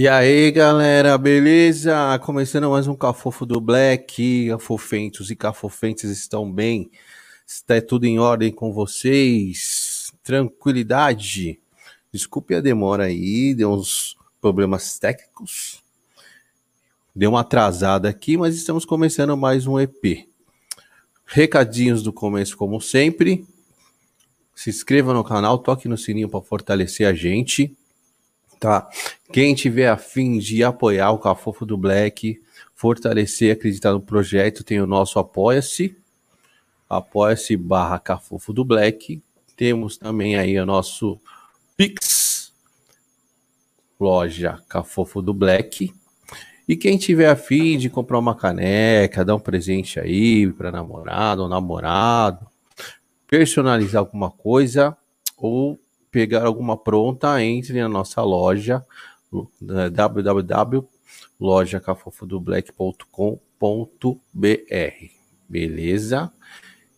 E aí, galera, beleza? Começando mais um Cafofo do Black. Cafofentos e cafofentes estão bem? Está tudo em ordem com vocês? Tranquilidade? Desculpe a demora aí, deu uns problemas técnicos. Deu uma atrasada aqui, mas estamos começando mais um EP. Recadinhos do começo, como sempre. Se inscreva no canal, toque no sininho para fortalecer a gente tá? Quem tiver afim de apoiar o Cafofo do Black, fortalecer, acreditar no projeto, tem o nosso Apoia-se, apoia-se barra Cafofo do Black. Temos também aí o nosso Pix, loja Cafofo do Black. E quem tiver afim de comprar uma caneca, dar um presente aí para namorado ou namorado, personalizar alguma coisa ou pegar alguma pronta, entre na nossa loja www.lojacafofodoblack.com.br Beleza?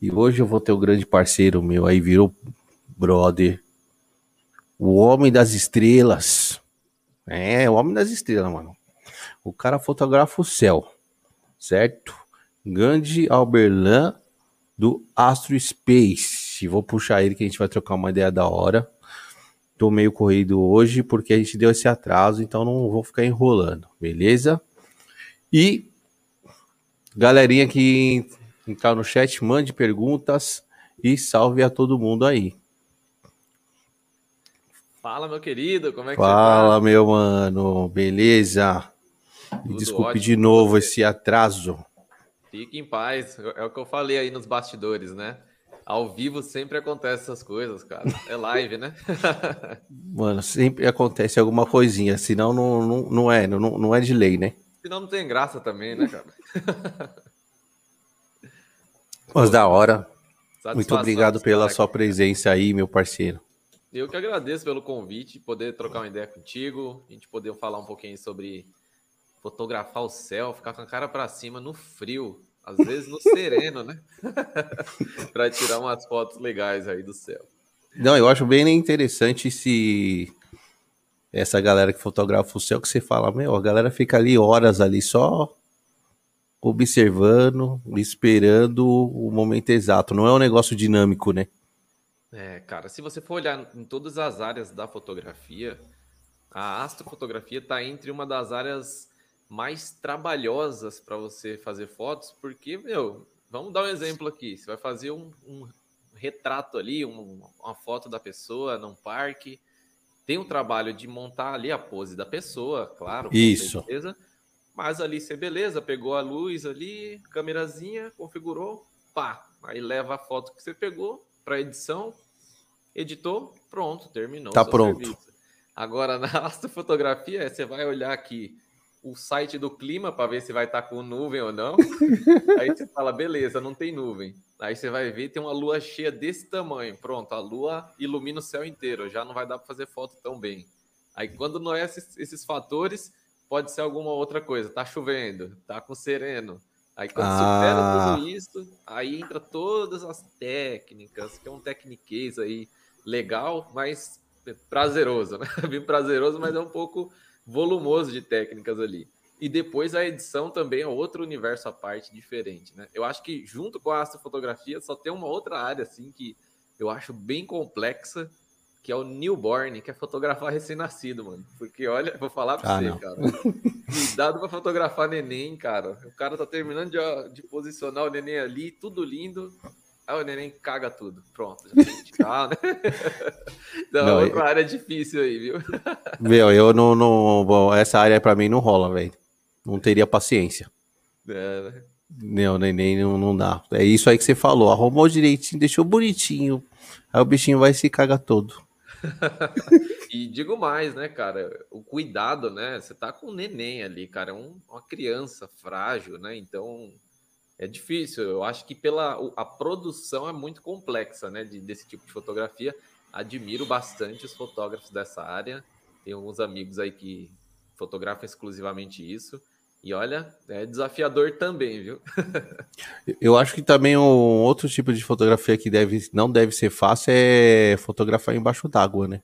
E hoje eu vou ter o um grande parceiro meu aí, virou brother. O Homem das Estrelas. É, o Homem das Estrelas, mano. O cara fotografa o céu, certo? Gandhi Alberlan do Astro Space. Vou puxar ele que a gente vai trocar uma ideia da hora. Tô meio corrido hoje porque a gente deu esse atraso, então não vou ficar enrolando, beleza? E galerinha que entrar no chat, mande perguntas e salve a todo mundo aí. Fala, meu querido, como é que Fala, tá? meu mano, beleza? Tudo Desculpe ótimo, de novo esse atraso. Fique em paz, é o que eu falei aí nos bastidores, né? Ao vivo sempre acontece essas coisas, cara. É live, né? Mano, sempre acontece alguma coisinha, senão não, não, não é, não, não é de lei, né? Senão não tem graça também, né, cara? Mas da hora. Muito obrigado pela sua presença aí, meu parceiro. Eu que agradeço pelo convite, poder trocar uma ideia contigo, a gente poder falar um pouquinho sobre fotografar o céu, ficar com a cara para cima no frio. Às vezes no sereno, né? para tirar umas fotos legais aí do céu. Não, eu acho bem interessante se essa galera que fotografa o céu que você fala, meu, a galera fica ali horas ali só observando, esperando o momento exato. Não é um negócio dinâmico, né? É, cara, se você for olhar em todas as áreas da fotografia, a astrofotografia está entre uma das áreas mais trabalhosas para você fazer fotos, porque, meu, vamos dar um exemplo aqui. Você vai fazer um, um retrato ali, um, uma foto da pessoa num parque. Tem o trabalho de montar ali a pose da pessoa, claro. Isso. Certeza, mas ali você, beleza, pegou a luz ali, câmerazinha, configurou, pá. Aí leva a foto que você pegou para edição, editou, pronto, terminou. Tá pronto. Serviço. Agora, na astrofotografia, você vai olhar aqui o site do clima para ver se vai estar tá com nuvem ou não. Aí você fala, beleza, não tem nuvem. Aí você vai ver, tem uma lua cheia desse tamanho. Pronto, a lua ilumina o céu inteiro, já não vai dar para fazer foto tão bem. Aí quando não é esses, esses, fatores, pode ser alguma outra coisa. Tá chovendo, tá com sereno. Aí quando ah. supera tudo isso, aí entra todas as técnicas, que é um tecniquez aí legal, mas prazeroso, né? Bem prazeroso, mas é um pouco volumoso de técnicas ali. E depois a edição também é outro universo à parte, diferente, né? Eu acho que junto com a astrofotografia só tem uma outra área, assim, que eu acho bem complexa, que é o newborn, que é fotografar recém-nascido, mano. Porque, olha, vou falar pra ah, você, não. cara. Cuidado pra fotografar neném, cara. O cara tá terminando de, de posicionar o neném ali, tudo lindo. Aí o neném caga tudo. Pronto, já tirar, né? Então, não, outra eu... área difícil aí, viu? Meu, eu não. não bom, essa área pra mim não rola, velho. Não teria paciência. É, né? Não, neném não, não dá. É isso aí que você falou. Arrumou direitinho, deixou bonitinho. Aí o bichinho vai se cagar todo. e digo mais, né, cara? O cuidado, né? Você tá com um neném ali, cara. É um, uma criança frágil, né? Então é difícil. Eu acho que pela a produção é muito complexa, né, de, desse tipo de fotografia. Admiro bastante os fotógrafos dessa área. Tem alguns amigos aí que fotografam exclusivamente isso. E olha, é desafiador também, viu? Eu acho que também um outro tipo de fotografia que deve, não deve ser fácil é fotografar embaixo d'água, né?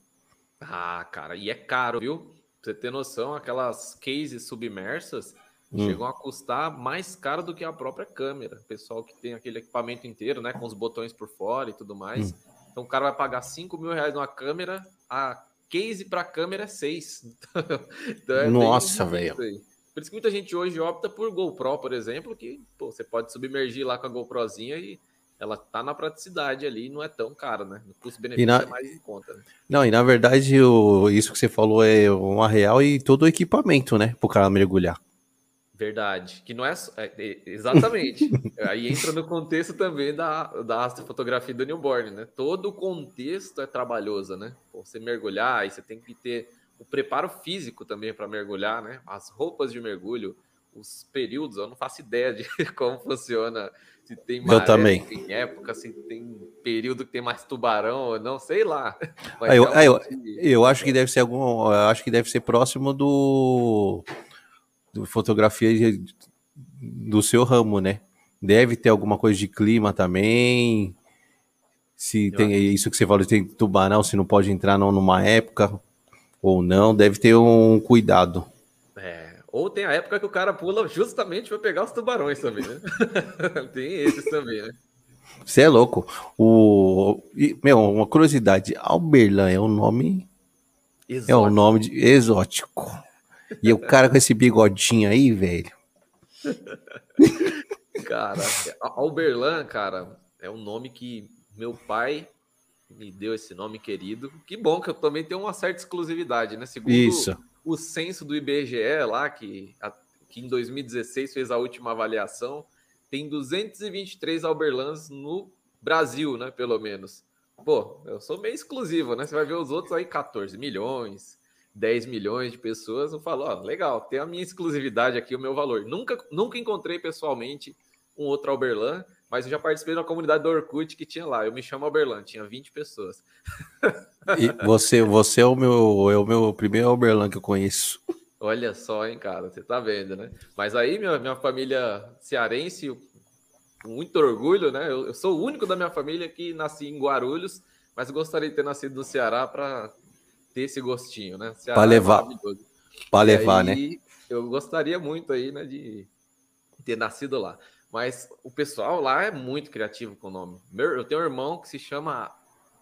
Ah, cara, e é caro, viu? você ter noção, aquelas cases submersas hum. chegam a custar mais caro do que a própria câmera. Pessoal que tem aquele equipamento inteiro, né? Com os botões por fora e tudo mais. Hum. Então o cara vai pagar 5 mil reais numa câmera, a case para câmera é 6. então é Nossa, velho. Por isso que muita gente hoje opta por GoPro, por exemplo, que pô, você pode submergir lá com a GoProzinha e ela tá na praticidade ali, não é tão cara, né? O custo-benefício na... é mais em conta. Né? Não, e na verdade, o... isso que você falou é uma real e todo o equipamento, né? Pro cara mergulhar. Verdade, que não é, é, é exatamente. Aí entra no contexto também da, da astrofotografia do newborn, né? Todo o contexto é trabalhoso, né? Você mergulhar, aí você tem que ter o preparo físico também para mergulhar, né? As roupas de mergulho, os períodos, eu não faço ideia de como funciona se tem maré, eu também. tem época, se tem período que tem mais tubarão ou não, sei lá. eu, eu, eu, acho que deve ser algum, acho que deve ser próximo do fotografia do seu ramo, né? Deve ter alguma coisa de clima também. Se tem isso que você falou, tem tubarão, se não pode entrar não, numa época ou não, deve ter um cuidado. Ou tem a época que o cara pula justamente para pegar os tubarões também, né? tem esses também, né? Você é louco. O... Meu, uma curiosidade. Alberlan é um nome. Exótico. É um nome de... exótico. E o cara com esse bigodinho aí, velho. cara, Alberlan, cara, é um nome que meu pai me deu esse nome querido. Que bom que eu também tenho uma certa exclusividade, né? Segundo Isso o censo do IBGE lá, que, que em 2016 fez a última avaliação, tem 223 Alberlans no Brasil, né? Pelo menos. Pô, eu sou meio exclusivo, né? Você vai ver os outros aí, 14 milhões, 10 milhões de pessoas. Eu falo, ó, legal, tem a minha exclusividade aqui, o meu valor. Nunca, nunca encontrei pessoalmente um outro Alberlan, mas eu já participei da comunidade do Orkut que tinha lá. Eu me chamo Alberlan, tinha 20 pessoas. E você, você é o meu, é o meu primeiro Alberlan que eu conheço. Olha só, hein, cara, você tá vendo, né? Mas aí, minha, minha família cearense, com muito orgulho, né? Eu, eu, sou o único da minha família que nasci em Guarulhos, mas gostaria de ter nascido no Ceará para ter esse gostinho, né? Para levar. É para levar, aí, né? Eu gostaria muito aí, né, de ter nascido lá. Mas o pessoal lá é muito criativo com o nome. Meu, eu tenho um irmão que se chama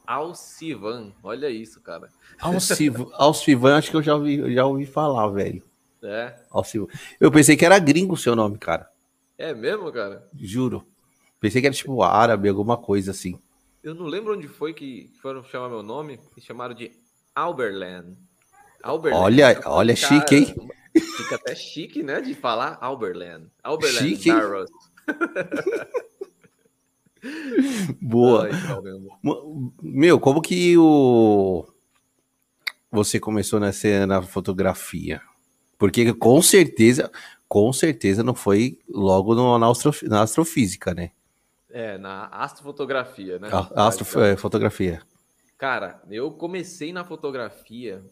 Alcivan. Olha isso, cara. Alcivan, Alcivan acho que eu já ouvi, já ouvi falar, velho. É. Alcivan. Eu pensei que era gringo o seu nome, cara. É mesmo, cara? Juro. Pensei que era tipo árabe, alguma coisa assim. Eu não lembro onde foi que foram chamar meu nome e chamaram de Alberland. Alberland. Olha, olha, cara, chique, hein? Fica até chique, né, de falar Alberland. Alberland chique. Boa. Meu, como que o você começou nessa na fotografia? Porque com certeza, com certeza não foi logo no, na, astro, na astrofísica, né? É, na astrofotografia, né? A, astrofotografia. Cara, eu comecei na fotografia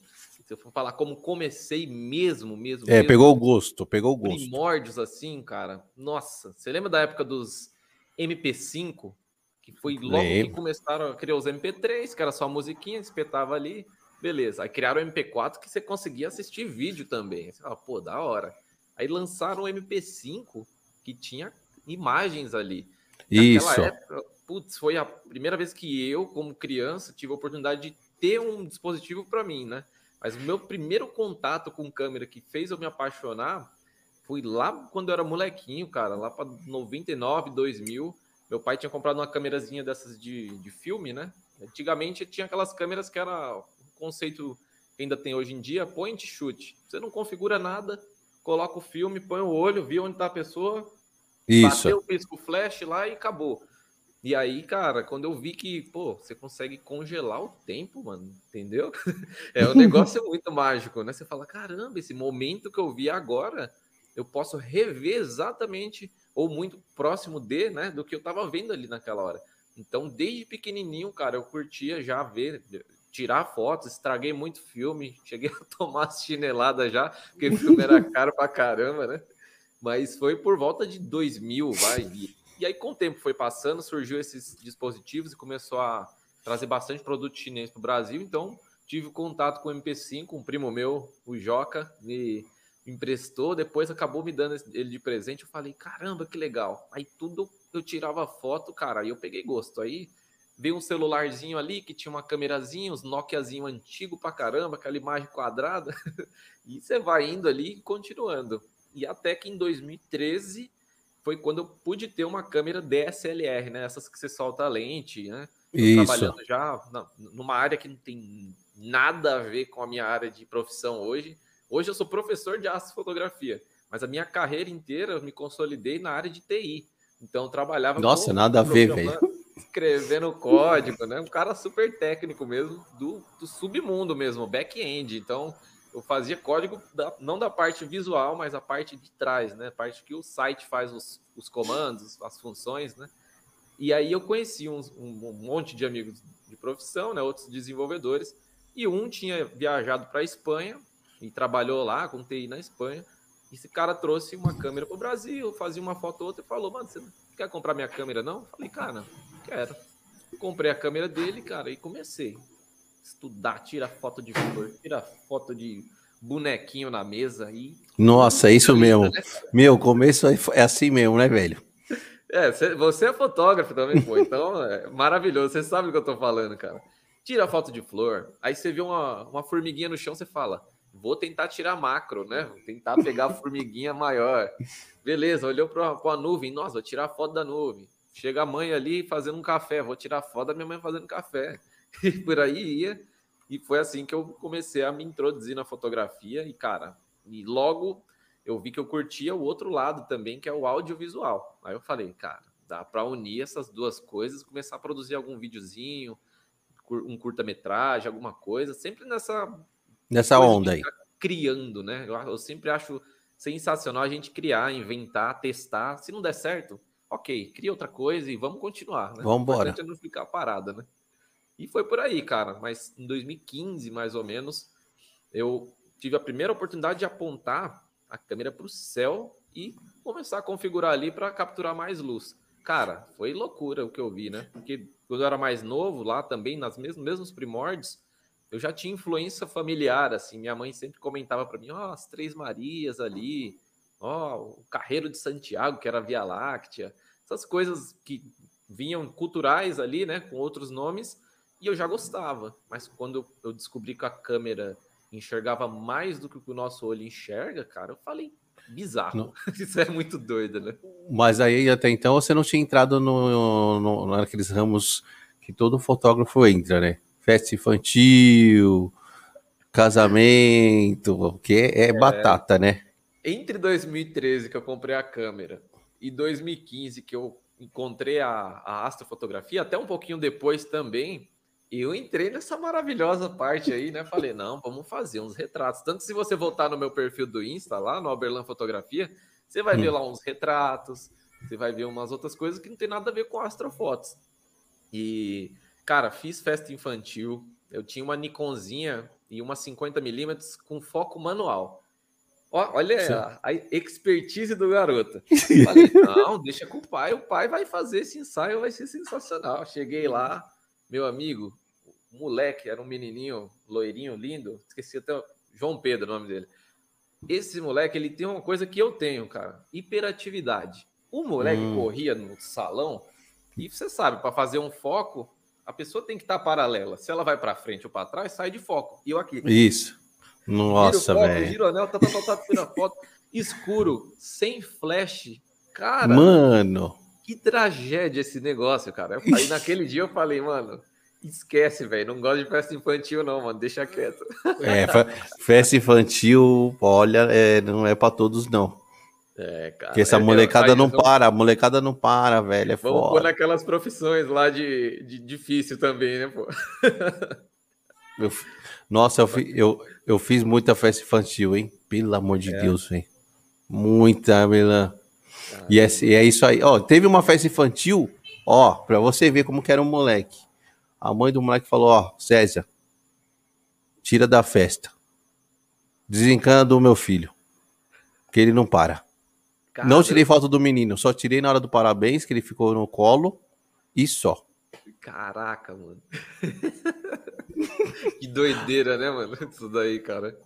se eu for falar como comecei mesmo, mesmo. É, mesmo, pegou o gosto, pegou o gosto. Primórdios assim, cara. Nossa, você lembra da época dos MP5? Que foi logo Lembro. que começaram a criar os MP3, que era só musiquinha, espetava ali. Beleza. Aí criaram o MP4 que você conseguia assistir vídeo também. Você fala, pô, da hora. Aí lançaram o MP5 que tinha imagens ali. Isso. Época, putz, foi a primeira vez que eu, como criança, tive a oportunidade de ter um dispositivo para mim, né? Mas o meu primeiro contato com câmera que fez eu me apaixonar foi lá quando eu era molequinho, cara, lá para 99, 2000. Meu pai tinha comprado uma câmerazinha dessas de, de filme, né? Antigamente tinha aquelas câmeras que era o conceito que ainda tem hoje em dia, point shoot. Você não configura nada, coloca o filme, põe o olho, vê onde tá a pessoa, Isso. bateu o pisco flash lá e acabou. E aí, cara, quando eu vi que, pô, você consegue congelar o tempo, mano, entendeu? É um negócio muito mágico, né? Você fala, caramba, esse momento que eu vi agora, eu posso rever exatamente ou muito próximo de, né, do que eu tava vendo ali naquela hora. Então, desde pequenininho, cara, eu curtia já ver, tirar fotos, estraguei muito filme, cheguei a tomar chinelada já, porque o filme era caro pra caramba, né? Mas foi por volta de 2000, vai, e aí, com o tempo foi passando, surgiu esses dispositivos e começou a trazer bastante produto chinês para o Brasil. Então, tive contato com o MP5, um primo meu, o Joca, me emprestou, depois acabou me dando ele de presente. Eu falei, caramba, que legal. Aí tudo eu tirava foto, cara, aí eu peguei gosto. Aí veio um celularzinho ali que tinha uma câmerazinha, uns Nokiazinho antigo pra caramba, aquela imagem quadrada. e você vai indo ali e continuando. E até que em 2013 foi quando eu pude ter uma câmera DSLR, né? Essas que você solta a lente, né? Isso. trabalhando já numa área que não tem nada a ver com a minha área de profissão hoje. Hoje eu sou professor de astrofotografia, mas a minha carreira inteira eu me consolidei na área de TI. Então eu trabalhava Nossa, com, nada a ver, velho. Escrevendo código, né? Um cara super técnico mesmo, do, do submundo mesmo, back-end. Então eu fazia código da, não da parte visual, mas a parte de trás, né? A parte que o site faz os, os comandos, as funções, né? E aí eu conheci um, um monte de amigos de profissão, né? Outros desenvolvedores e um tinha viajado para a Espanha e trabalhou lá com TI na Espanha. Esse cara trouxe uma câmera para o Brasil, fazia uma foto ou outra e falou: Mano, você não quer comprar minha câmera não? Falei: Cara, quero. Comprei a câmera dele, cara, e comecei. Estudar, tira foto de flor, tira foto de bonequinho na mesa e. Nossa, é isso mesmo. Né? Meu, começo é assim mesmo, né, velho? É, você é fotógrafo também, pô. Então, é maravilhoso. Você sabe do que eu tô falando, cara tira foto de flor, aí você vê uma, uma formiguinha no chão, você fala, vou tentar tirar macro, né? Vou tentar pegar a formiguinha maior. Beleza, olhou para a nuvem, nossa, vou tirar a foto da nuvem. Chega a mãe ali fazendo um café, vou tirar foto da minha mãe fazendo café. E por aí ia. E foi assim que eu comecei a me introduzir na fotografia. E, cara, e logo eu vi que eu curtia o outro lado também, que é o audiovisual. Aí eu falei, cara, dá para unir essas duas coisas, começar a produzir algum videozinho, um curta-metragem, alguma coisa, sempre nessa nessa onda aí. Tá criando, né? Eu, eu, sempre acho sensacional a gente criar, inventar, testar. Se não der certo, ok, cria outra coisa e vamos continuar. Né? Vamos embora. não ficar parada, né? E foi por aí, cara. Mas em 2015, mais ou menos, eu tive a primeira oportunidade de apontar a câmera para o céu e começar a configurar ali para capturar mais luz. Cara, foi loucura o que eu vi, né? Porque quando eu era mais novo, lá também, nas mesmos, mesmos primórdios, eu já tinha influência familiar, assim. Minha mãe sempre comentava para mim, ó, oh, as Três Marias ali, ó, oh, o Carreiro de Santiago, que era Via Láctea. Essas coisas que vinham culturais ali, né, com outros nomes, e eu já gostava. Mas quando eu descobri que a câmera enxergava mais do que o nosso olho enxerga, cara, eu falei, bizarro. Não. Isso é muito doido, né? Mas aí até então você não tinha entrado no, no, naqueles ramos que todo fotógrafo entra, né? Festa infantil, casamento, que é, é batata, né? Entre 2013 que eu comprei a câmera e 2015 que eu encontrei a, a astrofotografia, até um pouquinho depois também, eu entrei nessa maravilhosa parte aí, né? Falei, não, vamos fazer uns retratos. Tanto que se você voltar no meu perfil do Insta, lá no Alberlan Fotografia, você vai hum. ver lá uns retratos, você vai ver umas outras coisas que não tem nada a ver com astrofotos. E, cara, fiz festa infantil. Eu tinha uma Nikonzinha e uma 50mm com foco manual. olha a, a, expertise do garoto. Falei, não, deixa com o pai, o pai vai fazer esse ensaio, vai ser sensacional. Cheguei lá, meu amigo, moleque, era um menininho loirinho, lindo, esqueci até João Pedro, o nome dele. Esse moleque, ele tem uma coisa que eu tenho, cara, hiperatividade. O moleque hum. corria no salão e você sabe, para fazer um foco, a pessoa tem que estar paralela. Se ela vai para frente ou para trás, sai de foco. E eu aqui. Isso. Nossa, velho. Giro anel, tá, tá, tá, tá, tira foto. Escuro, sem flash. Cara. Mano. Que tragédia esse negócio, cara. Aí naquele dia eu falei, mano, esquece, velho. Não gosto de festa infantil, não, mano. Deixa quieto. É, festa infantil, olha, é, não é para todos, não. É, cara. Porque essa é, molecada não para, a molecada não para, velho. É Vamos foda. pôr naquelas profissões lá de, de difícil também, né, pô? Eu, nossa, eu, eu, eu fiz muita festa infantil, hein? Pelo amor de é. Deus, velho. Muita, Milan. E é, e é isso aí. Ó, teve uma festa infantil, ó, pra você ver como que era um moleque. A mãe do moleque falou, ó, César, tira da festa. Desencana do meu filho. Que ele não para. Não tirei foto do menino, só tirei na hora do parabéns, que ele ficou no colo, e só. Caraca, mano. que doideira, né, mano? Isso daí, cara.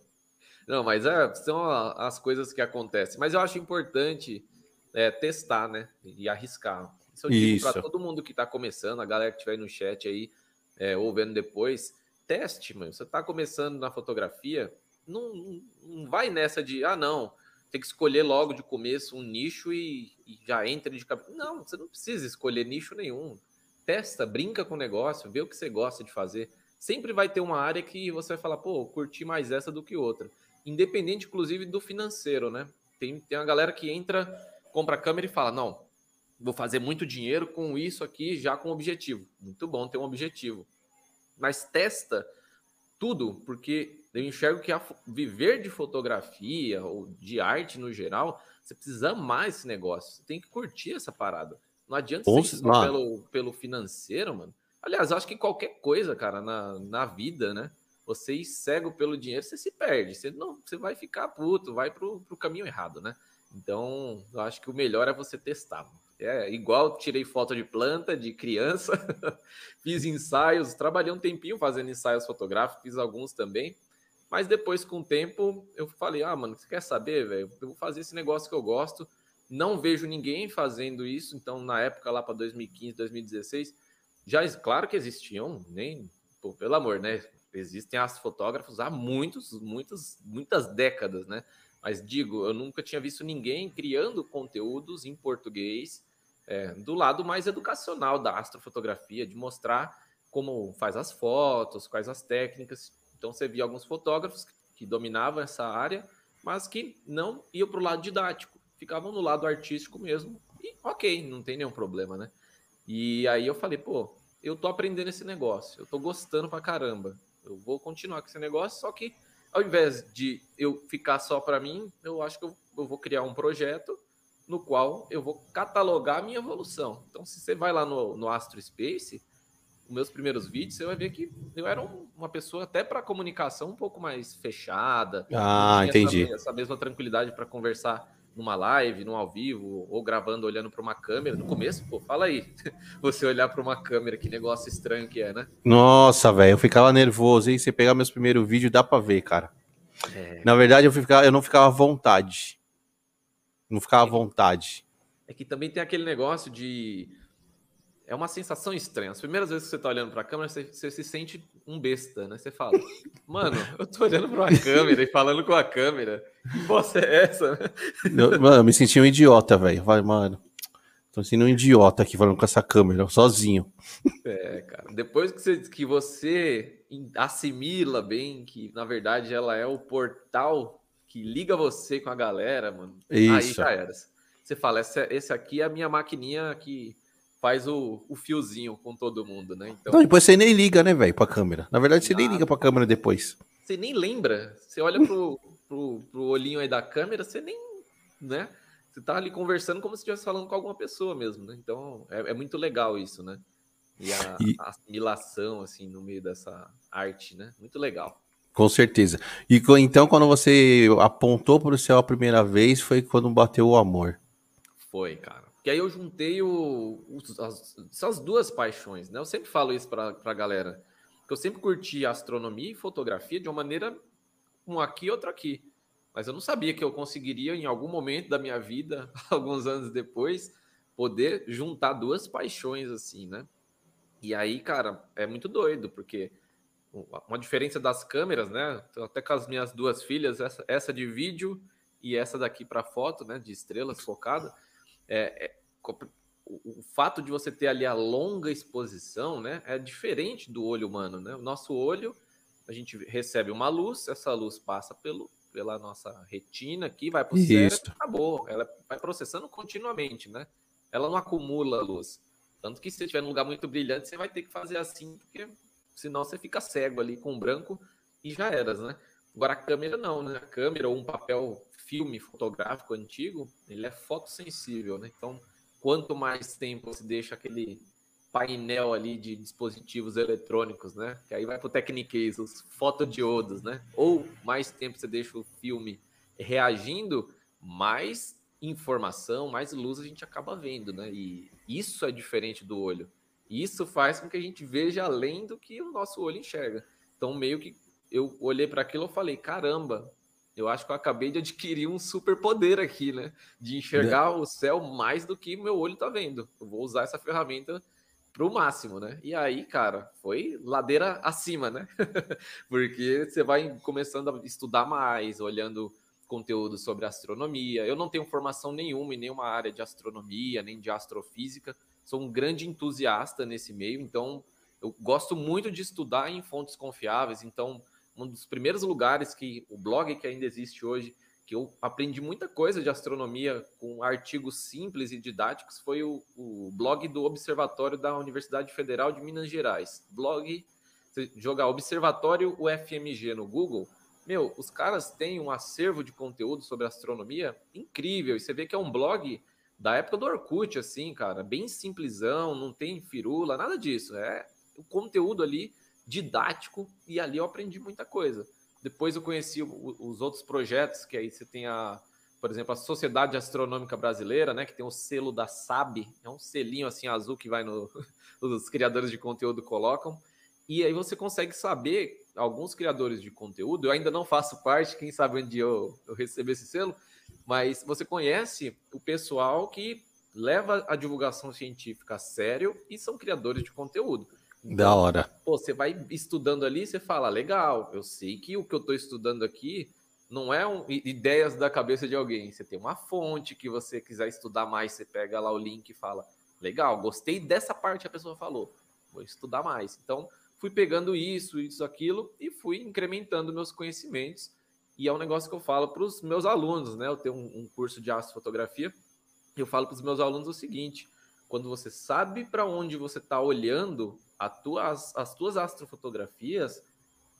Não, mas é, são as coisas que acontecem. Mas eu acho importante é, testar, né? E arriscar. Isso eu digo para todo mundo que está começando, a galera que estiver no chat aí, é, ou vendo depois, teste, mano. Você está começando na fotografia, não, não vai nessa de, ah, não, tem que escolher logo de começo um nicho e, e já entra de cabeça. Não, você não precisa escolher nicho nenhum. Testa, brinca com o negócio, vê o que você gosta de fazer. Sempre vai ter uma área que você vai falar, pô, curti mais essa do que outra. Independente, inclusive, do financeiro, né? Tem, tem uma galera que entra, compra a câmera e fala, não, vou fazer muito dinheiro com isso aqui já com objetivo. Muito bom ter um objetivo. Mas testa tudo, porque eu enxergo que a, viver de fotografia ou de arte no geral, você precisa amar esse negócio. Você tem que curtir essa parada. Não adianta ser só pelo, pelo financeiro, mano. Aliás, acho que qualquer coisa, cara, na, na vida, né? Você ir cego pelo dinheiro, você se perde. Você não, você vai ficar puto, vai pro, pro caminho errado, né? Então, eu acho que o melhor é você testar. Mano. É igual tirei foto de planta, de criança, fiz ensaios, trabalhei um tempinho fazendo ensaios fotográficos, fiz alguns também. Mas depois, com o tempo, eu falei: ah, mano, você quer saber, velho? Eu vou fazer esse negócio que eu gosto. Não vejo ninguém fazendo isso. Então, na época, lá para 2015, 2016, já, claro que existiam, nem, pô, pelo amor, né? Existem as fotógrafos há muitos, muitas, muitas décadas, né? Mas digo, eu nunca tinha visto ninguém criando conteúdos em português é, do lado mais educacional da astrofotografia, de mostrar como faz as fotos, quais as técnicas. Então você via alguns fotógrafos que dominavam essa área, mas que não iam para o lado didático, ficavam no lado artístico mesmo. E ok, não tem nenhum problema, né? E aí eu falei, pô, eu tô aprendendo esse negócio, eu tô gostando pra caramba. Eu vou continuar com esse negócio, só que ao invés de eu ficar só para mim, eu acho que eu, eu vou criar um projeto no qual eu vou catalogar a minha evolução. Então, se você vai lá no, no Astro Space, os meus primeiros vídeos, você vai ver que eu era um, uma pessoa até para comunicação um pouco mais fechada. Ah, entendi. Essa, essa mesma tranquilidade para conversar numa live, num ao vivo, ou gravando olhando para uma câmera. No começo, pô, fala aí. Você olhar para uma câmera, que negócio estranho que é, né? Nossa, velho, eu ficava nervoso, hein? Você pegar meus primeiros vídeos, dá para ver, cara. É... Na verdade, eu, ficava, eu não ficava à vontade. Não ficava à vontade. É que também tem aquele negócio de. É uma sensação estranha. As primeiras vezes que você tá olhando para a câmera, você, você, se sente um besta, né? Você fala, mano, eu tô olhando para uma câmera e falando com a câmera. Que bosta é essa? Eu, mano, eu me senti um idiota, velho. Vai, mano. Tô sendo um idiota aqui falando com essa câmera, sozinho. É, cara. Depois que você, que você assimila bem que, na verdade, ela é o portal que liga você com a galera, mano. Isso. Aí já era. Você fala, esse, esse aqui é a minha maquininha que faz o, o fiozinho com todo mundo, né? Então... Não, depois você nem liga, né, velho, pra câmera. Na verdade, você nem liga pra câmera depois. Você nem lembra. Você olha pro, pro, pro olhinho aí da câmera, você nem, né? Você tá ali conversando como se estivesse falando com alguma pessoa mesmo, né? Então, é, é muito legal isso, né? E a, e a assimilação, assim, no meio dessa arte, né? Muito legal. Com certeza. E então, quando você apontou para o céu a primeira vez, foi quando bateu o amor. Foi, cara. Que aí eu juntei o, as, essas duas paixões, né? Eu sempre falo isso para a galera. Que eu sempre curti astronomia e fotografia de uma maneira um aqui, outro aqui. Mas eu não sabia que eu conseguiria, em algum momento da minha vida, alguns anos depois, poder juntar duas paixões assim, né? E aí, cara, é muito doido, porque uma diferença das câmeras, né? Até com as minhas duas filhas, essa, essa de vídeo e essa daqui para foto, né? De estrelas focada. É, é, o, o, fato de você ter ali a longa exposição, né? É diferente do olho humano, né? O nosso olho, a gente recebe uma luz, essa luz passa pelo, pela nossa retina aqui, vai para o cérebro, acabou. Ela vai processando continuamente, né? Ela não acumula luz. Tanto que se você estiver num lugar muito brilhante, você vai ter que fazer assim, porque senão você fica cego ali com branco e já eras, né? Agora a câmera não, né? A câmera ou um papel filme fotográfico antigo, ele é fotossensível, né? Então, quanto mais tempo você deixa aquele painel ali de dispositivos eletrônicos, né? Que aí vai para o Technicase, os fotodiodos, né? Ou mais tempo você deixa o filme reagindo, mais informação, mais luz a gente acaba vendo, né? E isso é diferente do olho. Isso faz com que a gente veja além do que o nosso olho enxerga. Então, meio que eu olhei para aquilo e falei: caramba, eu acho que eu acabei de adquirir um superpoder aqui, né? De enxergar o céu mais do que meu olho tá vendo. Eu vou usar essa ferramenta pro máximo, né? E aí, cara, foi ladeira acima, né? Porque você vai começando a estudar mais, olhando conteúdo sobre astronomia. Eu não tenho formação nenhuma em nenhuma área de astronomia, nem de astrofísica. Sou um grande entusiasta nesse meio, então eu gosto muito de estudar em fontes confiáveis. Então, um dos primeiros lugares que o blog que ainda existe hoje que eu aprendi muita coisa de astronomia com artigos simples e didáticos foi o, o blog do Observatório da Universidade Federal de Minas Gerais. Blog, jogar Observatório UFMG no Google, meu, os caras têm um acervo de conteúdo sobre astronomia incrível. E você vê que é um blog da época do Orkut, assim, cara, bem simplesão, não tem firula, nada disso. É o conteúdo ali didático e ali eu aprendi muita coisa. Depois eu conheci os outros projetos, que aí você tem a, por exemplo, a Sociedade Astronômica Brasileira, né, que tem o selo da SAB, é um selinho assim azul que vai no os criadores de conteúdo colocam. E aí você consegue saber alguns criadores de conteúdo, eu ainda não faço parte, quem sabe onde eu, eu recebo esse selo, mas você conhece o pessoal que leva a divulgação científica a sério e são criadores de conteúdo. Da hora. Pô, você vai estudando ali, você fala, legal, eu sei que o que eu estou estudando aqui não é um, ideias da cabeça de alguém. Você tem uma fonte que você quiser estudar mais, você pega lá o link e fala, legal, gostei dessa parte que a pessoa falou, vou estudar mais. Então, fui pegando isso, isso, aquilo e fui incrementando meus conhecimentos. E é um negócio que eu falo para os meus alunos, né? Eu tenho um, um curso de astrofotografia, eu falo para os meus alunos o seguinte: quando você sabe para onde você está olhando, tua, as, as tuas astrofotografias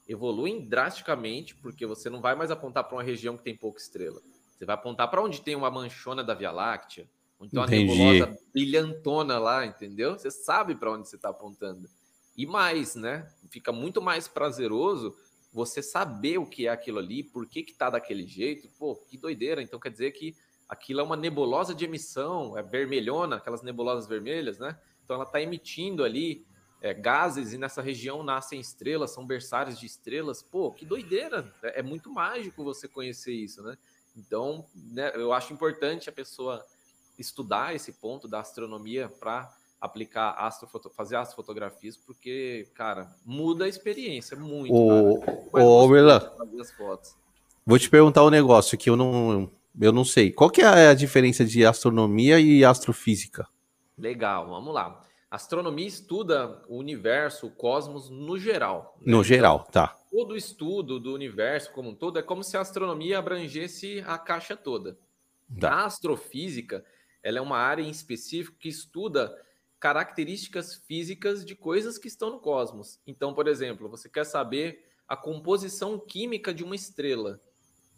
evoluem drasticamente, porque você não vai mais apontar para uma região que tem pouca estrela. Você vai apontar para onde tem uma manchona da Via Láctea, onde tem uma Entendi. nebulosa brilhantona lá, entendeu? Você sabe para onde você está apontando. E mais, né? Fica muito mais prazeroso você saber o que é aquilo ali, por que que tá daquele jeito. Pô, que doideira. Então quer dizer que aquilo é uma nebulosa de emissão, é vermelhona, aquelas nebulosas vermelhas, né? Então ela está emitindo ali é, gases e nessa região nascem estrelas, são berçários de estrelas. Pô, que doideira! É, é muito mágico você conhecer isso, né? Então, né, eu acho importante a pessoa estudar esse ponto da astronomia para aplicar astrofoto, fazer as fotografias, porque, cara, muda a experiência muito. O, o vou te perguntar um negócio que eu não, eu não sei. Qual que é a diferença de astronomia e astrofísica? Legal, vamos lá. Astronomia estuda o universo, o cosmos no geral. Né? No geral, tá. Todo estudo do universo como um todo é como se a astronomia abrangesse a caixa toda. Tá. A astrofísica, ela é uma área em específico que estuda características físicas de coisas que estão no cosmos. Então, por exemplo, você quer saber a composição química de uma estrela.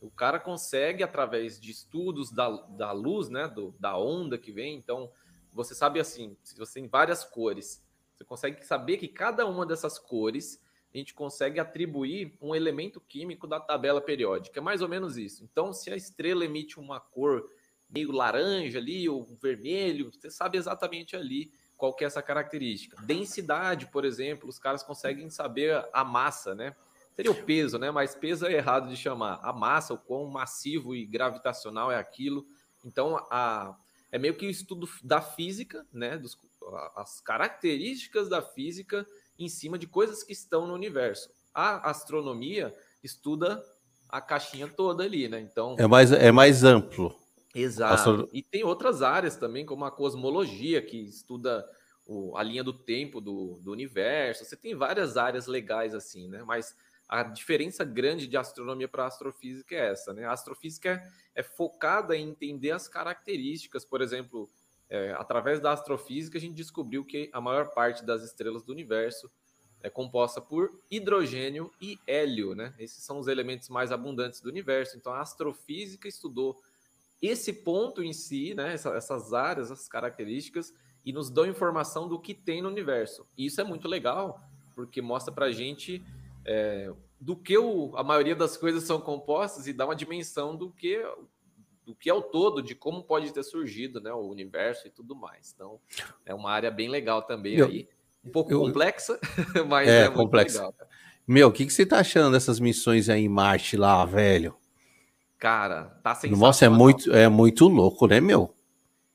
O cara consegue, através de estudos da, da luz, né, do, da onda que vem, então você sabe assim, se você tem várias cores, você consegue saber que cada uma dessas cores a gente consegue atribuir um elemento químico da tabela periódica. É mais ou menos isso. Então, se a estrela emite uma cor meio laranja ali, ou vermelho, você sabe exatamente ali qual que é essa característica. Densidade, por exemplo, os caras conseguem saber a massa, né? Seria o peso, né? Mas peso é errado de chamar. A massa, o quão massivo e gravitacional é aquilo. Então, a, é meio que o estudo da física, né? Dos, as características da física em cima de coisas que estão no universo. A astronomia estuda a caixinha toda ali, né? Então é mais é mais amplo. Exato. Astro... E tem outras áreas também, como a cosmologia, que estuda o, a linha do tempo do, do universo. Você tem várias áreas legais assim, né? Mas a diferença grande de astronomia para astrofísica é essa, né? A astrofísica é, focada em entender as características, por exemplo, é, através da astrofísica a gente descobriu que a maior parte das estrelas do universo é composta por hidrogênio e hélio, né? Esses são os elementos mais abundantes do universo. Então a astrofísica estudou esse ponto em si, né? Essa, essas áreas, essas características e nos dão informação do que tem no universo. E isso é muito legal porque mostra para a gente é, do que o, a maioria das coisas são compostas e dá uma dimensão do que do que é o todo, de como pode ter surgido né, o universo e tudo mais. Então, é uma área bem legal também eu, aí. Um pouco eu... complexa, mas é, é complexa. Legal, Meu, o que, que você tá achando dessas missões aí em Marte lá, velho? Cara, tá sensacional. Nossa, é muito, é muito louco, né, meu?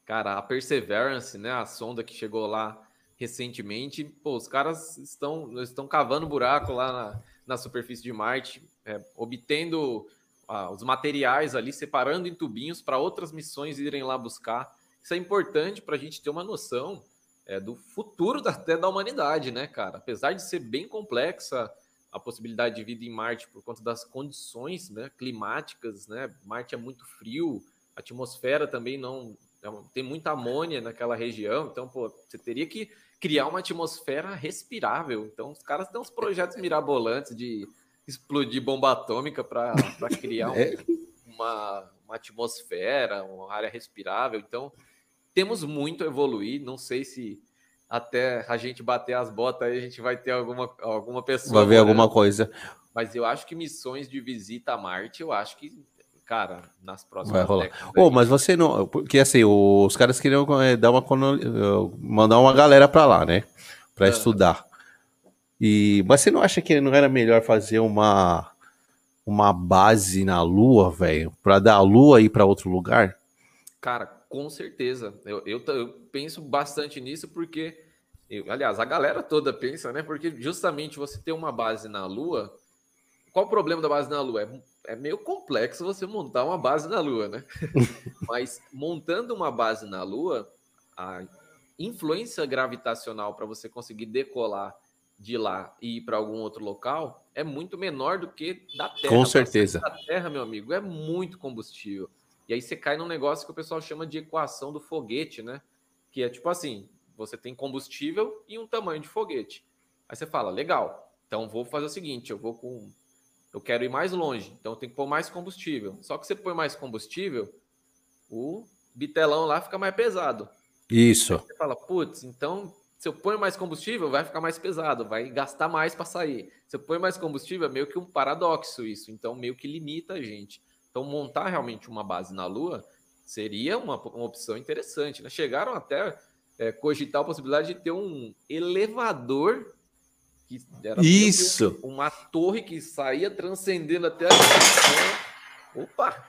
Cara, a Perseverance, né, a sonda que chegou lá recentemente, pô, os caras estão, estão cavando buraco lá na, na superfície de Marte, é, obtendo ah, os materiais ali, separando em tubinhos para outras missões irem lá buscar. Isso é importante para a gente ter uma noção é, do futuro da, até da humanidade, né, cara? Apesar de ser bem complexa a possibilidade de vida em Marte por conta das condições né, climáticas, né? Marte é muito frio, a atmosfera também não tem muita amônia naquela região, então pô, você teria que criar uma atmosfera respirável. Então os caras têm uns projetos mirabolantes de explodir bomba atômica para criar um, é. uma, uma atmosfera, uma área respirável. Então temos muito a evoluir. Não sei se até a gente bater as botas aí a gente vai ter alguma, alguma pessoa. Vai ver alguma coisa. Mas eu acho que missões de visita a Marte, eu acho que, cara, nas próximas vai rolar. Oh, mas você não. Porque assim, os caras queriam é, dar uma. mandar uma galera para lá, né? Para estudar. E, mas você não acha que não era melhor fazer uma uma base na Lua, velho, para dar a Lua ir para outro lugar? Cara, com certeza. Eu, eu, eu penso bastante nisso porque, eu, aliás, a galera toda pensa, né? Porque justamente você ter uma base na Lua. Qual o problema da base na Lua? É, é meio complexo você montar uma base na Lua, né? Mas montando uma base na Lua, a influência gravitacional para você conseguir decolar de lá e ir para algum outro local é muito menor do que da Terra. Com certeza. Da Terra, meu amigo, é muito combustível. E aí você cai num negócio que o pessoal chama de equação do foguete, né? Que é tipo assim: você tem combustível e um tamanho de foguete. Aí você fala, legal, então vou fazer o seguinte: eu vou com. Eu quero ir mais longe, então eu tenho que pôr mais combustível. Só que você põe mais combustível, o bitelão lá fica mais pesado. Isso. Aí você fala, putz, então se eu ponho mais combustível, vai ficar mais pesado, vai gastar mais para sair. Se eu ponho mais combustível, é meio que um paradoxo isso. Então, meio que limita a gente. Então, montar realmente uma base na Lua seria uma, uma opção interessante. Né? Chegaram até é, cogitar a possibilidade de ter um elevador que era Isso. uma torre que saía transcendendo até a Opa!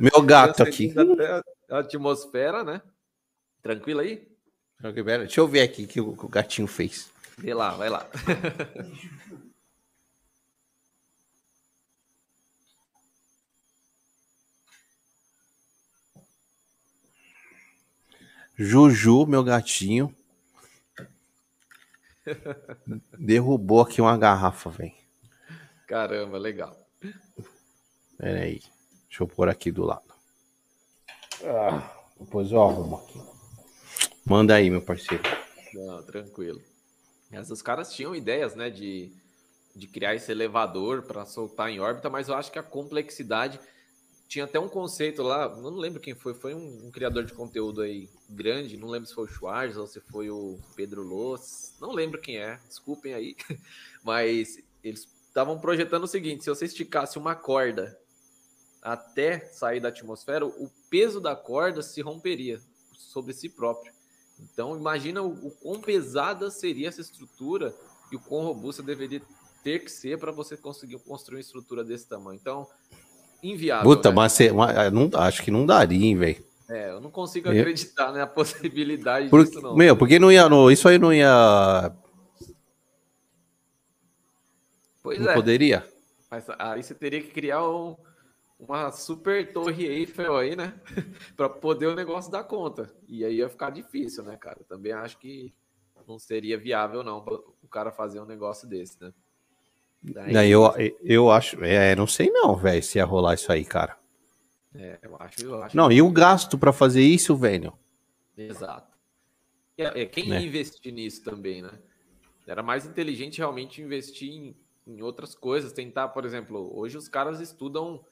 Meu gato aqui. A atmosfera, né? Tranquilo aí? Deixa eu ver aqui o que o gatinho fez. Vê lá, vai lá. Juju, meu gatinho, derrubou aqui uma garrafa, velho. Caramba, legal. Pera aí. Deixa eu pôr aqui do lado. Ah, depois eu arrumo aqui. Manda aí, meu parceiro. Não, tranquilo. Essas caras tinham ideias, né, de, de criar esse elevador para soltar em órbita, mas eu acho que a complexidade tinha até um conceito lá, não lembro quem foi, foi um, um, criador de conteúdo aí grande, não lembro se foi o Schwarz ou se foi o Pedro Loss, não lembro quem é, desculpem aí, mas eles estavam projetando o seguinte: se você esticasse uma corda até sair da atmosfera, o peso da corda se romperia sobre si próprio. Então, imagina o, o quão pesada seria essa estrutura e o quão robusta deveria ter que ser para você conseguir construir uma estrutura desse tamanho. Então, inviável. Puta, né? mas, mas não, acho que não daria, hein, velho. É, eu não consigo acreditar na né, possibilidade Por, disso, não. Meu, porque não ia. No, isso aí não ia. Pois não é. poderia. Mas aí você teria que criar um, uma super torre Eiffel aí, né? para poder o negócio dar conta. E aí ia ficar difícil, né, cara? Também acho que não seria viável, não, para o cara fazer um negócio desse, né? Daí, eu, eu acho, é, não sei não, velho, se ia rolar isso aí, cara. É, eu acho, eu acho. Não, e o gasto para fazer isso, velho? Exato. É, é, quem ia é. investir nisso também, né? Era mais inteligente realmente investir em, em outras coisas, tentar, por exemplo, hoje os caras estudam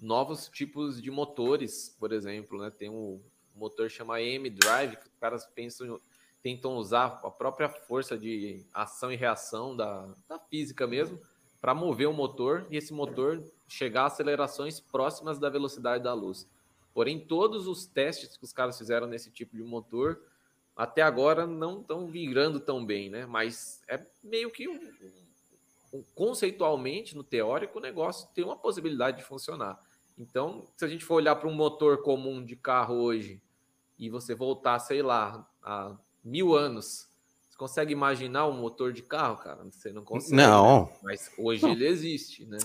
novos tipos de motores, por exemplo, né? Tem um motor chama M-Drive, que os caras pensam tentam usar a própria força de ação e reação da, da física mesmo para mover o motor e esse motor chegar a acelerações próximas da velocidade da luz. Porém, todos os testes que os caras fizeram nesse tipo de motor até agora não estão virando tão bem, né? Mas é meio que um, um, conceitualmente, no teórico, o negócio tem uma possibilidade de funcionar. Então, se a gente for olhar para um motor comum de carro hoje e você voltar, sei lá, a mil anos, você consegue imaginar um motor de carro, cara? Você não consegue. Não. Né? Mas hoje não. ele existe, né?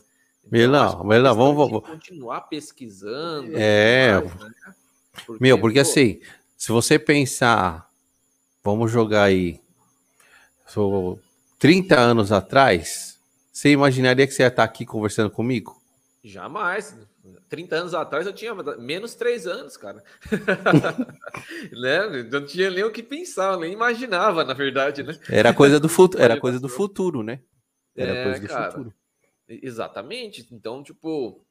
Então, não, mas não, vamos, vamos continuar pesquisando. É. Mais, né? porque, meu, porque pô, assim, se você pensar, vamos jogar aí, sou 30 anos atrás, você imaginaria que você ia estar aqui conversando comigo? Jamais. 30 anos atrás eu tinha menos 3 anos, cara. né? Não tinha nem o que pensar, nem imaginava, na verdade, né? Era coisa do futuro, era coisa do futuro, né? Era é, coisa do cara, futuro. Exatamente. Então, tipo,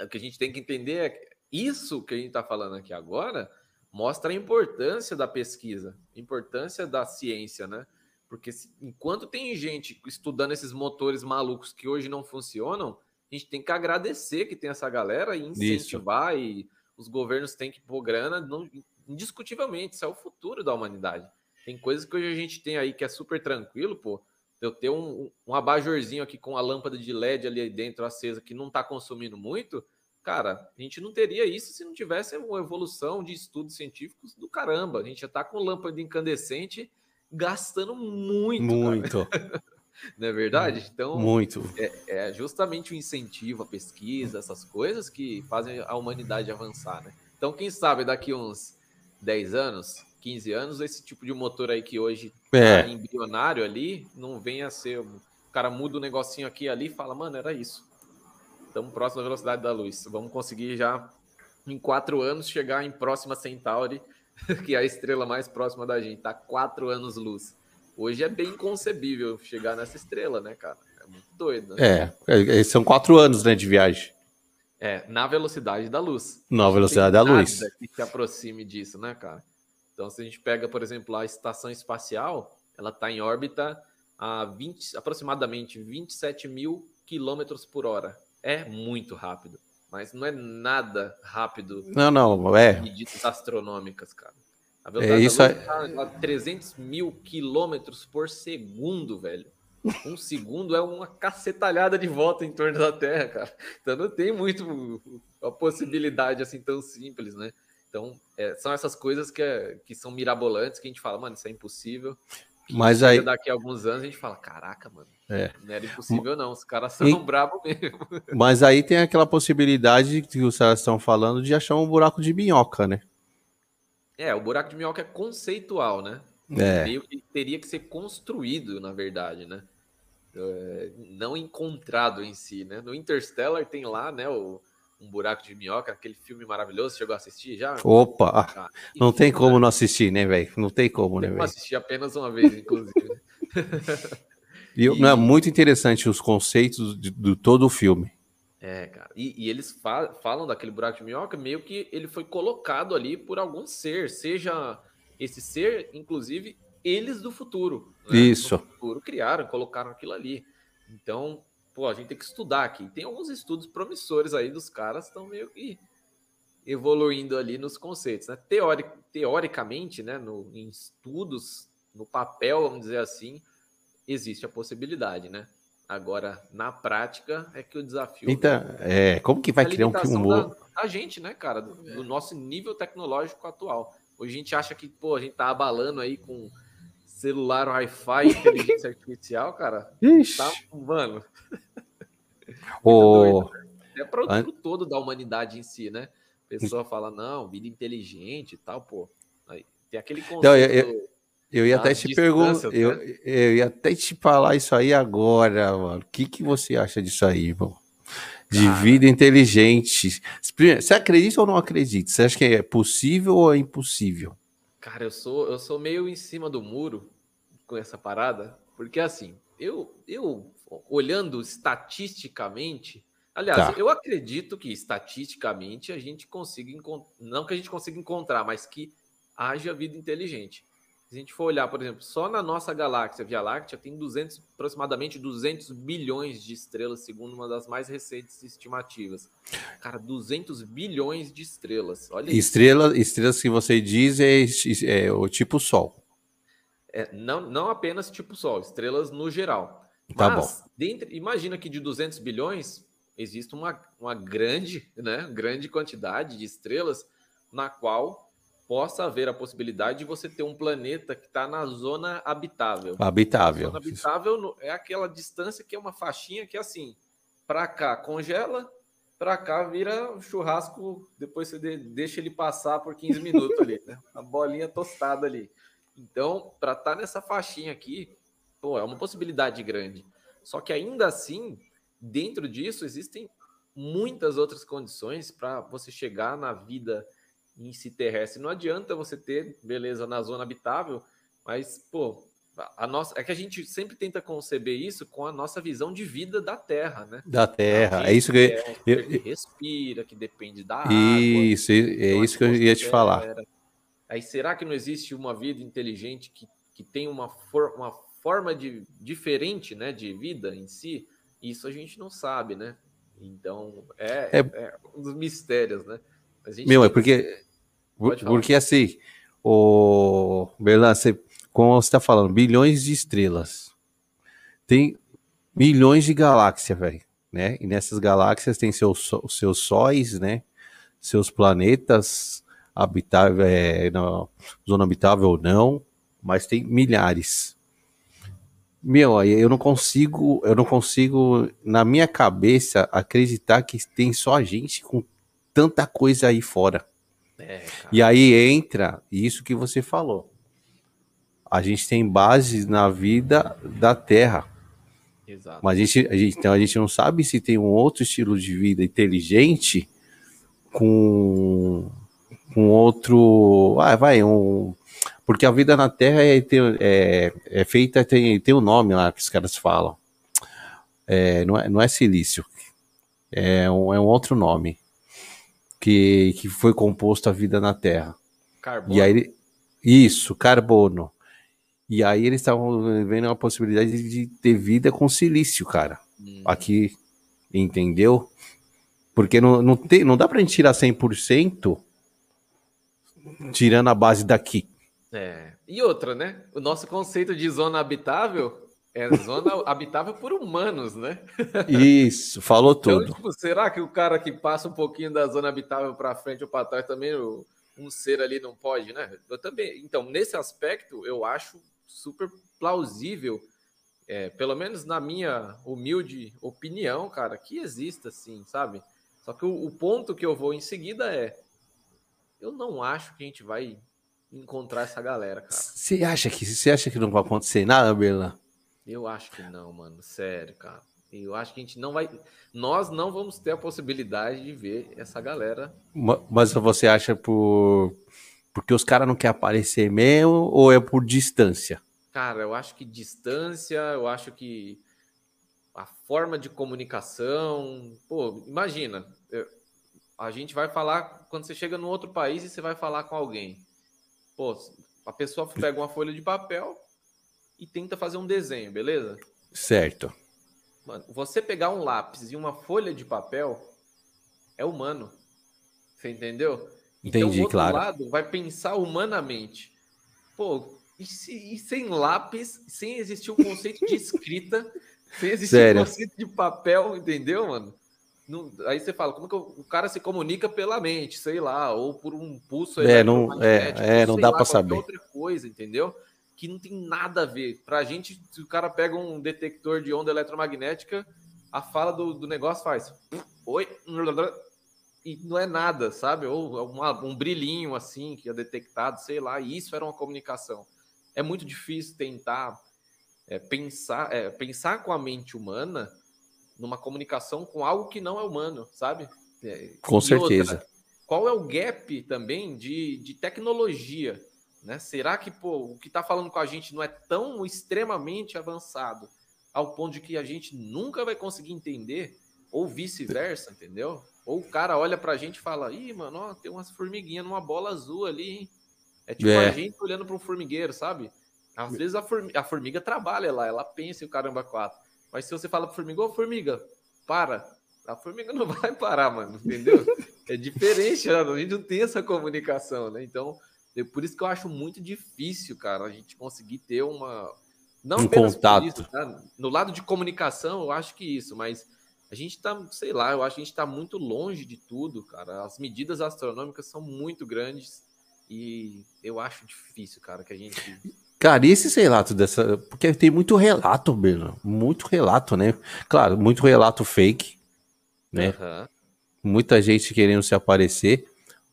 o que a gente tem que entender é que isso que a gente está falando aqui agora mostra a importância da pesquisa, a importância da ciência, né? Porque enquanto tem gente estudando esses motores malucos que hoje não funcionam, a gente tem que agradecer que tem essa galera e incentivar isso. e os governos têm que pôr grana, não, indiscutivelmente, isso é o futuro da humanidade. Tem coisas que hoje a gente tem aí que é super tranquilo, pô, eu ter um, um abajorzinho aqui com a lâmpada de LED ali dentro acesa que não está consumindo muito, cara, a gente não teria isso se não tivesse uma evolução de estudos científicos do caramba. A gente já está com lâmpada incandescente gastando muito. Muito. não é verdade? Então, muito. É, é, justamente o incentivo à pesquisa, essas coisas que fazem a humanidade avançar, né? Então, quem sabe daqui uns 10 anos 15 anos, esse tipo de motor aí que hoje é. tá embrionário ali, não venha a ser. O cara muda o um negocinho aqui ali e fala, mano, era isso. Estamos próximo da velocidade da luz. Vamos conseguir já, em quatro anos, chegar em próxima Centauri, que é a estrela mais próxima da gente. Tá quatro anos luz. Hoje é bem concebível chegar nessa estrela, né, cara? É muito doido. Né? É, é são quatro anos né, de viagem. É, na velocidade da luz. Na velocidade da luz. que se aproxime disso, né, cara? Então, se a gente pega, por exemplo, a estação espacial, ela está em órbita a 20, aproximadamente 27 mil quilômetros por hora. É muito rápido, mas não é nada rápido. Não, não, é. Medidas astronômicas, cara. A é, velocidade é, isso é... tá a 300 mil quilômetros por segundo, velho. Um segundo é uma cacetalhada de volta em torno da Terra, cara. Então não tem muito a possibilidade assim tão simples, né? Então, é, são essas coisas que, é, que são mirabolantes que a gente fala, mano, isso é impossível. Mas aí. Daqui a alguns anos a gente fala, caraca, mano. É. Não era impossível, não. Os caras são e... bravos mesmo. Mas aí tem aquela possibilidade que os caras estão falando de achar um buraco de minhoca, né? É, o buraco de minhoca é conceitual, né? É. Meio que teria que ser construído, na verdade, né? É, não encontrado em si, né? No Interstellar tem lá, né, o, um buraco de minhoca, aquele filme maravilhoso. Chegou a assistir já? Opa! Ah, não tem como não assistir, né, velho? Não tem como, né, velho? assisti apenas uma vez, inclusive. e, e... Não, é muito interessante os conceitos de, de todo o filme. É, cara. E, e eles fa falam daquele buraco de minhoca meio que ele foi colocado ali por algum ser, seja esse ser, inclusive, eles do futuro. Né? Isso. No futuro criaram, colocaram aquilo ali. Então, pô, a gente tem que estudar aqui. Tem alguns estudos promissores aí dos caras estão meio que evoluindo ali nos conceitos, né? Teoric, teoricamente, né, no, em estudos, no papel, vamos dizer assim, existe a possibilidade, né? Agora, na prática, é que o desafio. Então, é, como que vai criar um filme? Da, a gente, né, cara, do, do, nosso nível tecnológico atual. Hoje a gente acha que, pô, a gente tá abalando aí com celular, Wi-Fi, inteligência artificial, cara. Ixi. Tá, mano. O... É para o An... todo da humanidade em si, né? A pessoa fala, não, vida inteligente e tal, pô. Aí, tem aquele conceito. Não, eu, eu, eu ia até te perguntar, né? eu, eu ia até te falar isso aí agora, mano. O que, que você acha disso aí, irmão? De Cara. vida inteligente. Você acredita ou não acredita? Você acha que é possível ou é impossível? Cara, eu sou, eu sou meio em cima do muro com essa parada, porque assim, eu, eu olhando estatisticamente, aliás, tá. eu acredito que estatisticamente a gente consiga não que a gente consiga encontrar, mas que haja vida inteligente. Se a gente for olhar, por exemplo, só na nossa galáxia Via Láctea tem 200, aproximadamente 200 bilhões de estrelas, segundo uma das mais recentes estimativas. Cara, 200 bilhões de estrelas. Olha Estrela, Estrelas que você diz é, é o tipo Sol. É, não, não apenas tipo Sol, estrelas no geral. Tá Mas, bom. Dentre, imagina que de 200 bilhões existe uma, uma grande, né, grande quantidade de estrelas na qual possa haver a possibilidade de você ter um planeta que está na zona habitável. Habitável. A zona habitável é aquela distância que é uma faixinha que é assim, para cá congela, para cá vira churrasco, depois você deixa ele passar por 15 minutos ali, né? A bolinha tostada ali. Então, para estar tá nessa faixinha aqui, pô, é uma possibilidade grande. Só que ainda assim, dentro disso existem muitas outras condições para você chegar na vida em si terrestre. Não adianta você ter beleza na zona habitável, mas, pô, a nossa, é que a gente sempre tenta conceber isso com a nossa visão de vida da Terra, né? Da Terra, é isso que, é, eu, que respira, que depende da água. Isso, é isso que eu ia te falar. Aí será que não existe uma vida inteligente que, que tem uma, for, uma forma de, diferente, né, de vida em si? Isso a gente não sabe, né? Então é, é... é um dos mistérios, né? Meu, é porque porque assim, o Berlan, você, como você está falando, bilhões de estrelas. Tem milhões de galáxias, velho. Né? E nessas galáxias tem seus, seus sóis, né? Seus planetas habitável, é, na zona habitável ou não, mas tem milhares. Meu, eu não consigo, eu não consigo na minha cabeça acreditar que tem só a gente com tanta coisa aí fora. É, e aí entra isso que você falou. A gente tem bases na vida da Terra. Exato. Mas a gente, a gente, então a gente não sabe se tem um outro estilo de vida inteligente com, com outro. Ah, vai, um. Porque a vida na Terra é, é, é feita, tem, tem um nome lá que os caras falam. É, não, é, não é silício. É um, é um outro nome que, que foi composto a vida na Terra. Carbono. E aí, isso, carbono. E aí eles estavam vendo a possibilidade de ter vida com silício, cara. Hum. Aqui, entendeu? Porque não, não, tem, não dá pra gente tirar 100% tirando a base daqui. É. E outra, né? O nosso conceito de zona habitável é zona habitável por humanos, né? Isso, falou então, tudo. Tipo, será que o cara que passa um pouquinho da zona habitável para frente ou para trás também, um ser ali não pode, né? Eu também. Então, nesse aspecto, eu acho super plausível, é, pelo menos na minha humilde opinião, cara, que exista sim, sabe? Só que o, o ponto que eu vou em seguida é: eu não acho que a gente vai encontrar essa galera, cara. Você acha que você acha que não vai acontecer nada, Bela? Eu acho que não, mano. Sério, cara. Eu acho que a gente não vai. Nós não vamos ter a possibilidade de ver essa galera. Mas você acha por. Porque os caras não querem aparecer mesmo ou é por distância? Cara, eu acho que distância, eu acho que a forma de comunicação. Pô, imagina, eu... a gente vai falar quando você chega num outro país e você vai falar com alguém. Pô, a pessoa pega uma folha de papel, e tenta fazer um desenho, beleza? Certo. Mano, você pegar um lápis e uma folha de papel é humano. Você entendeu? Então, Entendi, então, o outro claro. lado vai pensar humanamente. Pô, e, se, e sem lápis, sem existir o um conceito de escrita, sem existir o um conceito de papel, entendeu, mano? Não, aí você fala, como que o cara se comunica pela mente, sei lá, ou por um pulso é, não, é, é, não dá para saber. outra coisa, entendeu? Que não tem nada a ver. Para a gente, se o cara pega um detector de onda eletromagnética, a fala do, do negócio faz oi, e não é nada, sabe? Ou uma, um brilhinho assim que é detectado, sei lá, e isso era uma comunicação. É muito difícil tentar é, pensar, é, pensar com a mente humana numa comunicação com algo que não é humano, sabe? É, com certeza. Outra, qual é o gap também de, de tecnologia? Né? Será que pô, o que está falando com a gente não é tão extremamente avançado ao ponto de que a gente nunca vai conseguir entender, ou vice-versa, entendeu? Ou o cara olha para a gente e fala: ih, mano, ó, tem umas formiguinhas numa bola azul ali, hein? É tipo é. a gente olhando para um formigueiro, sabe? Às vezes a formiga, a formiga, trabalha lá, ela pensa e o caramba quatro. Mas se você fala para formiga, ô formiga, para. A formiga não vai parar, mano, entendeu? é diferente, né? a gente não tem essa comunicação, né? Então, por isso que eu acho muito difícil, cara, a gente conseguir ter uma. Não um contato. Isso, tá? No lado de comunicação, eu acho que isso, mas a gente tá, sei lá, eu acho que a gente tá muito longe de tudo, cara. As medidas astronômicas são muito grandes e eu acho difícil, cara, que a gente. Cara, e esse relato dessa. Porque tem muito relato, Bruno. Muito relato, né? Claro, muito relato fake, né? Uhum. Muita gente querendo se aparecer,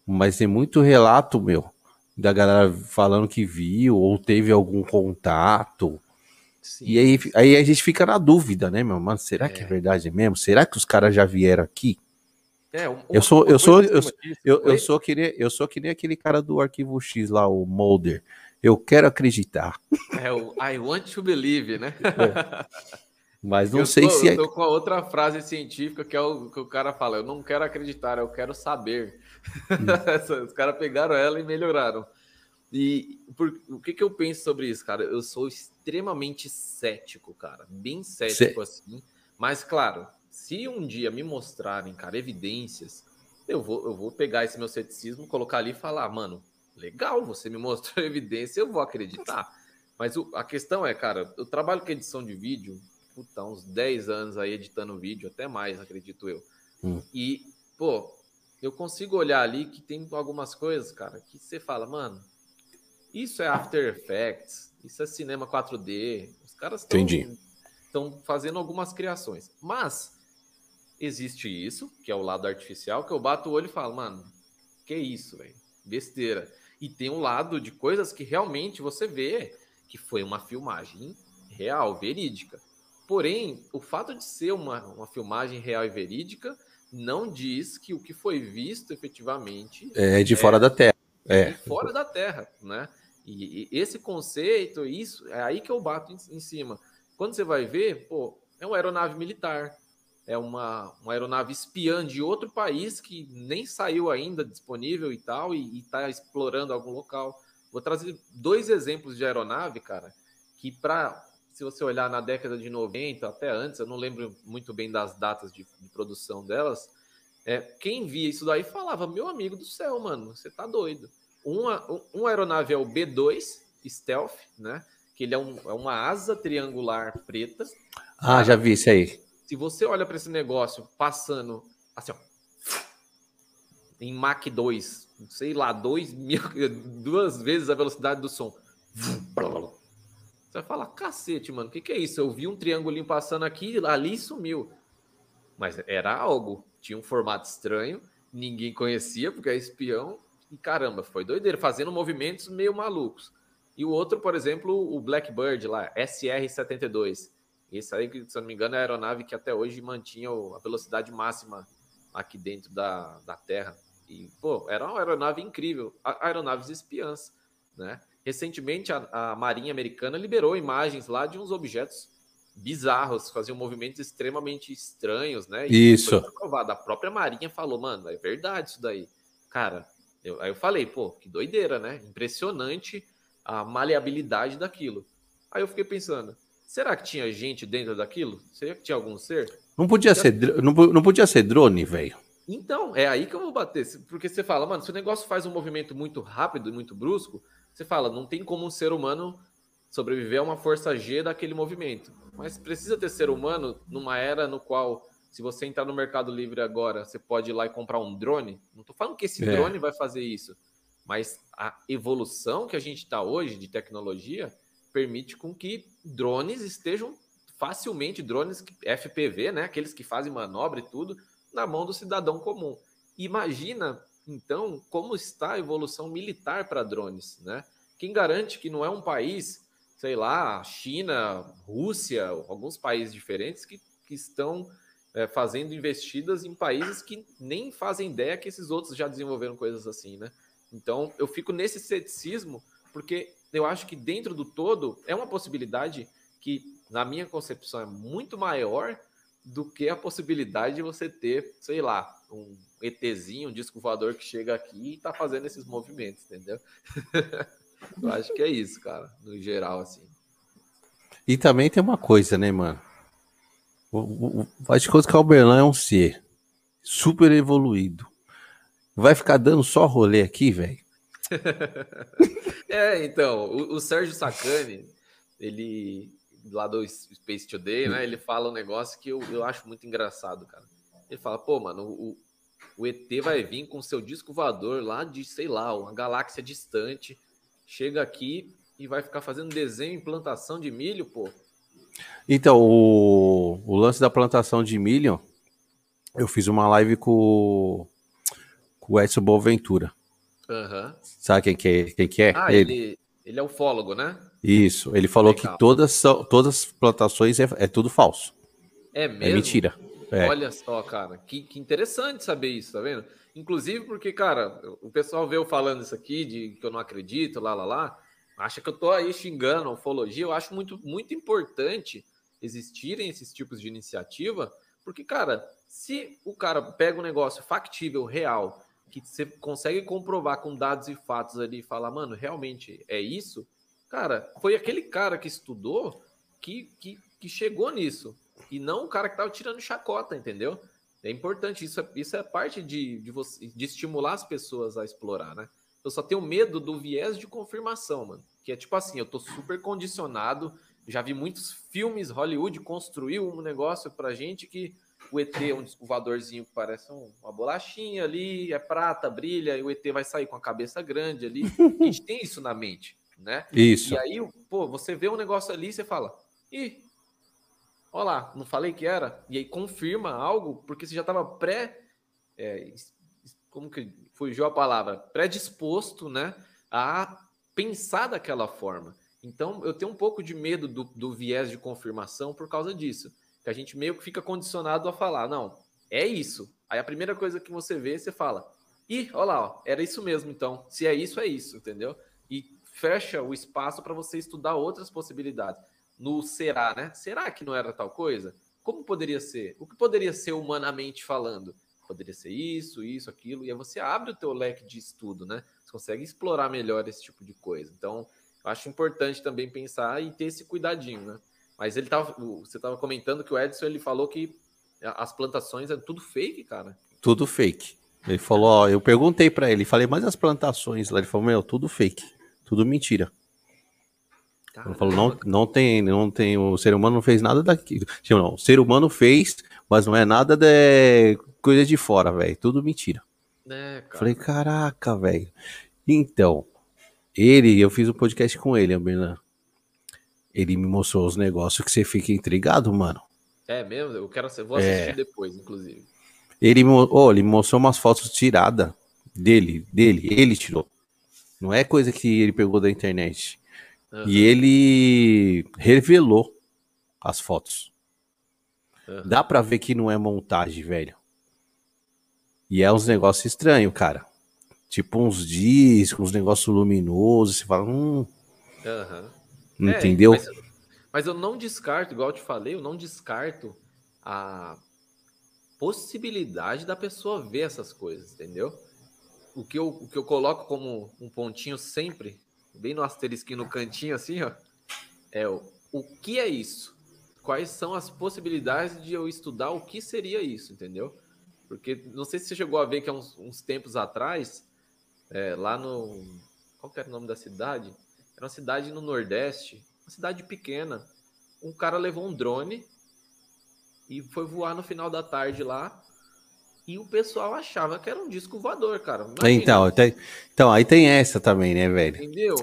mas tem muito relato, meu, da galera falando que viu ou teve algum contato. Sim. E aí, aí a gente fica na dúvida, né, meu mano? Será é. que é verdade mesmo? Será que os caras já vieram aqui? É, uma, eu sou, eu sou, eu, eu, eu, sou que nem, eu sou que nem aquele cara do arquivo X lá, o Mulder. Eu quero acreditar. É o I want to believe, né? É. Mas não eu sei tô, se. É... Eu tô com a outra frase científica que é o que o cara fala: eu não quero acreditar, eu quero saber. Os caras pegaram ela e melhoraram. E por, o que, que eu penso sobre isso, cara? Eu sou extremamente cético, cara. Bem cético Cê... assim. Mas, claro, se um dia me mostrarem, cara, evidências, eu vou, eu vou pegar esse meu ceticismo, colocar ali e falar, mano, legal, você me mostrou evidência, eu vou acreditar. Mas o, a questão é, cara, eu trabalho com edição de vídeo, puta, uns 10 anos aí editando vídeo, até mais, acredito eu. Hum. E, pô, eu consigo olhar ali que tem algumas coisas, cara, que você fala, mano, isso é After Effects, isso é cinema 4D. Os caras estão fazendo algumas criações. Mas existe isso, que é o lado artificial, que eu bato o olho e falo, mano, que isso, velho? Besteira. E tem um lado de coisas que realmente você vê que foi uma filmagem real, verídica. Porém, o fato de ser uma, uma filmagem real e verídica não diz que o que foi visto efetivamente é de fora é, da Terra. É. De fora da Terra, né? E, e, esse conceito, isso, é aí que eu bato em, em cima. Quando você vai ver, pô, é uma aeronave militar, é uma, uma aeronave espiã de outro país que nem saiu ainda disponível e tal, e está explorando algum local. Vou trazer dois exemplos de aeronave, cara, que para se você olhar na década de 90, até antes, eu não lembro muito bem das datas de, de produção delas, é, quem via isso daí falava, meu amigo do céu, mano, você tá doido. Uma, uma aeronave é o B2 Stealth, né? Que ele é, um, é uma asa triangular preta. Ah, já vi isso aí. Se você olha para esse negócio passando assim, ó, em Mach 2, sei lá, dois mil, duas vezes a velocidade do som. Você vai falar, cacete, mano, o que, que é isso? Eu vi um triângulo passando aqui, ali sumiu. Mas era algo, tinha um formato estranho, ninguém conhecia, porque é espião, e caramba, foi doideira, fazendo movimentos meio malucos. E o outro, por exemplo, o Blackbird lá, SR-72. Esse aí, se eu não me engano, é a aeronave que até hoje mantinha a velocidade máxima aqui dentro da, da Terra. E, pô, era uma aeronave incrível. Aeronaves espiãs, né? Recentemente, a, a Marinha Americana liberou imagens lá de uns objetos bizarros, faziam movimentos extremamente estranhos, né? E isso. A própria Marinha falou, mano, é verdade isso daí. Cara, eu, aí eu falei, pô, que doideira, né? Impressionante a maleabilidade daquilo. Aí eu fiquei pensando, Será que tinha gente dentro daquilo? Será que tinha algum ser? Não podia ser, não, não podia ser drone, velho. Então, é aí que eu vou bater. Porque você fala, mano, se o negócio faz um movimento muito rápido e muito brusco, você fala, não tem como um ser humano sobreviver a uma força G daquele movimento. Mas precisa ter ser humano numa era no qual, se você entrar no Mercado Livre agora, você pode ir lá e comprar um drone. Não estou falando que esse é. drone vai fazer isso, mas a evolução que a gente está hoje de tecnologia permite com que drones estejam facilmente, drones FPV, né, aqueles que fazem manobra e tudo, na mão do cidadão comum. Imagina, então, como está a evolução militar para drones, né? Quem garante que não é um país, sei lá, China, Rússia, alguns países diferentes que, que estão é, fazendo investidas em países que nem fazem ideia que esses outros já desenvolveram coisas assim, né? Então, eu fico nesse ceticismo, porque eu acho que dentro do todo é uma possibilidade que, na minha concepção, é muito maior do que a possibilidade de você ter, sei lá, um ETzinho, um disco voador que chega aqui e tá fazendo esses movimentos, entendeu? Eu acho que é isso, cara, no geral, assim. E também tem uma coisa, né, mano? Faz de conta que o Alberlan é um ser super evoluído. Vai ficar dando só rolê aqui, velho? é, então, o, o Sérgio Sacani, ele, lá do Space Today, né, ele fala um negócio que eu, eu acho muito engraçado, cara. Ele fala, pô, mano, o, o ET vai vir com seu disco voador lá de, sei lá, uma galáxia distante, chega aqui e vai ficar fazendo desenho em plantação de milho, pô. Então, o, o lance da plantação de milho, eu fiz uma live com, com o Edson Boaventura. Uhum. Sabe quem que é? Quem que é? Ah, ele. ele, ele é ufólogo, né? Isso, ele falou Legal. que todas, todas as plantações é, é tudo falso. É, é mesmo? É mentira. É. Olha só, cara, que, que, interessante saber isso, tá vendo? Inclusive porque, cara, o pessoal vê eu falando isso aqui, de que eu não acredito, lá, lá, lá, acha que eu tô aí xingando a ufologia. Eu acho muito, muito importante existirem esses tipos de iniciativa, porque, cara, se o cara pega um negócio factível, real, que você consegue comprovar com dados e fatos ali e falar, mano, realmente é isso, cara, foi aquele cara que estudou que, que, que chegou nisso. E não o cara que tava tirando chacota, entendeu? É importante, isso é, isso é parte de, de, você, de estimular as pessoas a explorar, né? Eu só tenho medo do viés de confirmação, mano. Que é tipo assim, eu tô super condicionado, já vi muitos filmes, Hollywood construiu um negócio pra gente que o ET é um descovadorzinho que parece uma bolachinha ali, é prata, brilha, e o ET vai sair com a cabeça grande ali. A gente tem isso na mente, né? Isso. E aí, pô, você vê um negócio ali e você fala, ih, olha lá, não falei que era? E aí confirma algo, porque você já estava pré. É, como que fugiu a palavra? Predisposto, né? A pensar daquela forma. Então, eu tenho um pouco de medo do, do viés de confirmação por causa disso que a gente meio que fica condicionado a falar, não, é isso. Aí a primeira coisa que você vê, você fala, ih, olha lá, ó, era isso mesmo, então. Se é isso, é isso, entendeu? E fecha o espaço para você estudar outras possibilidades. No será, né? Será que não era tal coisa? Como poderia ser? O que poderia ser humanamente falando? Poderia ser isso, isso, aquilo, e aí você abre o teu leque de estudo, né? Você consegue explorar melhor esse tipo de coisa. Então, eu acho importante também pensar e ter esse cuidadinho, né? Mas ele tava, você estava comentando que o Edson ele falou que as plantações é tudo fake, cara. Tudo fake. Ele falou, ó, eu perguntei para ele, falei, mas as plantações lá, ele falou, meu, tudo fake, tudo mentira. Ele falou, não, não tem, não tem, o ser humano não fez nada daquilo. Tipo, não, o ser humano fez, mas não é nada de coisa de fora, velho, tudo mentira. É, cara. Falei, caraca, velho. Então, ele, eu fiz um podcast com ele, Bernardo ele me mostrou os negócios que você fica intrigado, mano. É mesmo? Eu quero eu vou assistir é. depois, inclusive. Ele, oh, ele mostrou umas fotos tiradas dele, dele, ele tirou. Não é coisa que ele pegou da internet. Uhum. E ele revelou as fotos. Uhum. Dá pra ver que não é montagem, velho. E é uns negócios estranhos, cara. Tipo uns discos, uns negócios luminosos. Você fala, hum. Uhum. Entendeu? É, mas, mas, eu não descarto, igual eu te falei, eu não descarto a possibilidade da pessoa ver essas coisas, entendeu? O que eu, o que eu coloco como um pontinho sempre, bem no asterisquinho no cantinho assim, ó, é o, o que é isso? Quais são as possibilidades de eu estudar o que seria isso, entendeu? Porque não sei se você chegou a ver que há uns, uns tempos atrás, é, lá no. Qual que era o nome da cidade? Era uma cidade no Nordeste, uma cidade pequena. Um cara levou um drone e foi voar no final da tarde lá. E o pessoal achava que era um disco voador, cara. Imagina. Então, tem, então, aí tem essa também, né, velho? Entendeu?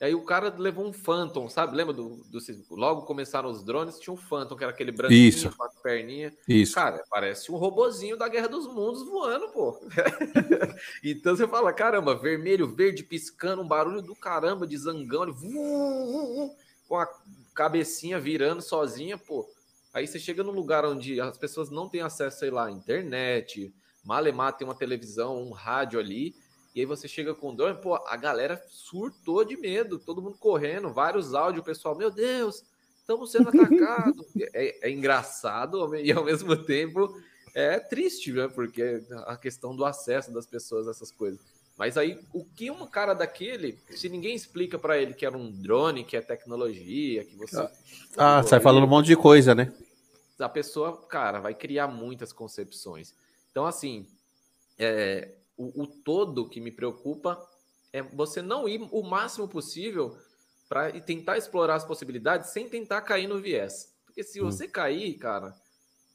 Aí o cara levou um Phantom, sabe? Lembra do, do, Logo começaram os drones, tinha um Phantom, que era aquele branquinho Isso. com a perninha. Isso. Cara, parece um robozinho da Guerra dos Mundos voando, pô. então você fala, caramba, vermelho, verde, piscando, um barulho do caramba de zangão, com a cabecinha virando sozinha, pô. Aí você chega num lugar onde as pessoas não têm acesso, sei lá, à internet, malemar tem uma televisão, um rádio ali, e aí você chega com o drone, pô, a galera surtou de medo, todo mundo correndo, vários áudios, o pessoal, meu Deus, estamos sendo atacados. é, é, engraçado e ao mesmo tempo é triste, né? Porque a questão do acesso das pessoas a essas coisas. Mas aí, o que um cara daquele, se ninguém explica para ele que era um drone, que é tecnologia, que você. Ah, sai falando um monte de coisa, né? A pessoa, cara, vai criar muitas concepções. Então, assim, é, o, o todo que me preocupa é você não ir o máximo possível para tentar explorar as possibilidades sem tentar cair no viés. Porque se hum. você cair, cara,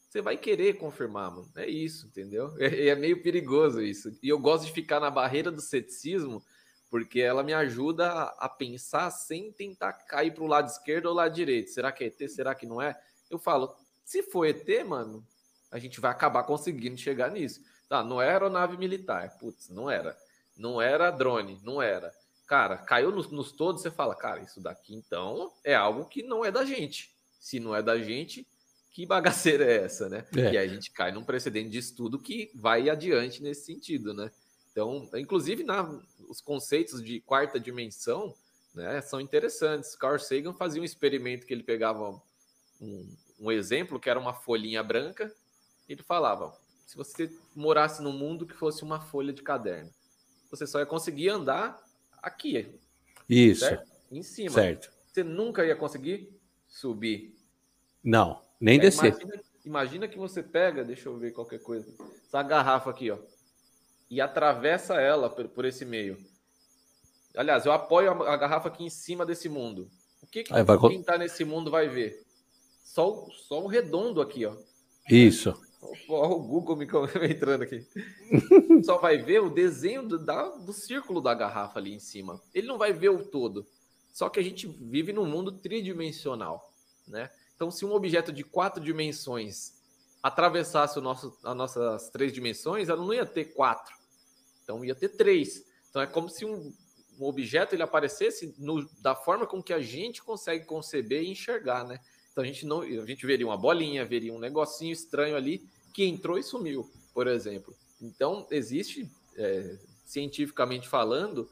você vai querer confirmar, mano. É isso, entendeu? É, é, meio perigoso isso. E eu gosto de ficar na barreira do ceticismo, porque ela me ajuda a, a pensar sem tentar cair para o lado esquerdo ou lado direito. Será que é ET? Será que não é? Eu falo, se for ET, mano, a gente vai acabar conseguindo chegar nisso. Tá, não era aeronave militar. Putz, não era. Não era drone, não era. Cara, caiu nos, nos todos, você fala, cara, isso daqui então é algo que não é da gente. Se não é da gente, que bagaceira é essa, né? É. E aí a gente cai num precedente de estudo que vai adiante nesse sentido, né? Então, inclusive, na, os conceitos de quarta dimensão né, são interessantes. Carl Sagan fazia um experimento que ele pegava um, um exemplo, que era uma folhinha branca, ele falava: se você morasse num mundo que fosse uma folha de caderno, você só ia conseguir andar aqui. Isso. Certo? Em cima. Certo. Você nunca ia conseguir subir. Não. Nem é, descer. Imagina, imagina, que você pega, deixa eu ver qualquer coisa, essa garrafa aqui, ó, e atravessa ela por, por esse meio. Aliás, eu apoio a, a, garrafa aqui em cima desse mundo. O que, que vai... quem está nesse mundo vai ver? Só, só o redondo aqui, ó. Isso. Olha o Google me entrando aqui. Só vai ver o desenho do, da, do círculo da garrafa ali em cima. Ele não vai ver o todo. Só que a gente vive num mundo tridimensional, né? Então, se um objeto de quatro dimensões atravessasse o nosso, as nossas três dimensões, ela não ia ter quatro. Então, ia ter três. Então, é como se um, um objeto ele aparecesse no, da forma com que a gente consegue conceber e enxergar, né? Então, a gente, não, a gente veria uma bolinha, veria um negocinho estranho ali que entrou e sumiu, por exemplo. Então, existe, é, cientificamente falando,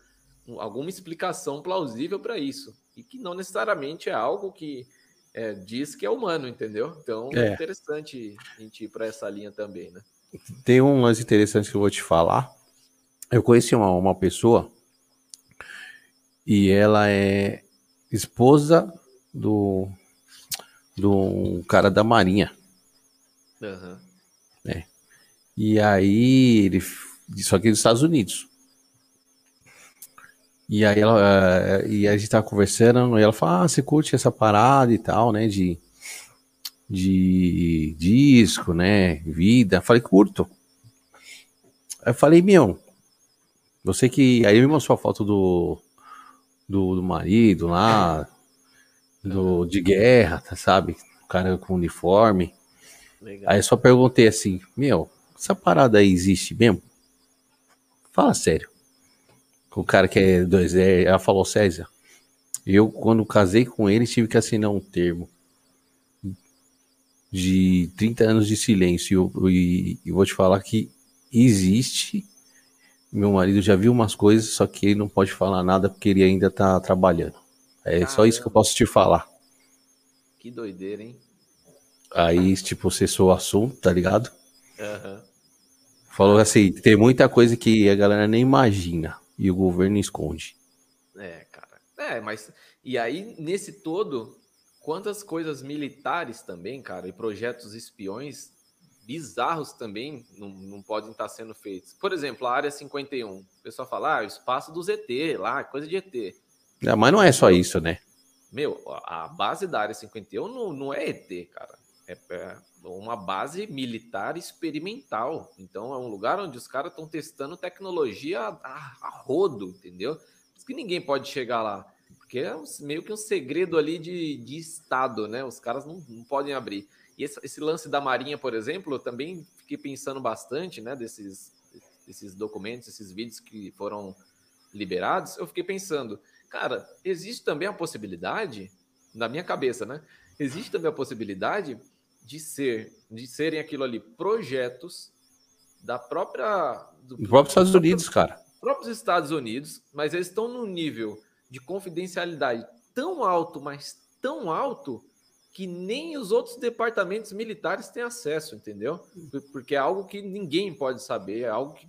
alguma explicação plausível para isso. E que não necessariamente é algo que é, diz que é humano, entendeu? Então é, é interessante a gente ir para essa linha também, né? Tem um lance interessante que eu vou te falar. Eu conheci uma, uma pessoa e ela é esposa do, do cara da Marinha. Uhum. É. E aí, ele, só que nos Estados Unidos. E aí ela, uh, e a gente tava conversando, e ela fala, ah, você curte essa parada e tal, né, de, de disco, né, vida. Eu falei, curto. Aí eu falei, meu, você que... Aí me mostrou a foto do, do, do marido lá, do, de guerra, tá, sabe? O cara com uniforme. Legal. Aí eu só perguntei assim, meu, essa parada aí existe mesmo? Fala sério o cara que é dois é, ela falou César. Eu quando casei com ele tive que assinar um termo de 30 anos de silêncio e, e vou te falar que existe. Meu marido já viu umas coisas, só que ele não pode falar nada porque ele ainda tá trabalhando. É Caramba. só isso que eu posso te falar. Que doideira, hein? Aí, tipo, cessou o assunto, tá ligado? Uhum. Falou assim, tem muita coisa que a galera nem imagina e o governo esconde. É, cara. É, mas. E aí, nesse todo, quantas coisas militares também, cara, e projetos espiões bizarros também não, não podem estar sendo feitos. Por exemplo, a Área 51. O pessoal fala, ah, o espaço do ZT lá, coisa de ET. Mas não é só isso, né? Meu, a base da Área 51 não, não é ET, cara. É, é uma base militar experimental. Então é um lugar onde os caras estão testando tecnologia a, a, rodo, entendeu? Por que ninguém pode chegar lá. Porque é meio que um segredo ali de, de Estado, né? Os caras não, não podem abrir. E esse, esse, lance da Marinha, por exemplo, eu também fiquei pensando bastante, né? Desses, desses documentos, esses vídeos que foram liberados. Eu fiquei pensando, cara, existe também a possibilidade, na minha cabeça, né? Existe também a possibilidade de ser, de serem aquilo ali projetos da própria do, do próprio Estados do, Unidos, cara. Próprios Estados Unidos, mas eles estão num nível de confidencialidade tão alto, mas tão alto que nem os outros departamentos militares têm acesso, entendeu? Porque é algo que ninguém pode saber, é algo que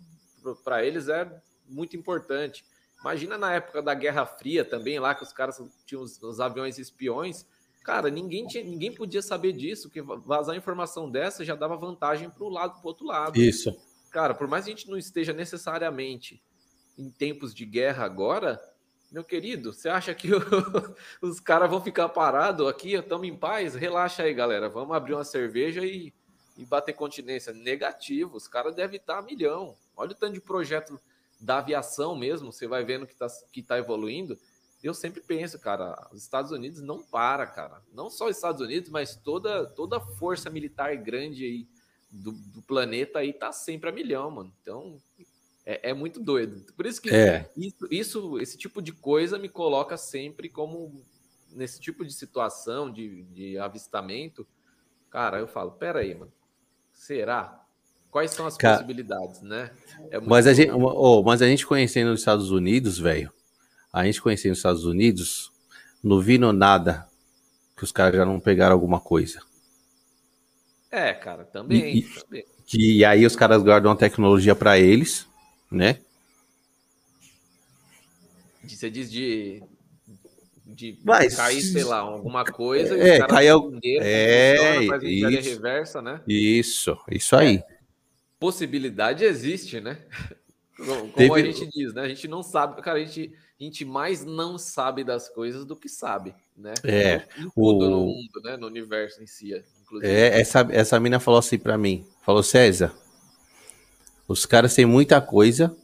para eles é muito importante. Imagina na época da Guerra Fria também, lá que os caras tinham os, os aviões espiões. Cara, ninguém, tinha, ninguém podia saber disso, que vazar informação dessa já dava vantagem para o lado, para outro lado. Isso. Cara, por mais que a gente não esteja necessariamente em tempos de guerra agora, meu querido, você acha que o, os caras vão ficar parados aqui? Estamos em paz? Relaxa aí, galera. Vamos abrir uma cerveja e, e bater continência. Negativo, os caras devem estar a milhão. Olha o tanto de projeto da aviação mesmo, você vai vendo que está que tá evoluindo. Eu sempre penso, cara, os Estados Unidos não para, cara. Não só os Estados Unidos, mas toda, toda força militar grande aí do, do planeta aí tá sempre a milhão, mano. Então, é, é, muito doido. Por isso que é. isso, isso, esse tipo de coisa me coloca sempre como nesse tipo de situação de, de avistamento. Cara, eu falo, pera aí, mano. Será? Quais são as cara, possibilidades, né? É mas, a gente, oh, mas a gente conhecendo os Estados Unidos, velho, a gente conhecendo os Estados Unidos, não vi no nada que os caras já não pegaram alguma coisa. É, cara, também. E, também. Que, e aí os caras guardam a tecnologia para eles né? Você diz de, de Mas, cair, sei lá, alguma coisa. É, caiu. É, funciona, isso, reversa, né? Isso, isso aí. É, possibilidade existe, né? Como, Teve... a gente diz, né? A gente não sabe, cara, a gente, a gente mais não sabe das coisas do que sabe, né? É. o... no mundo, né? No universo em si, inclusive. É, essa, essa mina falou assim para mim, falou, César, os caras têm muita coisa.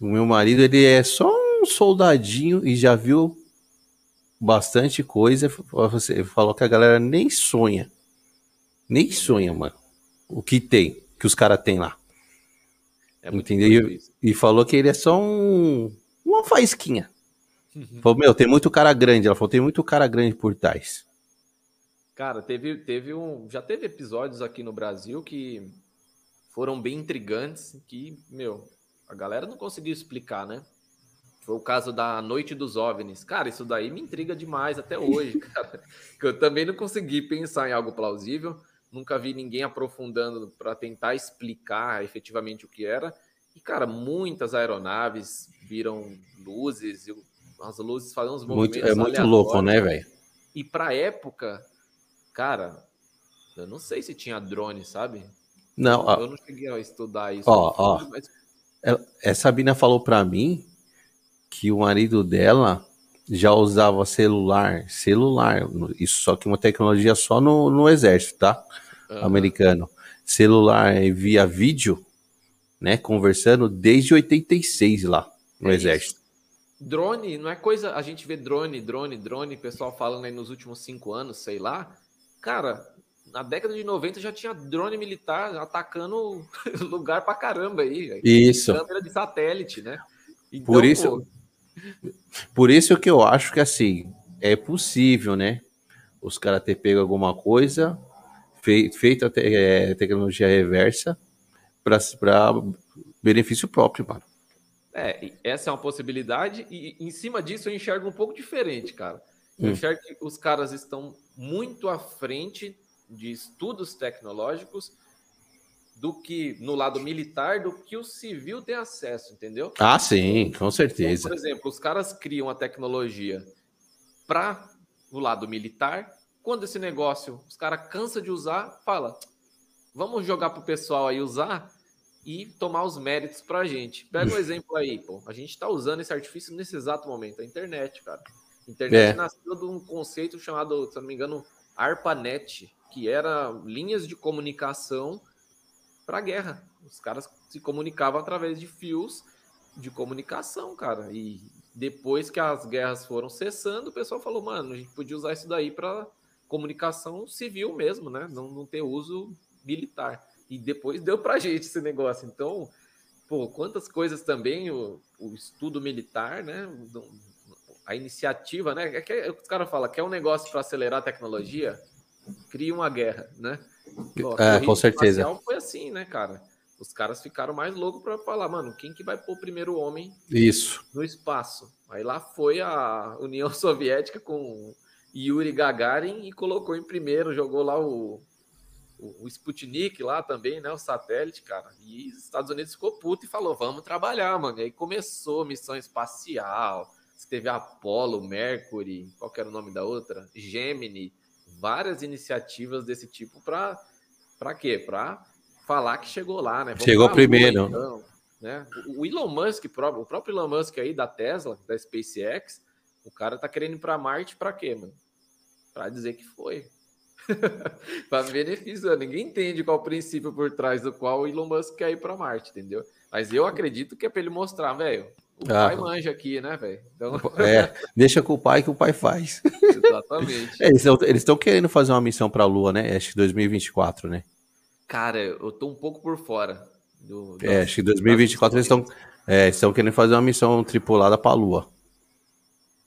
O meu marido, ele é só um soldadinho e já viu bastante coisa. Você falou que a galera nem sonha. Nem sonha, mano. O que tem, que os caras têm lá. É Entendeu? E, e, falou que ele é só um, uma faísquinha. Uhum. Falou, meu, tem muito cara grande. Ela falou, tem muito cara grande por trás. Cara, teve, teve um. Já teve episódios aqui no Brasil que foram bem intrigantes que, meu, a galera não conseguiu explicar, né? Foi o caso da Noite dos OVNIs. Cara, isso daí me intriga demais até hoje, cara. Que eu também não consegui pensar em algo plausível. Nunca vi ninguém aprofundando para tentar explicar efetivamente o que era. E, cara, muitas aeronaves viram luzes, e as luzes fazendo uns movimentos. Muito, é muito louco, né, velho? E pra época, cara, eu não sei se tinha drone, sabe? Não, ó, eu não cheguei a estudar isso. Ó, ó, mas... Essa Sabina falou para mim que o marido dela já usava celular, celular, isso só que uma tecnologia só no, no exército, tá? Uhum. Americano. Celular via vídeo, né? Conversando desde 86 lá no é exército. Isso. Drone, não é coisa. A gente vê drone, drone, drone, pessoal falando aí nos últimos cinco anos, sei lá. Cara, na década de 90 já tinha drone militar atacando lugar pra caramba aí. Isso. Câmera de satélite, né? Então, por isso, pô... por isso que eu acho que assim é possível, né? Os caras ter pego alguma coisa, feito a te, é, tecnologia reversa para benefício próprio, mano. É, essa é uma possibilidade, e em cima disso eu enxergo um pouco diferente, cara. Eu hum. enxergo que os caras estão muito à frente de estudos tecnológicos do que no lado militar do que o civil tem acesso, entendeu? Ah, sim, com certeza. Então, por exemplo, os caras criam a tecnologia para o lado militar. Quando esse negócio os caras cansa de usar, fala: vamos jogar para o pessoal aí usar e tomar os méritos para a gente. Pega um exemplo aí, pô. A gente está usando esse artifício nesse exato momento, a internet, cara. A internet é. nasceu de um conceito chamado, se não me engano, ARPANET, que era linhas de comunicação para a guerra. Os caras se comunicavam através de fios de comunicação, cara. E depois que as guerras foram cessando, o pessoal falou, mano, a gente podia usar isso daí para comunicação civil mesmo, né? Não, não ter uso militar. E depois deu pra gente esse negócio. Então, pô, quantas coisas também o, o estudo militar, né? A iniciativa, né? É que, é, os caras falam que é um negócio para acelerar a tecnologia cria uma guerra, né? É, com certeza. Foi assim, né, cara? Os caras ficaram mais loucos para falar, mano, quem que vai pôr o primeiro homem Isso. no espaço? Aí lá foi a União Soviética com Yuri Gagarin e colocou em primeiro, jogou lá o, o, o Sputnik lá também, né? O satélite, cara. E os Estados Unidos ficou puto e falou: vamos trabalhar, mano. E aí começou missão espacial. Teve Apollo, Mercury, qual era o nome da outra? Gemini, várias iniciativas desse tipo para para quê? Para falar que chegou lá, né? Vamos chegou primeiro. Então, né? O Elon Musk, o próprio Elon Musk aí da Tesla, da SpaceX, o cara tá querendo ir para Marte para quê, mano? Para dizer que foi. para benefício, ninguém entende qual o princípio por trás do qual o Elon Musk quer ir para Marte, entendeu? Mas eu acredito que é para ele mostrar, velho. O ah, pai manja aqui, né, velho? Então... É, deixa com o pai que o pai faz. Exatamente. É, eles estão querendo fazer uma missão para a Lua, né? Acho que 2024, né? Cara, eu tô um pouco por fora. Do, do é, acho que 2024 eles estão é, estão querendo fazer uma missão tripulada para a Lua.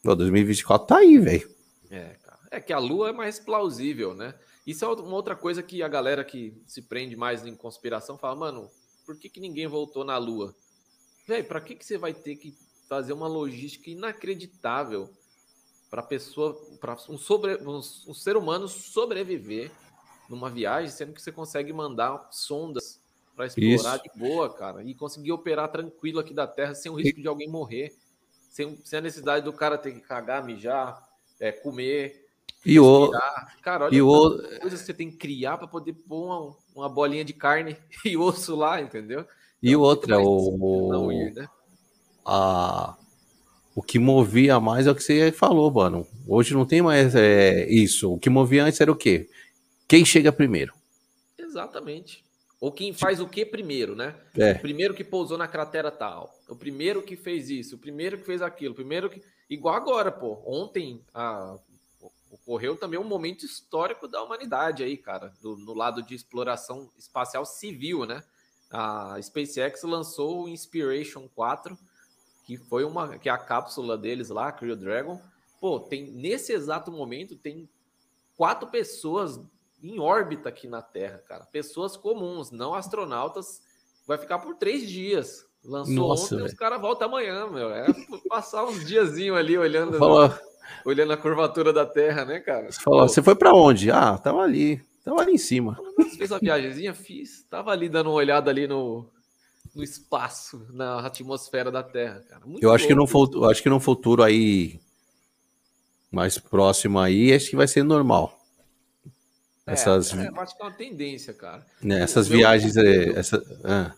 2024 tá aí, velho. É, é que a Lua é mais plausível, né? Isso é uma outra coisa que a galera que se prende mais em conspiração fala, mano, por que, que ninguém voltou na Lua? Velho, para que, que você vai ter que fazer uma logística inacreditável para pessoa, para um, sobre, um, um ser humano sobreviver numa viagem, sendo que você consegue mandar sondas para explorar Isso. de boa, cara, e conseguir operar tranquilo aqui da Terra sem o risco e... de alguém morrer, sem, sem a necessidade do cara ter que cagar, mijar, é, comer. E o cara, olha e o coisa que você tem que criar para poder pôr uma, uma bolinha de carne e osso lá, entendeu? E então, outra, o, ir, né? a, o que movia mais é o que você falou, mano. Hoje não tem mais é, isso. O que movia antes era o quê? Quem chega primeiro. Exatamente. Ou quem faz o que primeiro, né? É. O primeiro que pousou na cratera tal. O primeiro que fez isso. O primeiro que fez aquilo. O primeiro que. Igual agora, pô. Ontem a... ocorreu também um momento histórico da humanidade aí, cara. Do, no lado de exploração espacial civil, né? A SpaceX lançou o Inspiration 4, que foi uma que é a cápsula deles lá, Crew Dragon. Pô, tem nesse exato momento tem quatro pessoas em órbita aqui na Terra, cara. Pessoas comuns, não astronautas. Vai ficar por três dias. Lançou Nossa, ontem, véio. os caras voltam amanhã, meu. É passar uns diazinho ali olhando, olhando a curvatura da Terra, né, cara? Você falou, você foi para onde? Ah, tava ali. Tava ali em cima. Você fez a viagemzinha? Fiz. Tava ali dando uma olhada ali no, no espaço, na atmosfera da Terra, cara. Muito eu acho que, futuro, acho que no futuro aí, mais próximo aí, acho que vai ser normal. É, essas... É, eu acho que é uma tendência, cara. Né, essas viagens... É, essa, ah.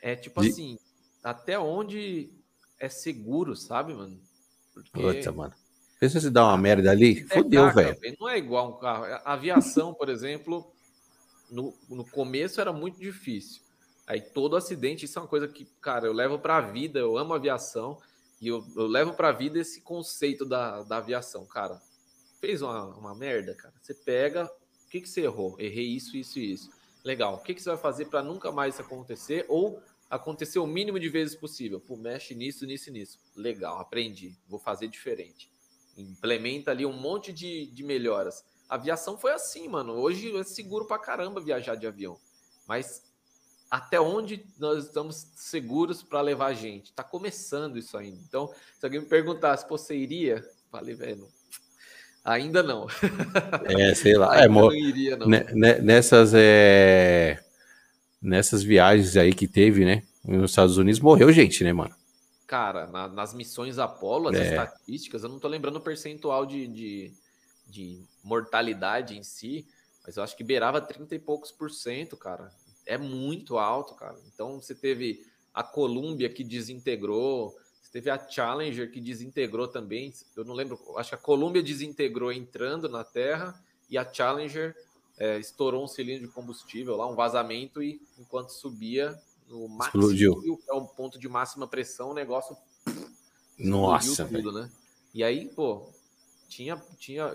é tipo De... assim, até onde é seguro, sabe, mano? Porque... Puta, mano. Pensa se dá uma merda ali, é, fodeu, velho. Não é igual um carro. A aviação, por exemplo, no, no começo era muito difícil. Aí todo acidente, isso é uma coisa que, cara, eu levo para a vida, eu amo aviação e eu, eu levo para a vida esse conceito da, da aviação, cara. Fez uma, uma merda, cara. Você pega, o que, que você errou? Errei isso, isso e isso. Legal. O que, que você vai fazer para nunca mais isso acontecer? Ou acontecer o mínimo de vezes possível? Pô, mexe nisso, nisso e nisso. Legal, aprendi. Vou fazer diferente implementa ali um monte de, de melhoras. A aviação foi assim, mano. Hoje é seguro pra caramba viajar de avião. Mas até onde nós estamos seguros para levar a gente? Tá começando isso ainda. Então, se alguém me perguntasse, pô, você iria? Falei, velho, ainda não. É, sei lá. é, não iria, não. Nessas, é... nessas viagens aí que teve, né? Nos Estados Unidos morreu gente, né, mano? Cara, na, nas missões Apolo, as é. estatísticas, eu não tô lembrando o percentual de, de, de, mortalidade em si, mas eu acho que beirava 30 e poucos por cento, cara. É muito alto, cara. Então você teve a Columbia que desintegrou, você teve a Challenger que desintegrou também. Eu não lembro, acho que a Columbia desintegrou entrando na Terra e a Challenger é, estourou um cilindro de combustível lá, um vazamento, e enquanto subia, no máximo, Explodiu. é um ponto de máxima pressão, o negócio Nossa, tudo, né? E aí, pô, tinha, tinha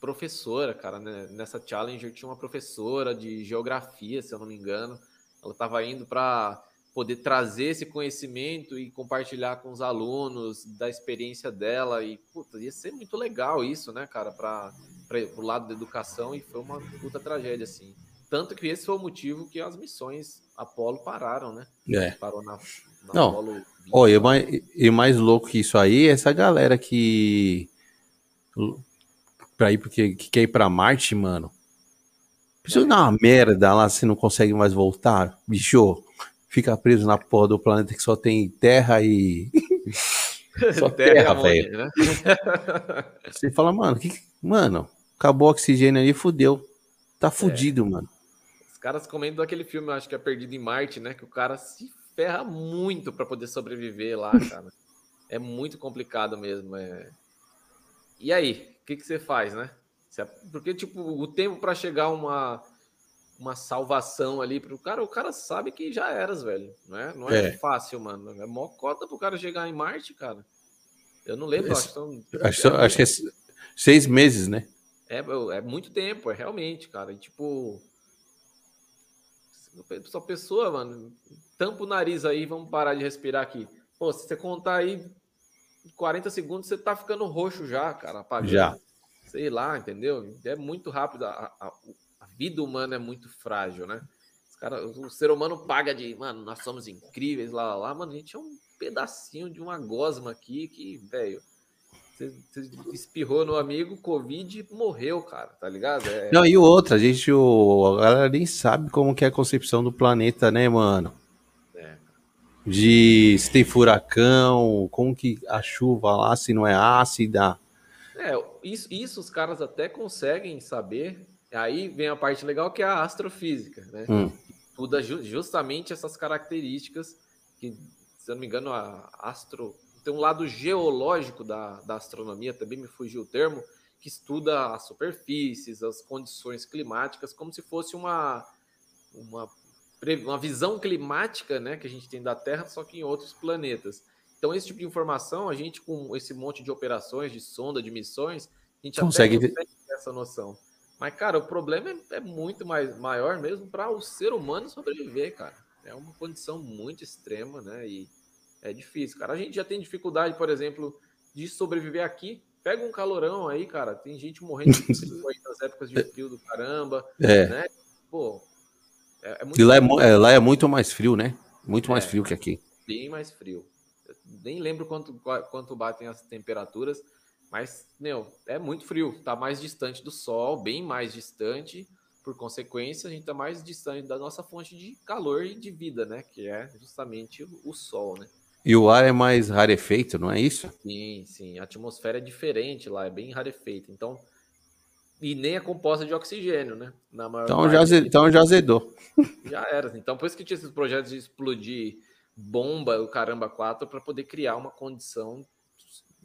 professora, cara, né? nessa Challenger tinha uma professora de geografia, se eu não me engano. Ela estava indo para poder trazer esse conhecimento e compartilhar com os alunos da experiência dela. E, puta, ia ser muito legal isso, né, cara, para o lado da educação. E foi uma puta tragédia, assim. Tanto que esse foi o motivo que as missões Apolo pararam, né? É. Parou na, na Não. Apolo 20, oh, e, mais, e mais louco que isso aí é essa galera que pra ir porque que quer ir pra Marte, mano. Precisa dar uma merda lá se não consegue mais voltar, bicho. Fica preso na porra do planeta que só tem terra e. só terra, velho. Né? Você fala, mano, que... mano, acabou o oxigênio ali, fudeu. Tá é. fudido, é. mano. Caras comentam aquele filme, eu acho que é Perdido em Marte, né? Que o cara se ferra muito para poder sobreviver lá, cara. é muito complicado mesmo. É... E aí, o que, que você faz, né? Porque, tipo, o tempo para chegar uma, uma salvação ali pro cara, o cara sabe que já eras, velho. Não é, não é, é. fácil, mano. É mó cota pro cara chegar em Marte, cara. Eu não lembro, Esse, acho, acho, é, acho que é seis meses, né? É, é muito tempo, é realmente, cara. E, tipo, só pessoa, mano, tampa o nariz aí, vamos parar de respirar aqui. Pô, se você contar aí 40 segundos, você tá ficando roxo já, cara, apagando. Já. Sei lá, entendeu? É muito rápido. A, a, a vida humana é muito frágil, né? Os cara, o ser humano paga de, mano, nós somos incríveis, lá, lá, lá. Mano, a gente é um pedacinho de uma gosma aqui que, velho, você espirrou no amigo, Covid, morreu, cara, tá ligado? É... Não, e outra, a gente, o, a galera nem sabe como que é a concepção do planeta, né, mano? É. De se tem furacão, como que a chuva lá, se não é ácida. É, isso, isso os caras até conseguem saber. Aí vem a parte legal que é a astrofísica, né? Hum. Estuda justamente essas características que, se eu não me engano, a astro tem um lado geológico da, da astronomia, também me fugiu o termo, que estuda as superfícies, as condições climáticas, como se fosse uma, uma, uma visão climática né, que a gente tem da Terra, só que em outros planetas. Então, esse tipo de informação, a gente, com esse monte de operações, de sonda, de missões, a gente consegue, até consegue ter essa noção. Mas, cara, o problema é, é muito mais maior mesmo para o ser humano sobreviver, cara. É uma condição muito extrema, né? E é difícil, cara. A gente já tem dificuldade, por exemplo, de sobreviver aqui. Pega um calorão aí, cara. Tem gente morrendo nas épocas de frio do caramba. É. Né? Pô, é, é muito e lá é, é, lá é, muito mais frio, né? Muito mais é, frio que aqui. Bem mais frio. Eu nem lembro quanto, quanto batem as temperaturas, mas, meu, é muito frio. Tá mais distante do sol, bem mais distante. Por consequência, a gente tá mais distante da nossa fonte de calor e de vida, né? Que é justamente o sol, né? E o ar é mais rarefeito, não é isso? Sim, sim. A atmosfera é diferente lá, é bem rarefeita. Então, e nem é composta de oxigênio, né? Na maior então, já, azedou, então já azedou. Já era. Então, por isso que tinha esses projetos de explodir bomba, o caramba 4, para poder criar uma condição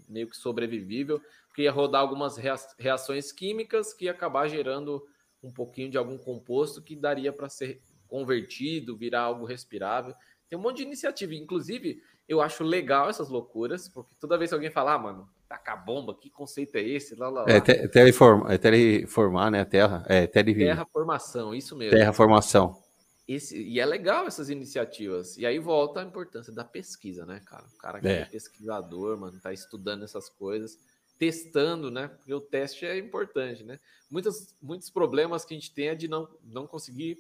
meio que sobrevivível, porque ia rodar algumas reações químicas que ia acabar gerando um pouquinho de algum composto que daria para ser convertido, virar algo respirável. Tem um monte de iniciativa. Inclusive, eu acho legal essas loucuras, porque toda vez que alguém falar, ah, mano, tacar bomba, que conceito é esse? Lá, lá, lá. É, te, teleform, é teleformar, né? A terra. É, tele... Terraformação, isso mesmo. Terraformação. Esse, e é legal essas iniciativas. E aí volta a importância da pesquisa, né, cara? O cara que é, é pesquisador, mano, tá estudando essas coisas, testando, né? Porque o teste é importante, né? Muitos, muitos problemas que a gente tem é de não, não conseguir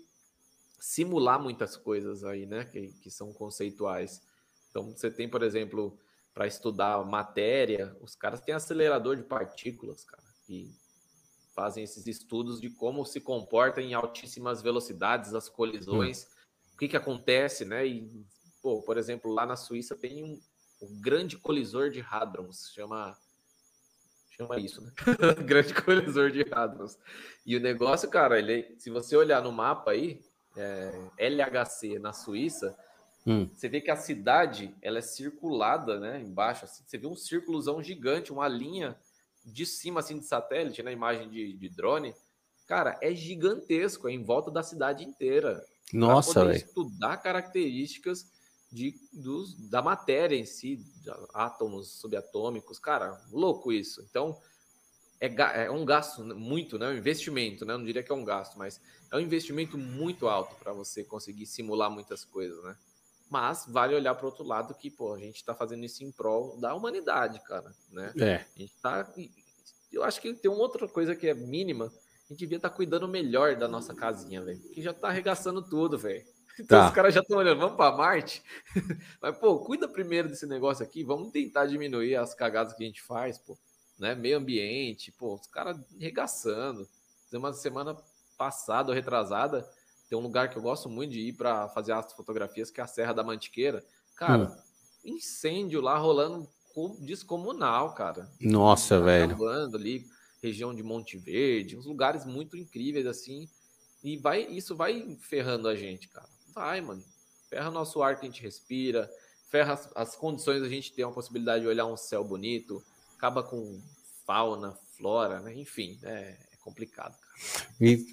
simular muitas coisas aí, né? Que, que são conceituais. Então, você tem, por exemplo, para estudar matéria, os caras têm acelerador de partículas, cara, e fazem esses estudos de como se comporta em altíssimas velocidades as colisões, hum. o que, que acontece, né? E, pô, por exemplo, lá na Suíça tem um, um grande colisor de hadrons, chama chama isso, né? grande colisor de hadrons. E o negócio, cara, ele, se você olhar no mapa aí, é, LHC na Suíça, Hum. Você vê que a cidade ela é circulada, né? Embaixo, assim, você vê um círculozão gigante, uma linha de cima assim de satélite, na né, imagem de, de drone. Cara, é gigantesco, é em volta da cidade inteira. Nossa, velho. Estudar características de, dos, da matéria em si, átomos subatômicos, cara, louco isso. Então, é, é um gasto muito, né? Um investimento, né? Eu não diria que é um gasto, mas é um investimento muito alto para você conseguir simular muitas coisas, né? Mas vale olhar para o outro lado que, pô, a gente está fazendo isso em prol da humanidade, cara, né? É. A gente tá... Eu acho que tem uma outra coisa que é mínima. A gente devia estar tá cuidando melhor da nossa casinha, velho. Que já está arregaçando tudo, velho. Então tá. os caras já estão olhando, vamos para Marte? Mas, pô, cuida primeiro desse negócio aqui, vamos tentar diminuir as cagadas que a gente faz, pô. né? Meio ambiente, pô, os caras regaçando. Uma semana passada ou retrasada, tem um lugar que eu gosto muito de ir para fazer astrofotografias, que é a Serra da Mantiqueira. Cara, hum. incêndio lá rolando descomunal, cara. Nossa, tá velho. ali, região de Monte Verde, uns lugares muito incríveis assim. E vai, isso vai ferrando a gente, cara. Vai, mano. Ferra nosso ar que a gente respira, ferra as, as condições da gente ter uma possibilidade de olhar um céu bonito, acaba com fauna, flora, né? Enfim, é, é complicado, cara. E,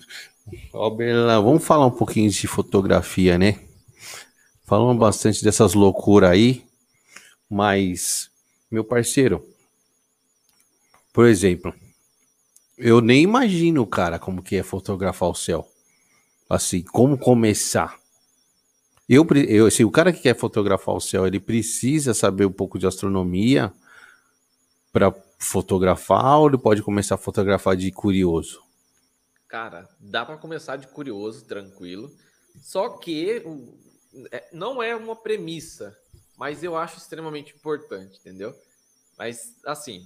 ó, Bela, vamos falar um pouquinho de fotografia, né? Falamos bastante dessas loucuras aí, mas, meu parceiro, por exemplo, eu nem imagino, cara, como que é fotografar o céu. Assim, como começar. Eu, eu assim, o cara que quer fotografar o céu, ele precisa saber um pouco de astronomia para fotografar ou ele pode começar a fotografar de curioso? Cara, dá para começar de curioso, tranquilo. Só que é, não é uma premissa, mas eu acho extremamente importante, entendeu? Mas assim,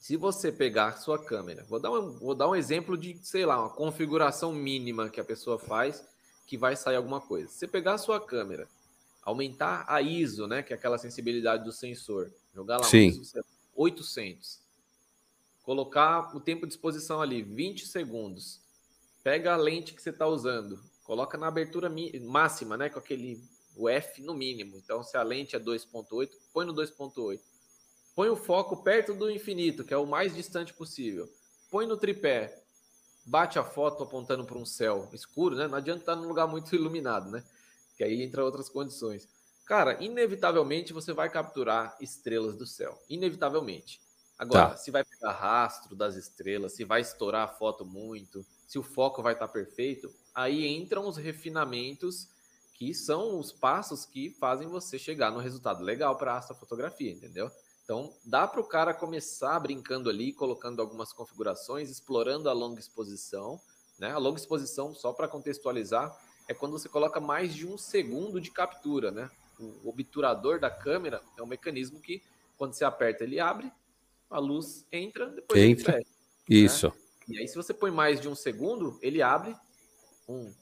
se você pegar sua câmera, vou dar um, vou dar um exemplo de, sei lá, uma configuração mínima que a pessoa faz que vai sair alguma coisa. Se você pegar a sua câmera, aumentar a ISO, né, que é aquela sensibilidade do sensor, jogar lá Sim. um ISO 800, colocar o tempo de exposição ali, 20 segundos, pega a lente que você está usando, coloca na abertura máxima, né, com aquele o F no mínimo. Então, se a lente é 2.8, põe no 2.8. Põe o foco perto do infinito, que é o mais distante possível. Põe no tripé, bate a foto apontando para um céu escuro, né? Não adianta estar num lugar muito iluminado, né? Que aí entra outras condições. Cara, inevitavelmente você vai capturar estrelas do céu. Inevitavelmente. Agora, tá. se vai pegar rastro das estrelas, se vai estourar a foto muito, se o foco vai estar perfeito, aí entram os refinamentos que são os passos que fazem você chegar no resultado legal para a astrofotografia, entendeu? Então, dá para o cara começar brincando ali, colocando algumas configurações, explorando a longa exposição. Né? A longa exposição, só para contextualizar, é quando você coloca mais de um segundo de captura. Né? O obturador da câmera é um mecanismo que, quando você aperta, ele abre, a luz entra, depois entra. ele fecha. Isso. Né? E aí, se você põe mais de um segundo, ele abre. Um,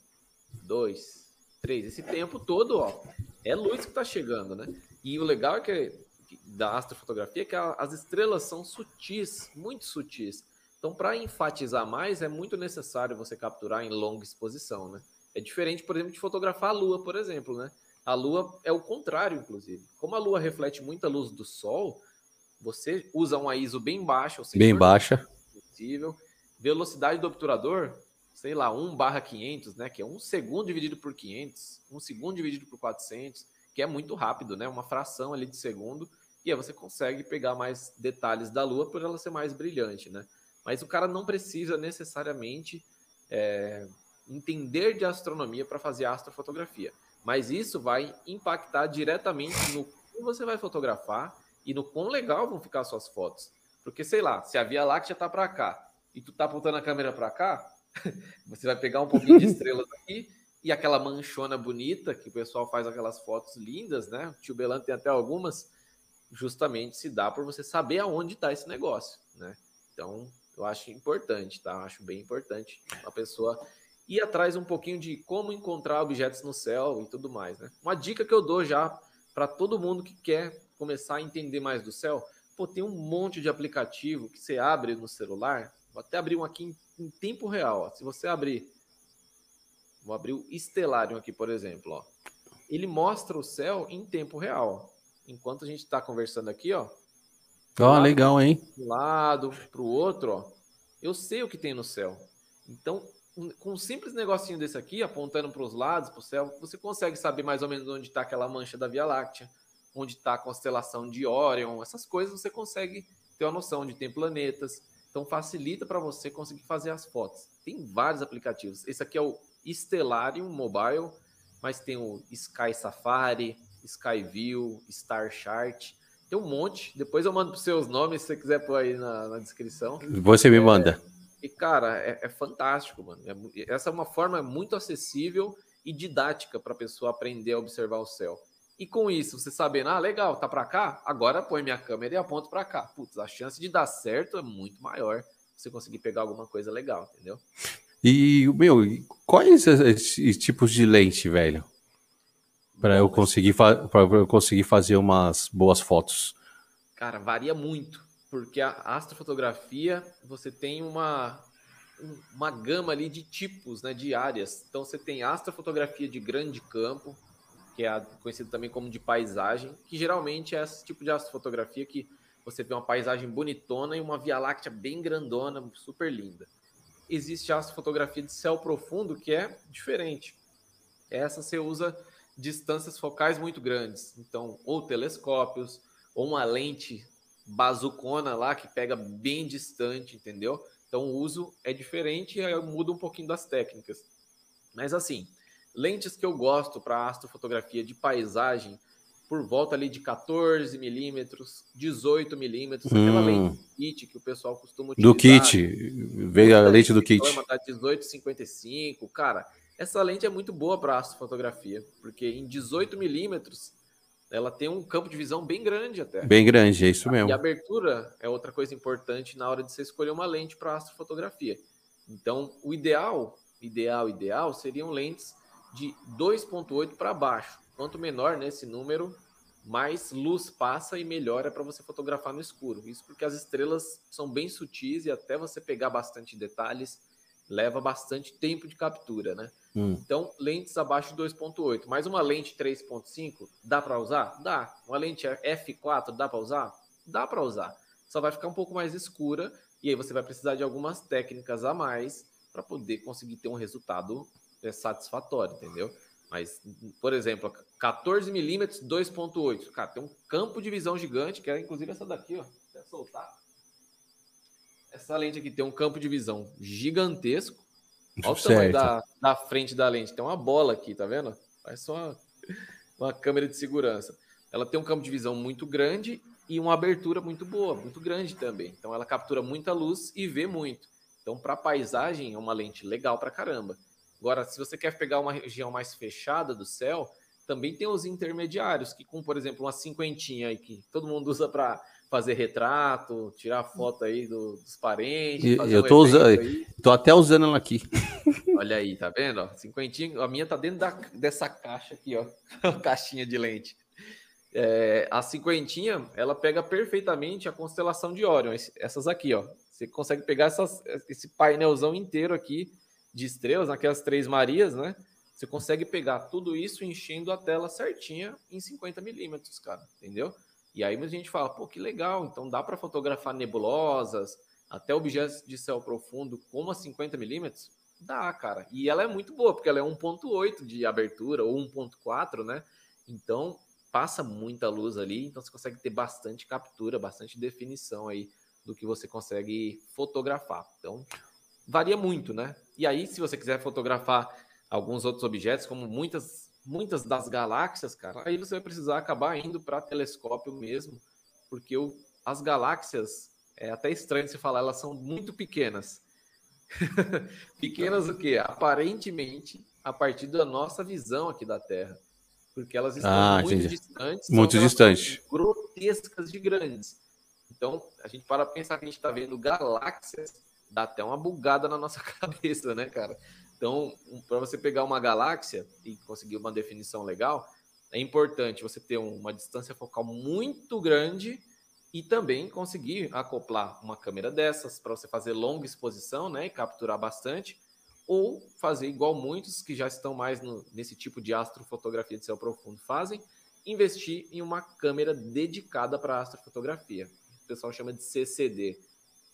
dois, três. Esse tempo todo, ó, é luz que está chegando, né? E o legal é que da astrofotografia é que as estrelas são sutis, muito sutis. Então, para enfatizar mais, é muito necessário você capturar em longa exposição, né? É diferente, por exemplo, de fotografar a Lua, por exemplo, né? A Lua é o contrário, inclusive. Como a Lua reflete muita luz do Sol, você usa uma ISO bem baixa, bem baixa, possível. Velocidade do obturador, sei lá, 1 barra 500, né? Que é um segundo dividido por 500, um segundo dividido por 400 que é muito rápido, né? Uma fração ali de segundo, e aí você consegue pegar mais detalhes da Lua por ela ser mais brilhante, né? Mas o cara não precisa necessariamente é, entender de astronomia para fazer astrofotografia. Mas isso vai impactar diretamente no que você vai fotografar e no quão legal vão ficar suas fotos. Porque, sei lá, se a Via Láctea está para cá e tu tá apontando a câmera para cá, você vai pegar um pouquinho de estrelas aqui e aquela manchona bonita, que o pessoal faz aquelas fotos lindas, né? O tio Belan tem até algumas, justamente se dá por você saber aonde está esse negócio, né? Então, eu acho importante, tá? Eu acho bem importante a pessoa ir atrás um pouquinho de como encontrar objetos no céu e tudo mais, né? Uma dica que eu dou já para todo mundo que quer começar a entender mais do céu, pô, tem um monte de aplicativo que você abre no celular, vou até abrir um aqui em, em tempo real, ó. Se você abrir Vou abrir o Stellarium aqui, por exemplo. Ó. Ele mostra o céu em tempo real. Enquanto a gente está conversando aqui, ó. Ó, oh, legal, hein? um lado, para o outro, ó. Eu sei o que tem no céu. Então, com um simples negocinho desse aqui, apontando para os lados, para o céu, você consegue saber mais ou menos onde está aquela mancha da Via Láctea, onde está a constelação de Órion, essas coisas você consegue ter uma noção de tem planetas. Então facilita para você conseguir fazer as fotos. Tem vários aplicativos. Esse aqui é o Stellarium Mobile, mas tem o Sky Safari, Sky View, Star Chart. Tem um monte. Depois eu mando para os seus nomes, se você quiser pôr aí na, na descrição. Você me manda. É, e, cara, é, é fantástico, mano. É, essa é uma forma muito acessível e didática para a pessoa aprender a observar o céu. E com isso, você sabendo, ah, legal, tá para cá, agora põe minha câmera e aponto para cá. Putz, a chance de dar certo é muito maior você conseguir pegar alguma coisa legal, entendeu? E, meu, quais esses tipos de lente, velho? Para eu conseguir para eu conseguir fazer umas boas fotos. Cara, varia muito, porque a astrofotografia você tem uma uma gama ali de tipos, né, de áreas. Então você tem astrofotografia de grande campo, que é conhecido também como de paisagem, que geralmente é esse tipo de astrofotografia que você vê uma paisagem bonitona e uma Via Láctea bem grandona, super linda. Existe a astrofotografia de céu profundo, que é diferente. Essa você usa distâncias focais muito grandes, então ou telescópios, ou uma lente bazucona lá que pega bem distante, entendeu? Então o uso é diferente e muda um pouquinho das técnicas. Mas assim, lentes que eu gosto para astrofotografia de paisagem, por volta ali de 14 milímetros, 18 milímetros, hum. aquela lente kit que o pessoal costuma utilizar. Do kit, veio a lente do kit. Tá 18,55, cara, essa lente é muito boa para astrofotografia, porque em 18 milímetros ela tem um campo de visão bem grande até. Bem grande, é isso mesmo. E a abertura é outra coisa importante na hora de você escolher uma lente para astrofotografia. Então, o ideal, ideal, ideal seriam lentes de 2.8 para baixo. Quanto menor nesse número, mais luz passa e melhor é para você fotografar no escuro. Isso porque as estrelas são bem sutis e até você pegar bastante detalhes leva bastante tempo de captura, né? Hum. Então, lentes abaixo de 2.8. Mas uma lente 3.5 dá para usar? Dá. Uma lente f4 dá para usar? Dá para usar. Só vai ficar um pouco mais escura e aí você vai precisar de algumas técnicas a mais para poder conseguir ter um resultado é, satisfatório, entendeu? Mas, por exemplo, 14 milímetros 2.8. Cara, tem um campo de visão gigante, que é inclusive essa daqui, ó. Até soltar. Essa lente aqui tem um campo de visão gigantesco. Olha o tamanho da, da frente da lente. Tem uma bola aqui, tá vendo? Parece uma, uma câmera de segurança. Ela tem um campo de visão muito grande e uma abertura muito boa, muito grande também. Então ela captura muita luz e vê muito. Então, para paisagem, é uma lente legal para caramba. Agora, se você quer pegar uma região mais fechada do céu, também tem os intermediários, que com, por exemplo, uma cinquentinha aí que todo mundo usa para fazer retrato, tirar foto aí do, dos parentes. Eu tô usando, tô até usando ela aqui. Olha aí, tá vendo? Ó, cinquentinha, a minha tá dentro da, dessa caixa aqui, ó, caixinha de lente. É, a cinquentinha, ela pega perfeitamente a constelação de Orion, essas aqui, ó. Você consegue pegar essas, esse painelzão inteiro aqui de estrelas, naquelas três Marias, né? Você consegue pegar tudo isso enchendo a tela certinha em 50 milímetros, cara, entendeu? E aí a gente fala, pô, que legal, então dá para fotografar nebulosas, até objetos de céu profundo com a 50 milímetros? Dá, cara. E ela é muito boa, porque ela é 1.8 de abertura ou 1.4, né? Então passa muita luz ali, então você consegue ter bastante captura, bastante definição aí do que você consegue fotografar. Então varia muito, né? E aí, se você quiser fotografar alguns outros objetos, como muitas muitas das galáxias, cara, aí você vai precisar acabar indo para telescópio mesmo, porque o, as galáxias, é até estranho se falar, elas são muito pequenas. pequenas o quê? Aparentemente, a partir da nossa visão aqui da Terra. Porque elas estão ah, muito entendi. distantes. Muito distantes. Grotescas de grandes. Então, a gente para pensar que a gente está vendo galáxias, dá até uma bugada na nossa cabeça, né, cara? Então, para você pegar uma galáxia e conseguir uma definição legal, é importante você ter uma distância focal muito grande e também conseguir acoplar uma câmera dessas para você fazer longa exposição, né, e capturar bastante, ou fazer igual muitos que já estão mais no, nesse tipo de astrofotografia de céu profundo fazem, investir em uma câmera dedicada para astrofotografia. O pessoal chama de CCD.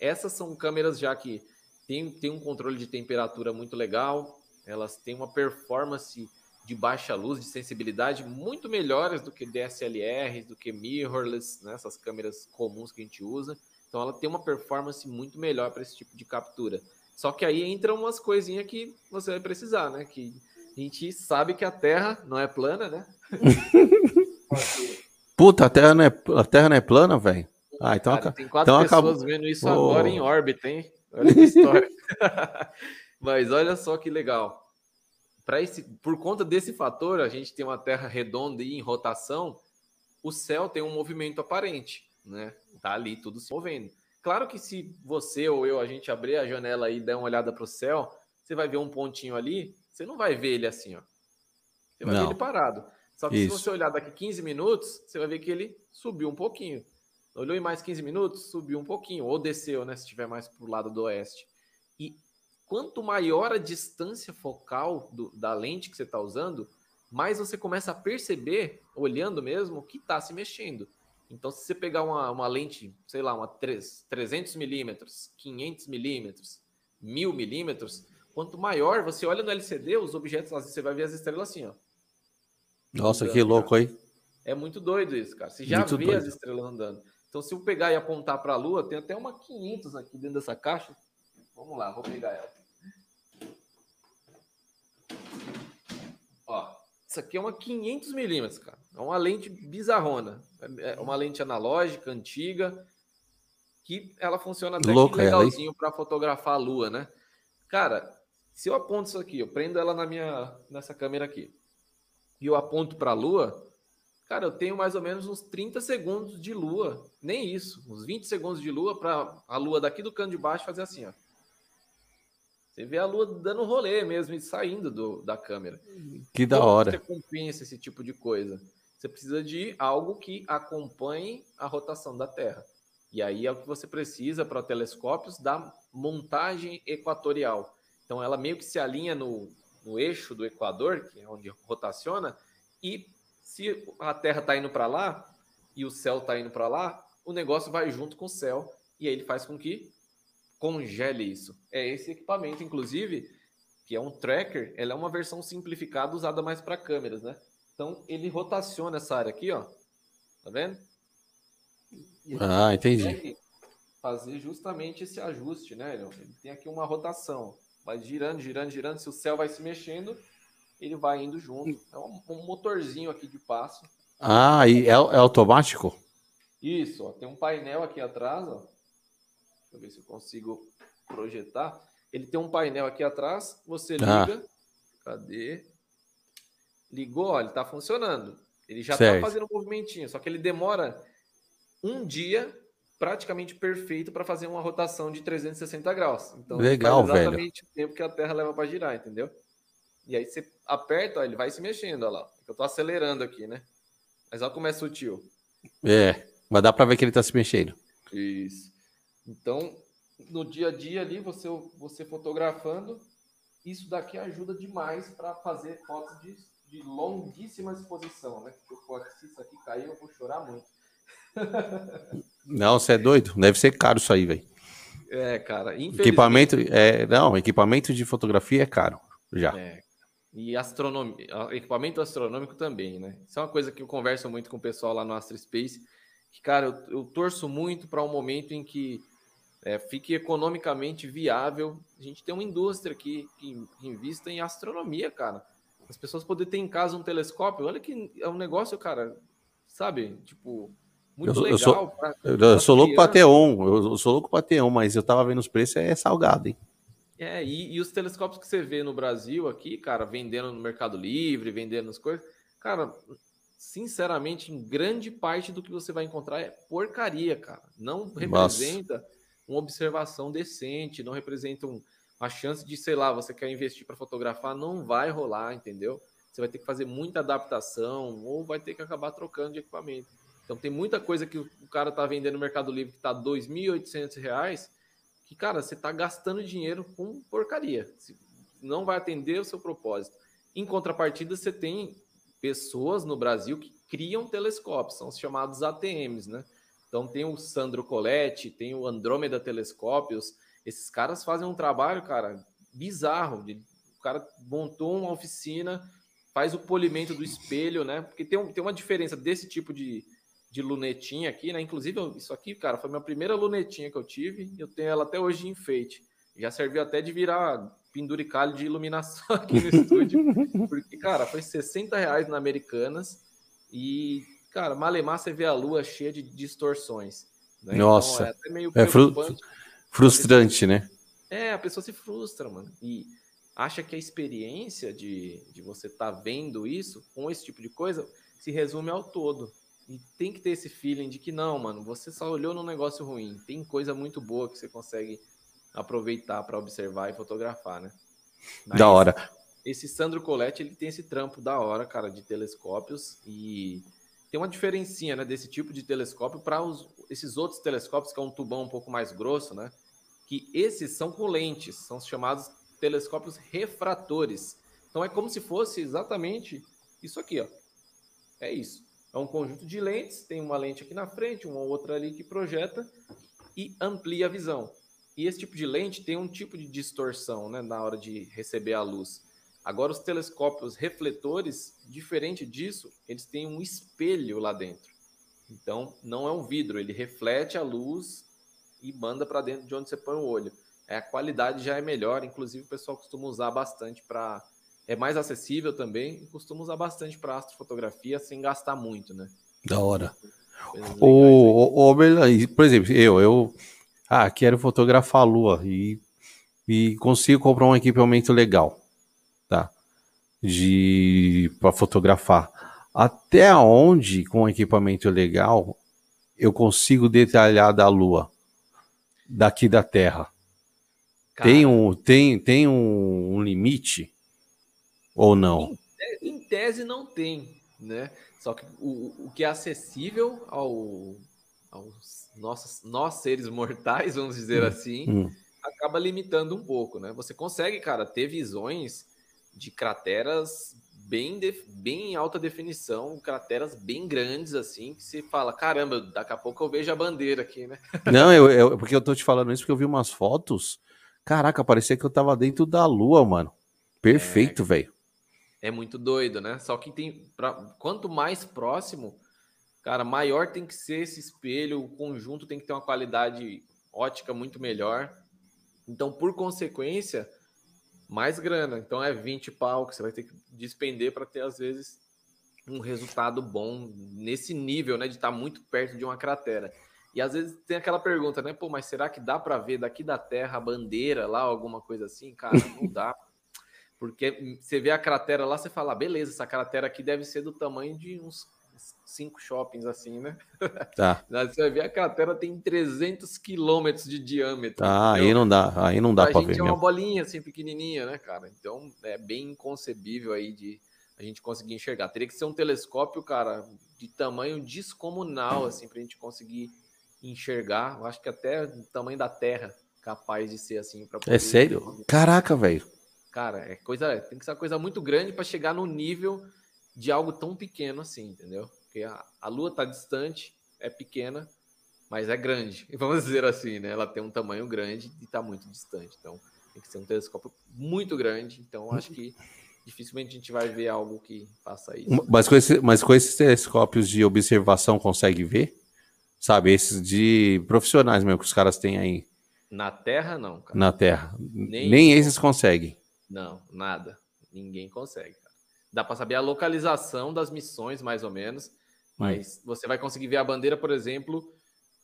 Essas são câmeras já que tem, tem um controle de temperatura muito legal, elas têm uma performance de baixa luz, de sensibilidade muito melhores do que DSLR, do que mirrorless, né, essas câmeras comuns que a gente usa. Então ela tem uma performance muito melhor para esse tipo de captura. Só que aí entram umas coisinhas que você vai precisar, né? Que a gente sabe que a Terra não é plana, né? Puta, a Terra não é, a terra não é plana, velho? Ah, então, Cara, tem quatro então pessoas acabou... vendo isso oh. agora em órbita, hein? Olha que história. Mas olha só que legal. esse, por conta desse fator, a gente tem uma Terra redonda e em rotação, o céu tem um movimento aparente, né? Tá ali tudo se movendo. Claro que se você ou eu a gente abrir a janela e der uma olhada para o céu, você vai ver um pontinho ali, você não vai ver ele assim, ó. Você vai não. ver ele parado. Só que Isso. se você olhar daqui 15 minutos, você vai ver que ele subiu um pouquinho. Olhou em mais 15 minutos, subiu um pouquinho, ou desceu, né? Se estiver mais para o lado do oeste. E quanto maior a distância focal do, da lente que você está usando, mais você começa a perceber, olhando mesmo, que está se mexendo. Então, se você pegar uma, uma lente, sei lá, uma 3, 300 milímetros, 500 milímetros, 1000 milímetros, quanto maior você olha no LCD, os objetos, você vai ver as estrelas assim, ó. Nossa, andando, que louco aí. É muito doido isso, cara. Você já muito vê doido. as estrelas andando. Então, se eu pegar e apontar para a Lua, tem até uma 500 aqui dentro dessa caixa. Vamos lá, vou pegar ela. Ó, isso aqui é uma 500 milímetros, cara. É uma lente bizarrona. É uma lente analógica, antiga, que ela funciona até Louca legalzinho para fotografar a lua, né? Cara, se eu aponto isso aqui, eu prendo ela na minha nessa câmera aqui, e eu aponto para a lua, cara, eu tenho mais ou menos uns 30 segundos de lua, nem isso, uns 20 segundos de lua para a lua daqui do canto de baixo fazer assim, ó. Você vê a lua dando rolê mesmo e saindo do, da câmera. Que da Como hora. Você compensa esse tipo de coisa. Você precisa de algo que acompanhe a rotação da Terra. E aí é o que você precisa para telescópios da montagem equatorial. Então ela meio que se alinha no, no eixo do Equador, que é onde rotaciona, e se a Terra está indo para lá e o céu está indo para lá, o negócio vai junto com o céu e aí ele faz com que congele isso. É esse equipamento, inclusive, que é um tracker, ela é uma versão simplificada usada mais para câmeras, né? Então ele rotaciona essa área aqui, ó. Tá vendo? ah, entendi. Fazer justamente esse ajuste, né? Ele tem aqui uma rotação, vai girando, girando, girando. Se o céu vai se mexendo, ele vai indo junto. É um, um motorzinho aqui de passo. Ah, e é, é automático? Isso, ó, tem um painel aqui atrás, ó. Deixa eu ver se eu consigo projetar. Ele tem um painel aqui atrás, você ah. liga. Ah. Cadê? Ligou, olha, está funcionando. Ele já está fazendo um movimentinho, só que ele demora um dia praticamente perfeito para fazer uma rotação de 360 graus. Então, Legal, exatamente velho. o tempo que a Terra leva para girar, entendeu? E aí você aperta, ó, ele vai se mexendo, olha lá. Eu estou acelerando aqui, né? Mas olha como é sutil. É, mas dá para ver que ele está se mexendo. Isso. Então, no dia a dia ali, você, você fotografando, isso daqui ajuda demais para fazer fotos de, de longuíssima exposição, né? Porque se isso aqui cair, eu vou chorar muito. Não, você é doido? Deve ser caro isso aí, velho. É, cara. Equipamento, é, não, equipamento de fotografia é caro, já. É. E astronomia, equipamento astronômico também, né? Isso é uma coisa que eu converso muito com o pessoal lá no Astro Space, que, cara, eu, eu torço muito para um momento em que é, fique economicamente viável. A gente tem uma indústria que, que, invista em astronomia, cara. As pessoas poderem ter em casa um telescópio, olha que é um negócio, cara, sabe? Tipo, muito eu, legal. Eu sou, pra, eu sou louco para ter um, eu sou louco para ter um, mas eu tava vendo os preços, é salgado, hein? É, e, e, os telescópios que você vê no Brasil aqui, cara, vendendo no Mercado Livre, vendendo as coisas, cara, sinceramente, em grande parte do que você vai encontrar é porcaria, cara. Não representa Nossa uma observação decente, não representa um, uma chance de, sei lá, você quer investir para fotografar, não vai rolar, entendeu? Você vai ter que fazer muita adaptação ou vai ter que acabar trocando de equipamento. Então tem muita coisa que o cara tá vendendo no Mercado Livre que tá R$ 2.800, que, cara, você tá gastando dinheiro com porcaria. Não vai atender o seu propósito. Em contrapartida, você tem pessoas no Brasil que criam telescópios, são os chamados ATMs, né? Então tem o Sandro Coletti, tem o Andrômeda Telescópios. Esses caras fazem um trabalho, cara, bizarro. O cara montou uma oficina, faz o polimento do espelho, né? Porque tem, um, tem uma diferença desse tipo de, de lunetinha aqui, né? Inclusive, isso aqui, cara, foi a minha primeira lunetinha que eu tive. Eu tenho ela até hoje de enfeite. Já serviu até de virar penduricalho de iluminação aqui no estúdio. Porque, cara, foi 60 reais na Americanas. E cara, malemar você vê a lua cheia de distorções. Né? Nossa, então, é, é fru frustrante, né? É, a pessoa se frustra, mano. E acha que a experiência de, de você estar tá vendo isso, com esse tipo de coisa, se resume ao todo. E tem que ter esse feeling de que não, mano, você só olhou num negócio ruim. Tem coisa muito boa que você consegue aproveitar para observar e fotografar, né? Mas da hora. Esse Sandro Coletti, ele tem esse trampo da hora, cara, de telescópios e tem uma diferencinha, né, desse tipo de telescópio para esses outros telescópios que é um tubão um pouco mais grosso, né? Que esses são com lentes, são chamados telescópios refratores. Então é como se fosse exatamente isso aqui, ó. É isso. É um conjunto de lentes, tem uma lente aqui na frente, uma outra ali que projeta e amplia a visão. E esse tipo de lente tem um tipo de distorção, né, na hora de receber a luz. Agora os telescópios refletores, diferente disso, eles têm um espelho lá dentro. Então não é um vidro, ele reflete a luz e manda para dentro de onde você põe o olho. É, a qualidade já é melhor, inclusive o pessoal costuma usar bastante para. É mais acessível também e costuma usar bastante para astrofotografia sem gastar muito, né? Da hora. O, o, o, por exemplo, eu, eu ah, quero fotografar a lua e, e consigo comprar um equipamento legal, tá? De para fotografar. Até onde com um equipamento legal eu consigo detalhar da lua daqui da Terra? Cara, tem um, tem, tem um, um limite ou não? Em, em, tese não tem, né? Só que o, o que é acessível ao, aos nossos, nós seres mortais, vamos dizer hum, assim, hum. acaba limitando um pouco, né? Você consegue, cara, ter visões de crateras bem, de, bem em alta definição, crateras bem grandes, assim, que você fala, caramba, daqui a pouco eu vejo a bandeira aqui, né? Não, eu, eu, porque eu tô te falando isso porque eu vi umas fotos Caraca, parecia que eu tava dentro da lua, mano. Perfeito, é, velho. É muito doido, né? Só que tem. Pra, quanto mais próximo, cara, maior tem que ser esse espelho, o conjunto tem que ter uma qualidade ótica muito melhor. Então, por consequência, mais grana. Então é 20 pau que você vai ter que despender para ter, às vezes, um resultado bom nesse nível, né? De estar tá muito perto de uma cratera. E às vezes tem aquela pergunta, né? Pô, mas será que dá para ver daqui da Terra a bandeira lá, alguma coisa assim? Cara, não dá. Porque você vê a cratera lá, você fala, ah, beleza, essa cratera aqui deve ser do tamanho de uns cinco shoppings assim, né? Tá. Você vai ver a cratera tem 300 quilômetros de diâmetro. Ah, aí não dá, aí não dá para ver. É uma bolinha assim pequenininha, né, cara? Então é bem inconcebível aí de a gente conseguir enxergar. Teria que ser um telescópio, cara, de tamanho descomunal assim para a gente conseguir enxergar. Eu acho que até o tamanho da Terra capaz de ser assim. É sério? Caraca, velho. Cara, é coisa, tem que ser uma coisa muito grande para chegar no nível de algo tão pequeno assim, entendeu? Porque a, a Lua está distante, é pequena, mas é grande. Vamos dizer assim, né? Ela tem um tamanho grande e está muito distante. Então, tem que ser um telescópio muito grande. Então, acho que dificilmente a gente vai ver algo que faça isso. Mas com, esse, mas com esses telescópios de observação consegue ver? Sabe, esses de profissionais mesmo que os caras têm aí. Na Terra, não, cara. Na Terra. Nem, Nem esses conseguem. Não, nada. Ninguém consegue, cara. Dá para saber a localização das missões, mais ou menos. Mas hum. você vai conseguir ver a bandeira, por exemplo,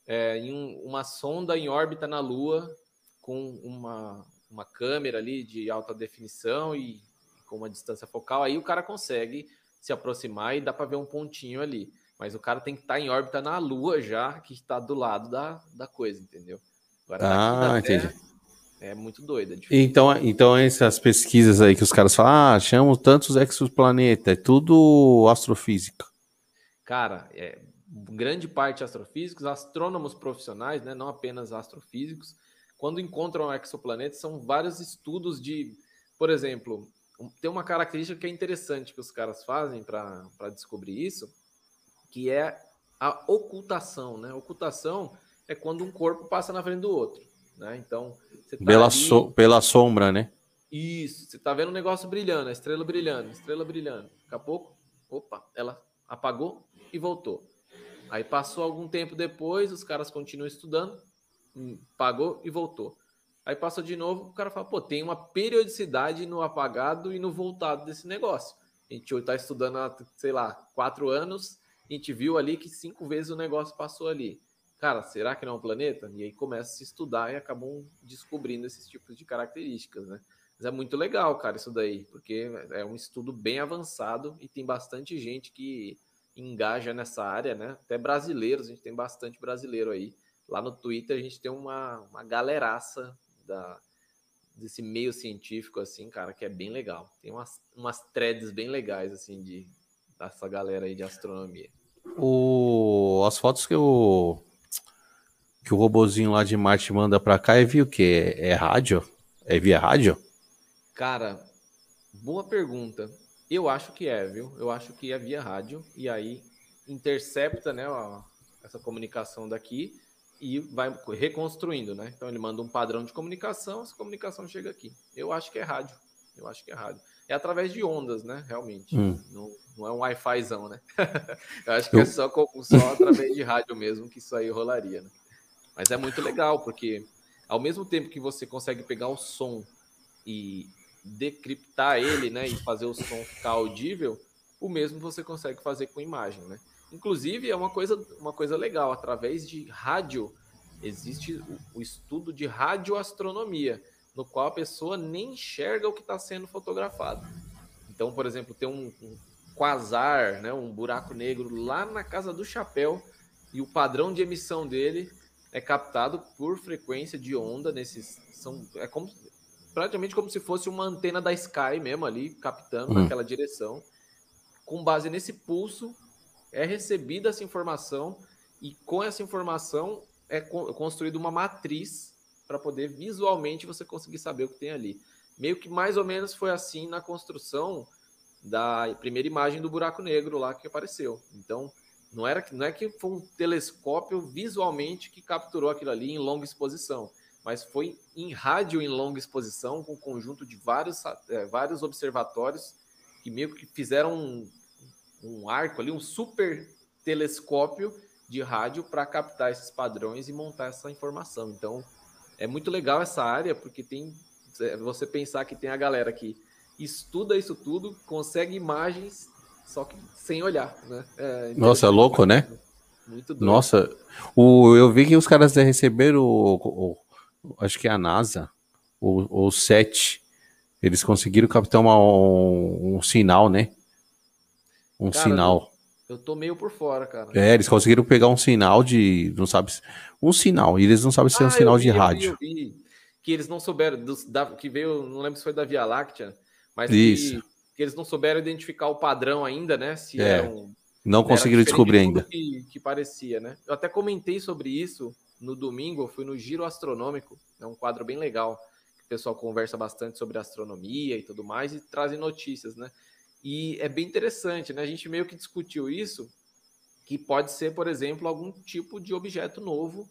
é, em um, uma sonda em órbita na Lua, com uma, uma câmera ali de alta definição e com uma distância focal. Aí o cara consegue se aproximar e dá para ver um pontinho ali. Mas o cara tem que estar tá em órbita na Lua já, que está do lado da, da coisa, entendeu? Agora, ah, entendi. É muito doida. É então, então, essas pesquisas aí que os caras falam, ah, chamam tantos exoplanetas, é tudo astrofísica. Cara, é, grande parte astrofísicos, astrônomos profissionais, né, não apenas astrofísicos, quando encontram exoplanetas, são vários estudos de, por exemplo, tem uma característica que é interessante que os caras fazem para descobrir isso, que é a ocultação, né? Ocultação é quando um corpo passa na frente do outro, né? Então, tá pela, ali... so... pela sombra, né? Isso, você tá vendo um negócio brilhando, a estrela brilhando, a estrela brilhando. Daqui a pouco, opa, ela apagou e voltou. Aí passou algum tempo depois, os caras continuam estudando, hum, apagou e voltou. Aí passou de novo, o cara fala, pô, tem uma periodicidade no apagado e no voltado desse negócio. A gente está estudando há, sei lá, quatro anos, a gente viu ali que cinco vezes o negócio passou ali. Cara, será que não é um planeta? E aí começa a se estudar e acabam descobrindo esses tipos de características, né? Mas é muito legal, cara, isso daí, porque é um estudo bem avançado e tem bastante gente que engaja nessa área, né? Até brasileiros, a gente tem bastante brasileiro aí. Lá no Twitter a gente tem uma, uma galeraça da, desse meio científico, assim, cara, que é bem legal. Tem umas, umas threads bem legais, assim, de, dessa galera aí de astronomia. O, as fotos que o que o robozinho lá de Marte manda pra cá é via o quê? É, é rádio? É via rádio? Cara, boa pergunta. Eu acho que é, viu? Eu acho que é via rádio e aí intercepta, né, ó, essa comunicação daqui e vai reconstruindo, né? Então ele manda um padrão de comunicação, essa comunicação chega aqui. Eu acho que é rádio. Eu acho que é rádio. É através de ondas, né? Realmente. Hum. Não, não, é um Wi-Fizão, né? eu acho que é só, só através de rádio mesmo que isso aí rolaria, né? Mas é muito legal, porque ao mesmo tempo que você consegue pegar o som e decriptar ele, né? E fazer o som ficar audível, o mesmo você consegue fazer com imagem, né? Inclusive, é uma coisa, uma coisa legal, através de rádio, existe o, o estudo de radioastronomia, no qual a pessoa nem enxerga o que está sendo fotografado. Então, por exemplo, tem um, um quasar, né, um buraco negro lá na casa do chapéu, e o padrão de emissão dele é captado por frequência de onda nesses. São, é como, praticamente como se fosse uma antena da Sky mesmo ali, captando hum. naquela direção. Com base nesse pulso, é recebida essa informação e com essa informação é construída uma matriz para poder visualmente você conseguir saber o que tem ali. Meio que mais ou menos foi assim na construção da primeira imagem do buraco negro lá que apareceu. Então, não era não é que foi um telescópio visualmente que capturou aquilo ali em longa exposição, mas foi em rádio em longa exposição com um conjunto de vários, é, vários observatórios que meio que fizeram um, um arco ali, um super telescópio de rádio para captar esses padrões e montar essa informação. Então, é muito legal essa área, porque tem é, você pensar que tem a galera que estuda isso tudo, consegue imagens, só que sem olhar, né? É, Nossa, é louco, né? Muito doido. Nossa, o, eu vi que os caras receberam o, o, acho que é a NASA, o, o 7, eles conseguiram captar uma, um, um sinal, né? um cara, sinal. Eu tô meio por fora, cara. É, eles conseguiram pegar um sinal de. Não sabe. Um sinal. E eles não sabem se é um ah, sinal vi, de rádio. Eu vi, que eles não souberam. Do, da, que veio. Não lembro se foi da Via Láctea. Mas Isso. Que, que eles não souberam identificar o padrão ainda, né? Se é. Um, não conseguiram descobrir ainda. Que, que parecia, né? Eu até comentei sobre isso no domingo. Eu fui no Giro Astronômico. É um quadro bem legal. O pessoal conversa bastante sobre astronomia e tudo mais e trazem notícias, né? E é bem interessante, né? A gente meio que discutiu isso, que pode ser, por exemplo, algum tipo de objeto novo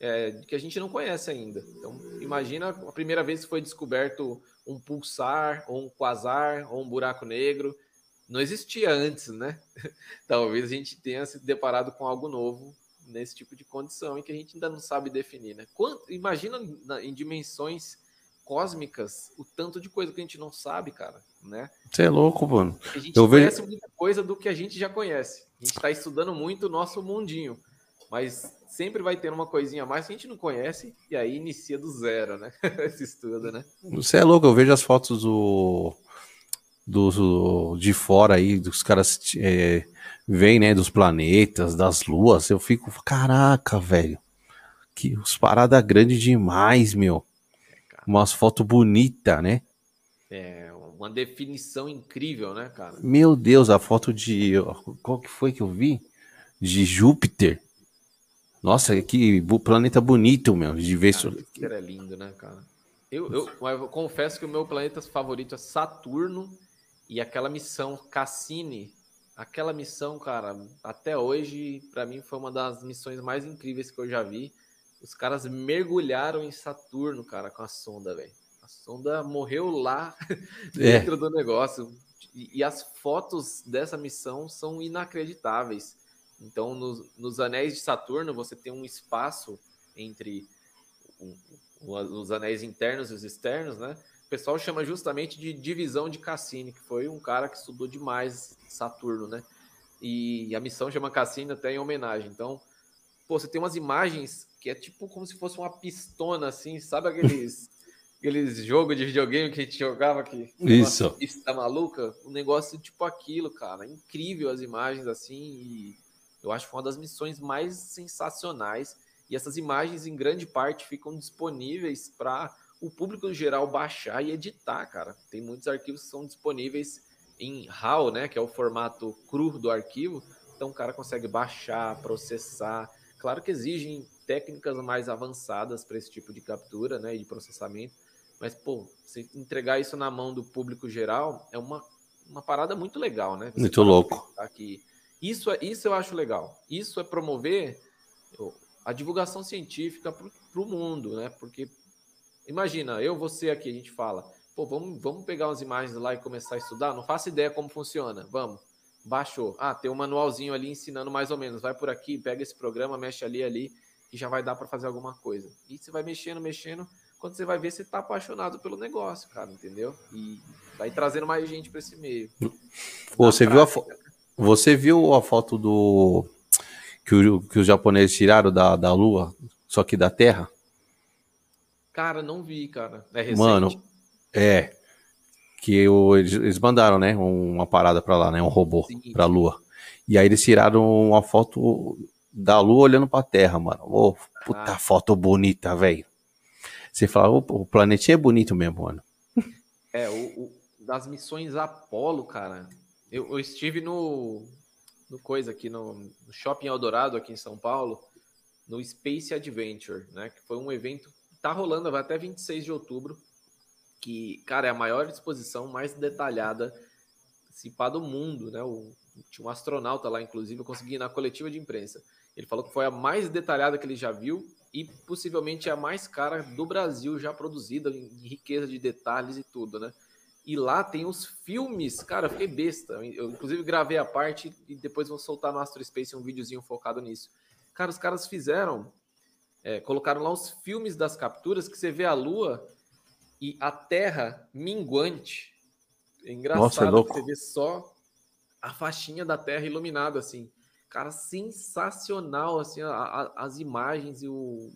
é, que a gente não conhece ainda. Então, imagina a primeira vez que foi descoberto um pulsar, ou um quasar, ou um buraco negro. Não existia antes, né? Talvez a gente tenha se deparado com algo novo nesse tipo de condição em que a gente ainda não sabe definir, né? Quanto, imagina em dimensões cósmicas o tanto de coisa que a gente não sabe, cara, né? Você é louco, mano. A gente eu conhece vejo... muita coisa do que a gente já conhece. A gente está estudando muito o nosso mundinho, mas sempre vai ter uma coisinha a mais que a gente não conhece e aí inicia do zero, né? Esse estudo, né? Você é louco, eu vejo as fotos do, do, do de fora aí, dos caras é, vêm, né, dos planetas, das luas, eu fico, caraca, velho, que os parada grande demais, meu umas fotos bonitas, né? É, uma definição incrível, né, cara? Meu Deus, a foto de. Qual que foi que eu vi? De Júpiter. Nossa, que planeta bonito, meu, de ver isso. Júpiter é lindo, né, cara? Eu, eu, eu, confesso que o meu planeta favorito é Saturno e aquela missão Cassini. Aquela missão, cara, até hoje, para mim, foi uma das missões mais incríveis que eu já vi. Os caras mergulharam em Saturno, cara, com a sonda, velho. A sonda morreu lá é. dentro do negócio. E, e, as fotos dessa missão são inacreditáveis. Então, nos, nos anéis de Saturno, você tem um espaço entre os anéis internos e os externos, né? O pessoal chama justamente de divisão de Cassini, que foi um cara que estudou demais Saturno, né? E a missão chama Cassini até em homenagem. Então, pô, você tem umas imagens que é tipo como se fosse uma pistona, assim, sabe aqueles. aqueles jogos de videogame que a gente jogava aqui. Isso. Pista maluca, um negócio tipo aquilo, cara. Incrível as imagens assim e eu acho que foi uma das missões mais sensacionais e essas imagens em grande parte ficam disponíveis para o público geral baixar e editar, cara. Tem muitos arquivos que são disponíveis em RAW, né, que é o formato cru do arquivo. Então o cara consegue baixar, processar. Claro que exigem técnicas mais avançadas para esse tipo de captura, né, e de processamento. Mas pô, você entregar isso na mão do público geral é uma, uma parada muito legal, né? Você muito louco. Que isso é isso eu acho legal. Isso é promover a divulgação científica para o mundo, né? Porque Imagina, eu, você aqui, a gente fala, pô, vamos, vamos pegar umas imagens lá e começar a estudar? Não faço ideia como funciona. Vamos. Baixou. Ah, tem um manualzinho ali ensinando mais ou menos. Vai por aqui, pega esse programa, mexe ali, ali, e já vai dar para fazer alguma coisa. E você vai mexendo, mexendo. Quando você vai ver, você tá apaixonado pelo negócio, cara, entendeu? E vai trazendo mais gente para esse meio. Pô, você, viu a você viu a foto do. Que, o, que os japoneses tiraram da, da Lua, só que da Terra? Cara, não vi, cara. É recente? Mano, é. Que o, eles, eles mandaram, né? Uma parada pra lá, né? Um robô Sim. pra Lua. E aí eles tiraram uma foto da Lua olhando pra Terra, mano. Ô, oh, puta ah. foto bonita, velho. Você fala, o, o planetinha é bonito mesmo, mano. É, o, o das missões Apolo, cara. Eu, eu, estive no, no coisa aqui no, no Shopping Eldorado, aqui em São Paulo, no Space Adventure, né? Que foi um evento Tá rolando, vai até 26 de outubro, que, cara, é a maior exposição mais detalhada se pá do mundo, né? O, tinha um astronauta lá, inclusive, eu consegui ir na coletiva de imprensa. Ele falou que foi a mais detalhada que ele já viu e possivelmente a mais cara do Brasil já produzida, em riqueza de detalhes e tudo, né? E lá tem os filmes, cara, eu fiquei besta. Eu, inclusive, gravei a parte e depois vou soltar no Astro Space um videozinho focado nisso. Cara, os caras fizeram é, colocaram lá os filmes das capturas que você vê a Lua e a Terra minguante. É engraçado Nossa, é você vê só a faixinha da Terra iluminada assim. Cara, sensacional assim a, a, as imagens e o,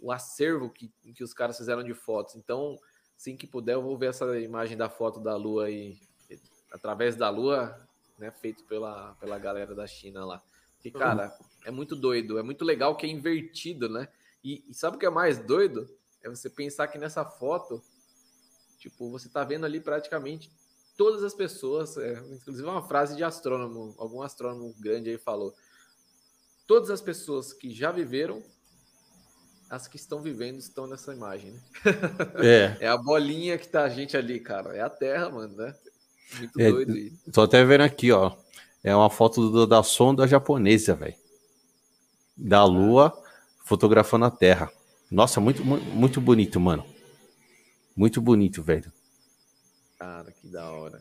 o acervo que, que os caras fizeram de fotos. Então, assim que puder, eu vou ver essa imagem da foto da Lua aí através da Lua, né, feito pela, pela galera da China lá. E, cara, é muito doido, é muito legal que é invertido, né? E, e, sabe o que é mais doido? É você pensar que nessa foto, tipo, você tá vendo ali praticamente todas as pessoas, é, inclusive uma frase de astrônomo, algum astrônomo grande aí falou. Todas as pessoas que já viveram, as que estão vivendo estão nessa imagem, né? É. é a bolinha que tá a gente ali, cara. É a Terra, mano, né? Muito é, doido. Tô até vendo aqui, ó. É uma foto do, da sonda japonesa, velho. Da Lua fotografando a Terra. Nossa, muito, muito bonito, mano. Muito bonito, velho. Cara, que da hora.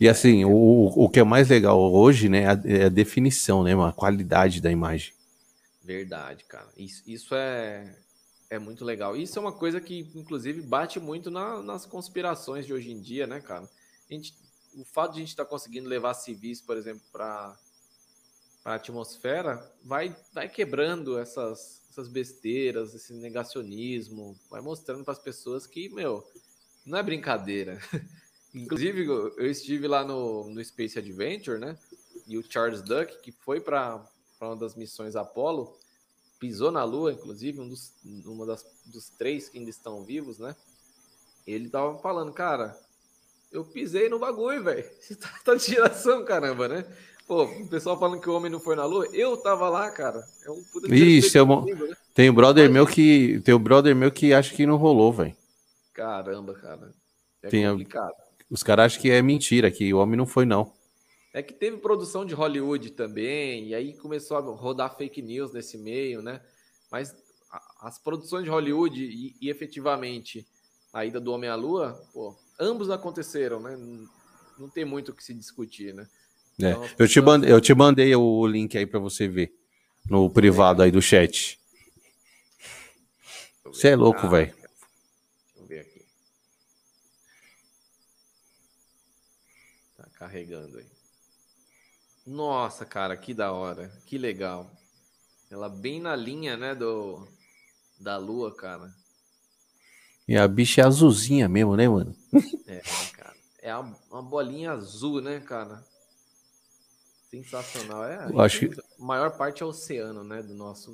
E assim, o, o que é mais legal hoje, né, é a definição, né, a qualidade da imagem. Verdade, cara. Isso, isso é, é muito legal. Isso é uma coisa que, inclusive, bate muito na, nas conspirações de hoje em dia, né, cara? A gente, o fato de a gente estar tá conseguindo levar civis, por exemplo, para a atmosfera, vai, vai quebrando essas, essas besteiras, esse negacionismo, vai mostrando para as pessoas que, meu, não é brincadeira. Inclusive, eu estive lá no, no Space Adventure, né? E o Charles Duck, que foi para uma das missões Apollo, pisou na Lua, inclusive, um dos, uma das, dos três que ainda estão vivos, né? Ele tava falando, cara, eu pisei no bagulho, velho. Você tá, tá de geração, caramba, né? Pô, o pessoal falando que o homem não foi na lua, eu tava lá, cara. É um puta Ixi, é né? tem um brother meu que tem um brother meu que acha que não rolou, velho. Caramba, cara. É tem complicado. A... Os caras acham que é mentira, que o homem não foi não. É que teve produção de Hollywood também, e aí começou a rodar fake news nesse meio, né? Mas as produções de Hollywood e, e efetivamente a ida do homem à lua, pô, ambos aconteceram, né? Não tem muito o que se discutir, né? É. Então, eu, te mandei, eu te mandei o link aí para você ver no privado aí do chat. Você é louco, ah, velho. Deixa eu ver aqui. Tá carregando aí. Nossa, cara, que da hora. Que legal. Ela bem na linha, né, do da lua, cara. E a bicha é azulzinha mesmo, né, mano? É, cara. É uma bolinha azul, né, cara? Sensacional. É, Eu acho que... A maior parte é oceano, né, do nosso...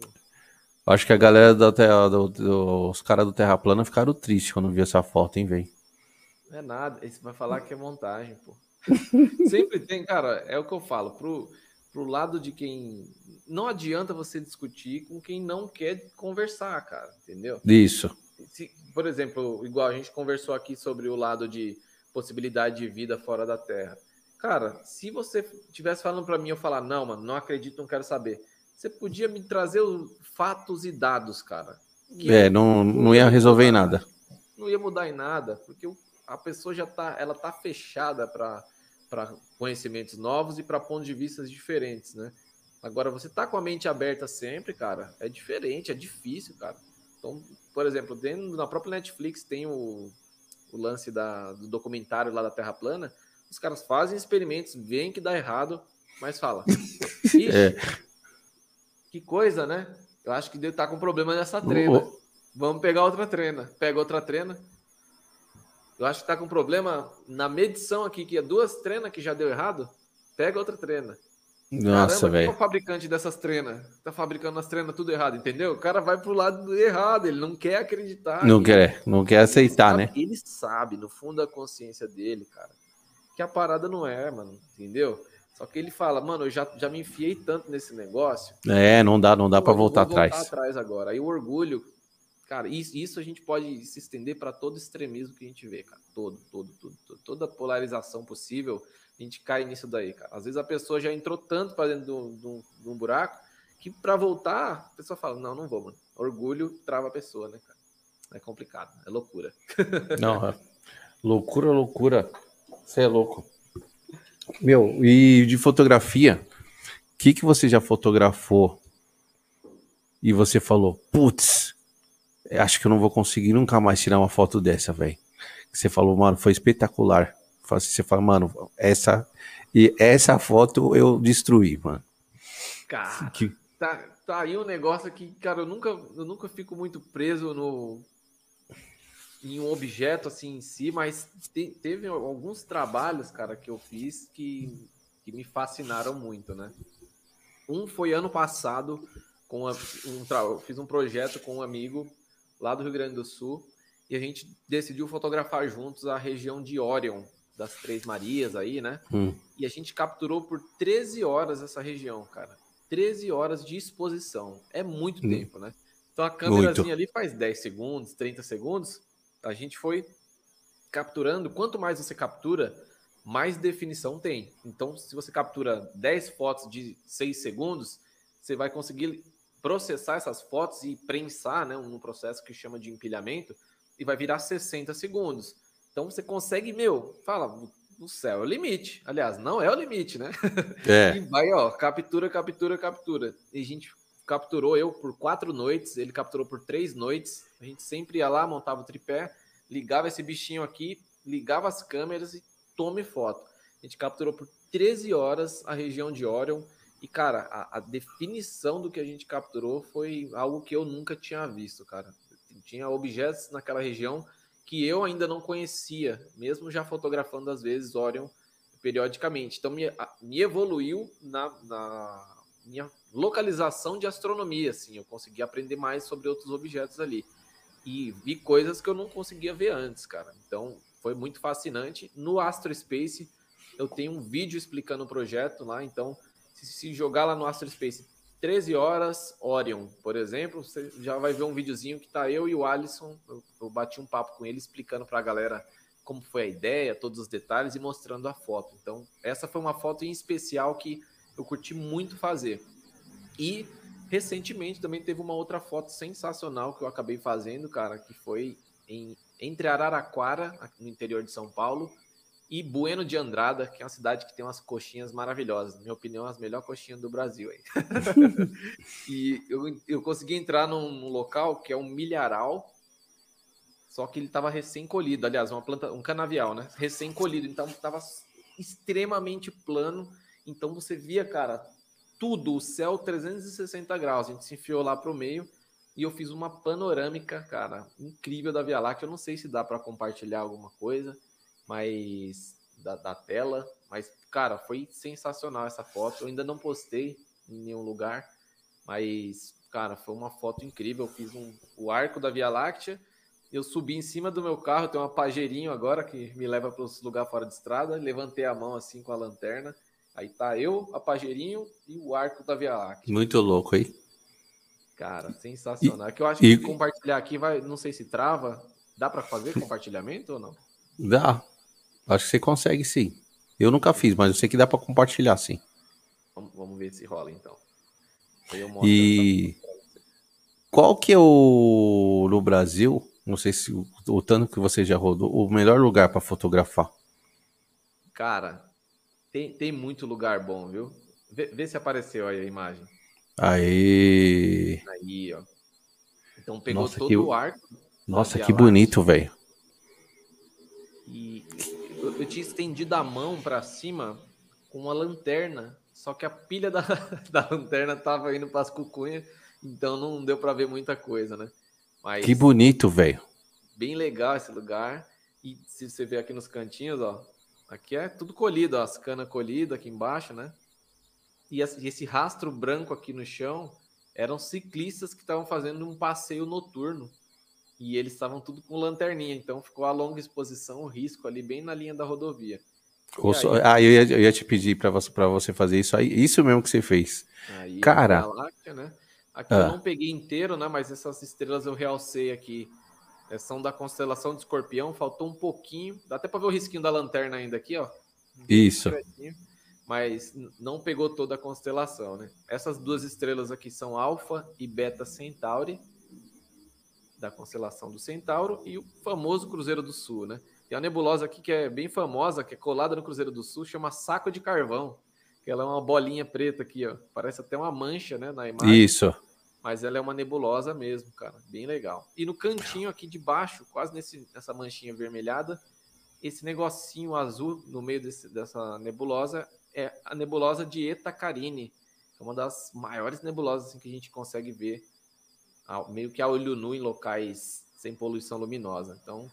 Acho que a galera da terra, do, do, os caras do Terra Plana ficaram tristes quando viu essa foto, hein, velho? Não é nada. Você vai falar que é montagem, pô. Sempre tem, cara, é o que eu falo. Pro, pro lado de quem. Não adianta você discutir com quem não quer conversar, cara, entendeu? Isso. Se, por exemplo, igual a gente conversou aqui sobre o lado de possibilidade de vida fora da Terra. Cara, se você tivesse falando para mim, eu falar, não, mano, não acredito, não quero saber. Você podia me trazer os fatos e dados, cara. É, não, não ia resolver em nada. Não ia mudar em nada, porque a pessoa já tá, ela tá fechada para para conhecimentos novos e para pontos de vista diferentes, né? Agora, você tá com a mente aberta sempre, cara, é diferente, é difícil, cara. Então, por exemplo, dentro, na própria Netflix tem o, o lance da, do documentário lá da Terra Plana. Os caras fazem experimentos, veem que dá errado, mas fala. é. Que coisa, né? Eu acho que deve estar tá com problema nessa trena. Oh. Vamos pegar outra trena. Pega outra trena, eu acho que tá com problema na medição aqui, que é duas trenas que já deu errado. Pega outra trena. Nossa, velho. o fabricante dessas trenas tá fabricando as trenas tudo errado, entendeu? O cara vai pro lado errado, ele não quer acreditar. Não quer, não quer aceitar, ele né? Ele sabe, no fundo da consciência dele, cara, que a parada não é, mano, entendeu? Só que ele fala, mano, eu já, já me enfiei tanto nesse negócio. É, não dá, não dá para voltar, voltar atrás. atrás agora. Aí o orgulho Cara, isso, isso a gente pode se estender para todo extremismo que a gente vê, cara. Todo, todo, todo, todo, Toda polarização possível, a gente cai nisso daí, cara. Às vezes a pessoa já entrou tanto para dentro de um buraco que para voltar, a pessoa fala: Não, não vou, mano. Orgulho trava a pessoa, né, cara? É complicado, é loucura. Não, é. loucura, loucura. Você é louco. Meu, e de fotografia, o que, que você já fotografou e você falou, putz, acho que eu não vou conseguir nunca mais tirar uma foto dessa, velho. Você falou, mano, foi espetacular. Você fala, mano, essa e essa foto eu destruí, mano. Cara, que... tá, tá aí um negócio que, cara, eu nunca, eu nunca fico muito preso no em um objeto assim em si, mas te, teve alguns trabalhos, cara, que eu fiz que, que me fascinaram muito, né? Um foi ano passado com a, um, eu fiz um projeto com um amigo lá do Rio Grande do Sul, e a gente decidiu fotografar juntos a região de Orion, das Três Marias aí, né? Hum. E a gente capturou por 13 horas essa região, cara. 13 horas de exposição. É muito hum. tempo, né? Então a câmerazinha ali faz 10 segundos, 30 segundos. A gente foi capturando. Quanto mais você captura, mais definição tem. Então, se você captura 10 fotos de 6 segundos, você vai conseguir processar essas fotos e prensar, né, um processo que chama de empilhamento, e vai virar 60 segundos. Então você consegue, meu, fala, no céu é o limite. Aliás, não é o limite, né? É. E vai, ó, captura, captura, captura. E a gente capturou eu por quatro noites, ele capturou por três noites. A gente sempre ia lá, montava o tripé, ligava esse bichinho aqui, ligava as câmeras e tome foto. A gente capturou por 13 horas a região de Orion e, cara, a, a, definição do que a gente capturou foi algo que eu nunca tinha visto, cara. Tinha objetos naquela região que eu ainda não conhecia, mesmo já fotografando às vezes Orion periodicamente. Então, me, me evoluiu na, na minha localização de astronomia, assim. Eu consegui aprender mais sobre outros objetos ali. E vi coisas que eu não conseguia ver antes, cara. Então, foi muito fascinante. No Astro Space, eu tenho um vídeo explicando o projeto lá, então se jogar lá no Astro Space 13 horas, Orion, por exemplo, você já vai ver um videozinho que tá eu e o Alisson, eu, eu bati um papo com ele explicando para a galera como foi a ideia, todos os detalhes e mostrando a foto. Então, essa foi uma foto em especial que eu curti muito fazer. E recentemente também teve uma outra foto sensacional que eu acabei fazendo, cara, que foi em, entre Araraquara, no interior de São Paulo, e Bueno de Andrada, que é uma cidade que tem umas coxinhas maravilhosas. Na minha opinião, as melhores coxinhas do Brasil. Aí. e eu, eu consegui entrar num, num, local que é um milharal, só que ele estava recém-colhido. Aliás, uma planta, um canavial, né? Recém-colhido. Então, estava extremamente plano. Então, você via, cara, tudo, o céu 360 graus. A gente se enfiou lá para o meio e eu fiz uma panorâmica, cara, incrível da Via Láctea. Eu não sei se dá para compartilhar alguma coisa, mas da, da, tela, mas cara, foi sensacional essa foto. Eu ainda não postei em nenhum lugar, mas cara, foi uma foto incrível. Eu fiz um, o arco da Via Láctea. Eu subi em cima do meu carro, tem uma pajeirinho agora que me leva para os lugares fora de estrada. Levantei a mão assim com a lanterna. Aí tá eu, a pajeirinho e o arco da Via Láctea. Muito louco aí. Cara, sensacional. E, é que eu acho e, que compartilhar aqui vai, não sei se trava. Dá para fazer compartilhamento ou não? Dá. Acho que você consegue sim. Eu nunca fiz, mas eu sei que dá para compartilhar sim. Vamos, vamos, ver se rola então. e qual que é o no Brasil? Não sei se o, tanto que você já rodou, o melhor lugar para fotografar. Cara, tem, tem muito lugar bom, viu? Vê, vê se apareceu aí a imagem. Aí. Aí, ó. Então pegou Nossa, todo que... o arco. Nossa, que bonito, velho. E eu, eu, tinha estendido a mão para cima com uma lanterna, só que a pilha da, da lanterna tava indo para as cucunhas, então não deu para ver muita coisa, né? Mas, que bonito, velho. Bem legal esse lugar. E se você ver aqui nos cantinhos, ó, aqui é tudo colhido, ó, as canas colhidas aqui embaixo, né? E esse rastro branco aqui no chão eram ciclistas que estavam fazendo um passeio noturno. E eles estavam tudo com lanterninha, então ficou a longa exposição, o risco ali bem na linha da rodovia. Aí, ah, eu ia, eu ia, te pedir para você, você fazer isso aí, isso mesmo que você fez. Aí, Cara. Né? Aqui ah. eu não peguei inteiro, né? Mas essas estrelas eu realcei aqui. É, são da constelação de escorpião, faltou um pouquinho. Dá até para ver o risquinho da lanterna ainda aqui, ó. Isso mas não pegou toda a constelação, né? Essas duas estrelas aqui são Alfa e Beta Centauri, da constelação do Centauro, e o famoso Cruzeiro do Sul, né? Tem uma nebulosa aqui que é bem famosa, que é colada no Cruzeiro do Sul, chama Saco de Carvão, que ela é uma bolinha preta aqui, ó. Parece até uma mancha, né, na imagem. Isso. Mas ela é uma nebulosa mesmo, cara. Bem legal. E no cantinho aqui de baixo, quase nesse, nessa manchinha avermelhada, esse negocinho azul no meio desse, dessa nebulosa é a nebulosa de Eta Carini, é uma das maiores nebulosas assim, que a gente consegue ver meio que a olho nu em locais sem poluição luminosa. Então,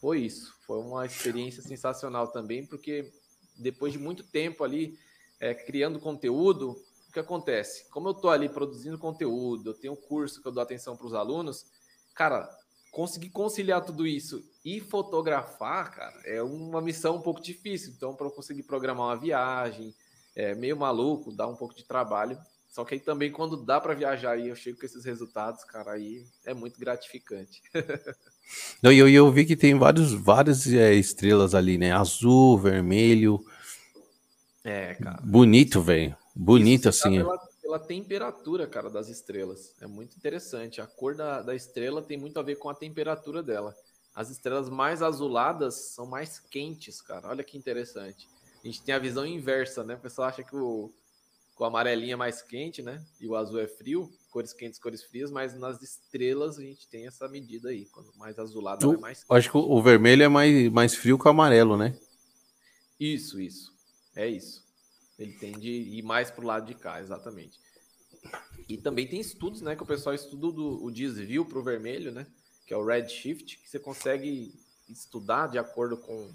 foi isso. Foi uma experiência sensacional também, porque depois de muito tempo ali é, criando conteúdo, o que acontece? Como eu estou ali produzindo conteúdo, eu tenho um curso que eu dou atenção para os alunos, cara, conseguir conciliar tudo isso e fotografar, cara, é uma missão um pouco difícil. Então, para eu conseguir programar uma viagem, é meio maluco, dá um pouco de trabalho. Só que aí também, quando dá para viajar e eu chego com esses resultados, cara, aí é muito gratificante. Não, e eu, eu vi que tem vários, várias é, estrelas ali, né? Azul, vermelho. É, cara. Bonito, velho. Bonito, Isso, assim. Pela, pela temperatura, cara, das estrelas. É muito interessante. A cor da, da estrela tem muito a ver com a temperatura dela. As estrelas mais azuladas são mais quentes, cara. Olha que interessante. A gente tem a visão inversa, né? O pessoal acha que o, o amarelinho é mais quente, né? E o azul é frio, cores quentes, cores frias, mas nas estrelas a gente tem essa medida aí. Quando mais azulado, é mais quente. Acho que o vermelho é mais, mais frio que o amarelo, né? Isso, isso. É isso. Ele tende a ir mais para o lado de cá, exatamente. E também tem estudos, né, que o pessoal estuda do, o desvio para o vermelho, né, que é o redshift, que você consegue estudar de acordo com,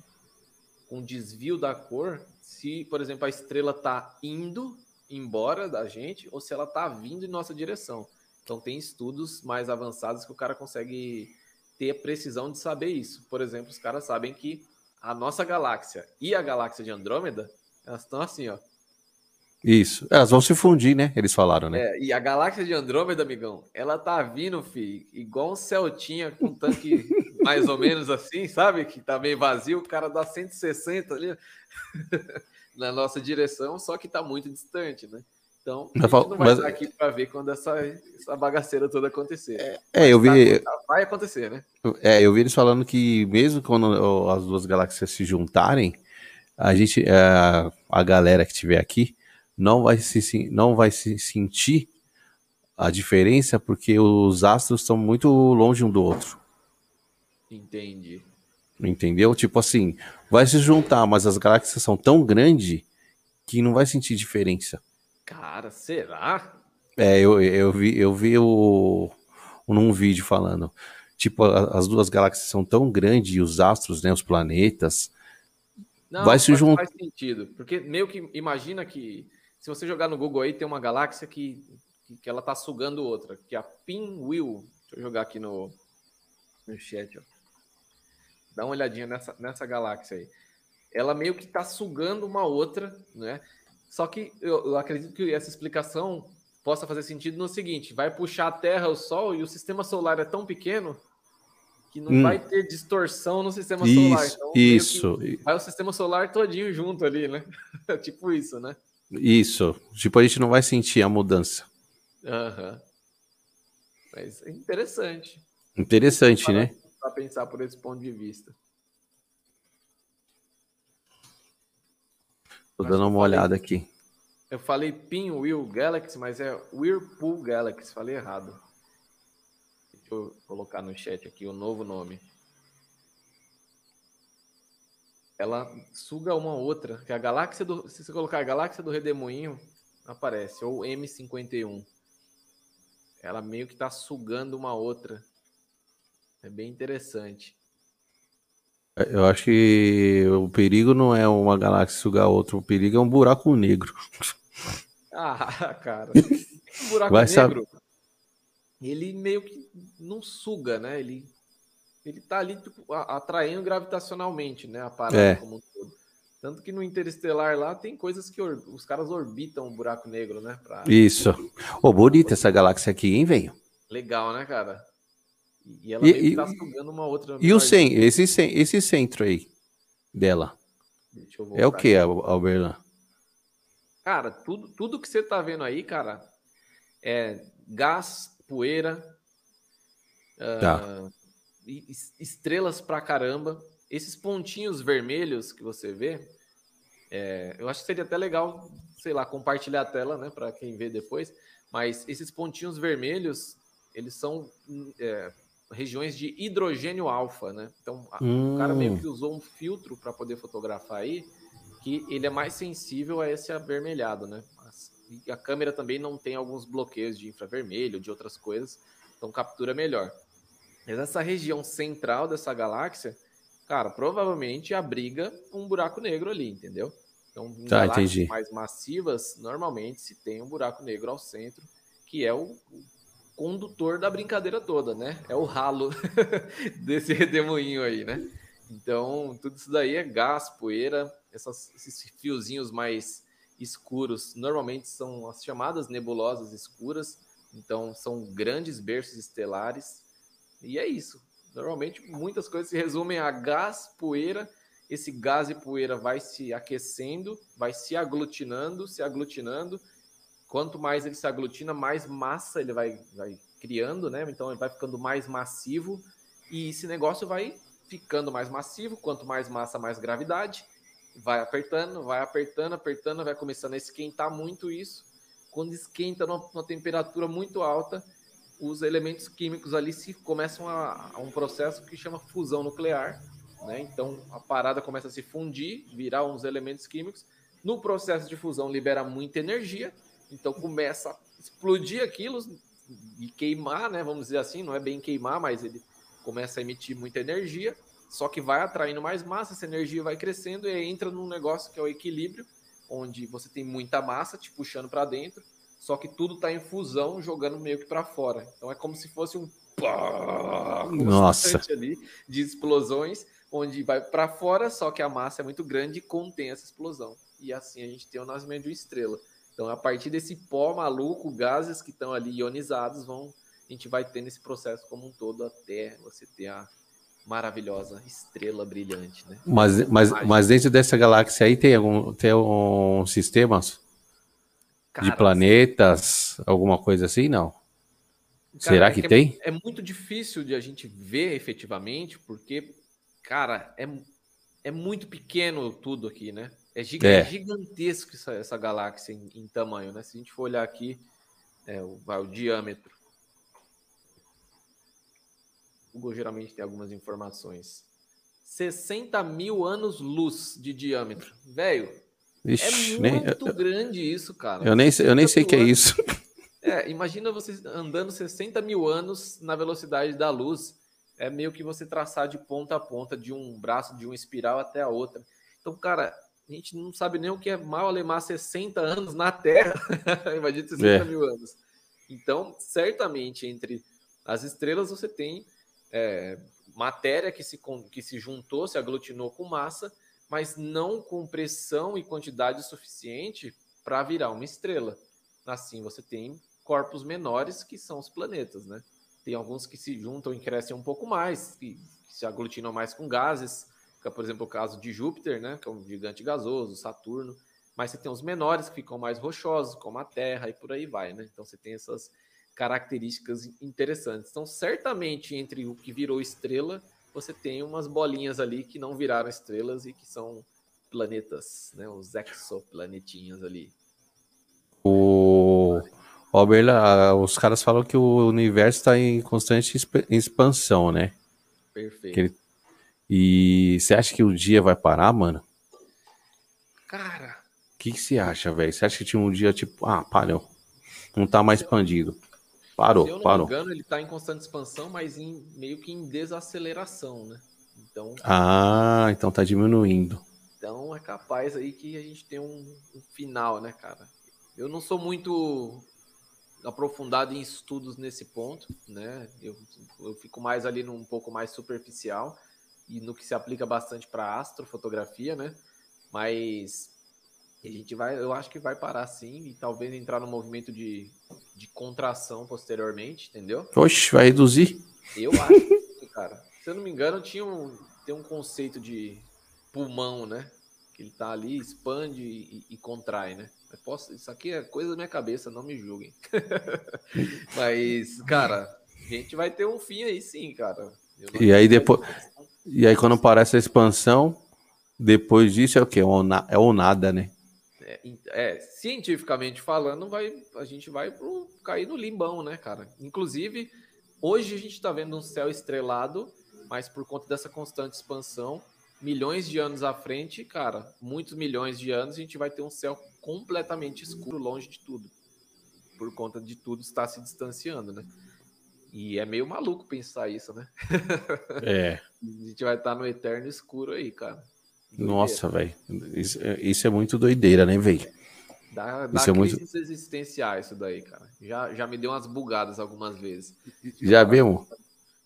com o desvio da cor, se, por exemplo, a estrela está indo embora da gente ou se ela está vindo em nossa direção. Então tem estudos mais avançados que o cara consegue ter a precisão de saber isso. Por exemplo, os caras sabem que a nossa galáxia e a galáxia de Andrômeda, elas estão assim, ó, isso. Elas vão se fundir, né? Eles falaram, né? É, e a galáxia de Andrômeda, amigão, ela tá vindo, fi, igual um Celtinha com tanque mais ou menos assim, sabe? Que tá meio vazio, o cara dá 160 ali na nossa direção, só que tá muito distante, né? Então, a gente não vai mas... estar aqui para ver quando essa, essa bagaceira toda acontecer. É, é eu vi. Tá, vai acontecer, né? É, eu vi eles falando que mesmo quando as duas galáxias se juntarem, a gente, a, a galera que tiver aqui, não vai se, não vai se sentir a diferença porque os astros estão muito longe um do outro. Entendi. Entendeu? Tipo assim, vai se juntar, mas as galáxias são tão grandes que não vai sentir diferença. Cara, será? É, eu, eu vi, eu vi o, num vídeo falando. Tipo, as duas galáxias são tão grandes e os astros, né, os planetas, Não, vai se juntar. faz sentido. Porque meio que imagina que se você jogar no Google aí, tem uma galáxia que, que, que ela tá sugando outra, que é a Pinwheel. Deixa eu jogar aqui no, no chat, ó. Dá uma olhadinha nessa, nessa galáxia aí. Ela meio que tá sugando uma outra, né? Só que eu, eu acredito que essa explicação possa fazer sentido no seguinte: vai puxar a Terra, o Sol, e o sistema solar é tão pequeno que não Hum. vai ter distorção no sistema solar. Isso, Então, meio que isso, Vai o sistema solar todinho junto ali, né? tipo isso, né? isso. Tipo, a gente não vai sentir a mudança. Aham. Mas é interessante Interessante, né? Para pensar por esse ponto de vista. Tô dando uma eu falei- olhada aqui. Eu falei Pinwheel Galaxy, mas é Whirlpool Galaxy, falei errado. Deixa eu colocar no chat aqui o novo nome. Ela suga uma outra, que é a galáxia do. Se você colocar a galáxia do Redemoinho, aparece, ou M51. Ela meio que tá sugando uma outra. É bem interessante. Eu acho que o perigo não é uma galáxia sugar outra, o perigo é um buraco negro. Ah, cara. O buraco Vai saber. negro, ele meio que não suga, né? Ele, ele tá ali tipo, atraindo gravitacionalmente, né? A parada É. como um todo. Tanto que no Interestelar lá tem coisas que or- os caras orbitam o buraco negro, né? Pra... Isso. Ô, bonita essa galáxia aqui, hein, velho? Legal, né, cara? E, ela E- meio que tá sugando uma outra. E o cen esse, esse centro aí dela? É o que, Alberlan? Cara, tudo, tudo que você tá vendo aí, cara, é gás, poeira, Tá. ah, e- es- estrelas pra caramba. Esses pontinhos vermelhos que você vê, é, eu acho que seria até legal, sei lá, compartilhar a tela, né, para quem vê depois. Mas esses pontinhos vermelhos, eles são hum, é, regiões de hidrogênio alfa, né? Então, a- o cara meio Hum. que usou um filtro para poder fotografar aí, que ele é mais sensível a esse avermelhado, né? E a câmera também não tem alguns bloqueios de infravermelho, de outras coisas, então captura melhor. Mas essa região central dessa galáxia, cara, provavelmente abriga um buraco negro ali, entendeu? Então, em Tá, galáxias entendi. mais massivas, normalmente se tem um buraco negro ao centro, que é o condutor da brincadeira toda, né? É o ralo desse redemoinho aí, né? Então, tudo isso daí é gás, poeira, essas- esses fiozinhos mais escuros, normalmente são as chamadas nebulosas escuras, então são grandes berços estelares, e é isso. Normalmente, muitas coisas se resumem a gás, poeira, esse gás e poeira vai se aquecendo, vai se aglutinando, se aglutinando, quanto mais ele se aglutina, mais massa ele vai, vai criando, né? Então ele vai ficando mais massivo e esse negócio vai ficando mais massivo. Quanto mais massa, mais gravidade. Vai apertando, vai apertando, apertando, vai começando a esquentar muito isso. Quando esquenta numa, numa temperatura muito alta, os elementos químicos ali se começam a, a um processo que chama fusão nuclear. Né? Então a parada começa a se fundir, virar uns elementos químicos. No processo de fusão libera muita energia, então começa a explodir aquilo e queimar, né? Vamos dizer assim, não é bem queimar, mas ele começa a emitir muita energia, só que vai atraindo mais massa, essa energia vai crescendo e entra num negócio que é o equilíbrio, onde você tem muita massa te puxando para dentro, só que tudo está em fusão, jogando meio que para fora. Então é como se fosse um pá Nossa. constante ali de explosões, onde vai para fora, só que a massa é muito grande e contém essa explosão. E assim a gente tem o nascimento de uma estrela. Então, a partir desse pó maluco, gases que estão ali ionizados, vão, a gente vai tendo esse processo como um todo até você ter a maravilhosa estrela brilhante, né? Mas, mas, mas dentro dessa galáxia aí tem algum tem um sistemas de Cara, planetas, alguma coisa assim? Não. Cara, Será é que é- tem? É, muito difícil de a gente ver efetivamente, porque, cara, é, é muito pequeno tudo aqui, né? É, giga- É. é gigantesco essa, essa galáxia em, em tamanho, né? Se a gente for olhar aqui, é, o, vai, o diâmetro. O Google geralmente tem algumas informações. 60 mil anos-luz de diâmetro. Velho, é Ixi, nem, muito grande isso, cara. eu nem, sei- eu nem sei o que é 60 mil isso. É, imagina você andando 60 mil anos na velocidade da luz. É meio que você traçar de ponta a ponta, de um braço, de uma espiral até a outra. Então, cara, a gente não sabe nem o que é mal alemar 60 anos na Terra. Imagina 60 é. mil anos. Então, certamente, entre as estrelas você tem é, matéria que se, que se juntou, se aglutinou com massa, mas não com pressão e quantidade suficiente para virar uma estrela. Assim, você tem corpos menores que são os planetas, né? Tem alguns que se juntam e crescem um pouco mais, que, que se aglutinam mais com gases, que é, por exemplo, o caso de Júpiter, né? Que é um gigante gasoso, Saturno. Mas você tem os menores que ficam mais rochosos, como a Terra e por aí vai, né? Então você tem essas características interessantes. Então, certamente, entre o que virou estrela, você tem umas bolinhas ali que não viraram estrelas e que são planetas, né? Os exoplanetinhas ali. O Oberla, os caras falam que o universo está em constante expansão, né? Perfeito. Ele... E você acha que o dia vai parar, mano? Cara. O que, que você acha, velho? Você acha que tinha um dia tipo, ah, parou. Não tá mais expandido. Parou, Se eu não parou. me engano, ele tá em constante expansão, mas em, meio que em desaceleração, né? Então. Ah, então tá diminuindo. Então é capaz aí que a gente tem um, um final, né, cara? Eu não sou muito aprofundado em estudos nesse ponto, né? Eu, eu fico mais ali num pouco mais superficial e no que se aplica bastante para astrofotografia, né? Mas a gente vai, eu acho que vai parar sim e talvez entrar no movimento de, de contração posteriormente, entendeu? Oxe, vai reduzir? Eu acho, cara. Se eu não me engano, tinha um, tem um conceito de pulmão, né? Que ele tá ali, expande e, e contrai, né? Posso, isso aqui é coisa da minha cabeça, não me julguem. Mas, cara, a gente vai ter um fim aí sim, cara. E aí depois. E aí quando aparece a expansão, depois disso é o quê? É o nada, né? É, é, cientificamente falando, vai, a gente vai pro, cair no limbão, né, cara? Inclusive, hoje a gente está vendo um céu estrelado, mas por conta dessa constante expansão, milhões de anos à frente, cara, muitos milhões de anos, a gente vai ter um céu completamente escuro, longe de tudo. Por conta de tudo estar se distanciando, né? E é meio maluco pensar isso, né? É. a gente vai estar no eterno escuro aí, cara. Doideira. Nossa, velho. Isso, é, isso, é muito doideira, né, velho? Dá, dá isso é muito... existenciais isso daí, cara. Já, já me deu umas bugadas algumas vezes. Já viu?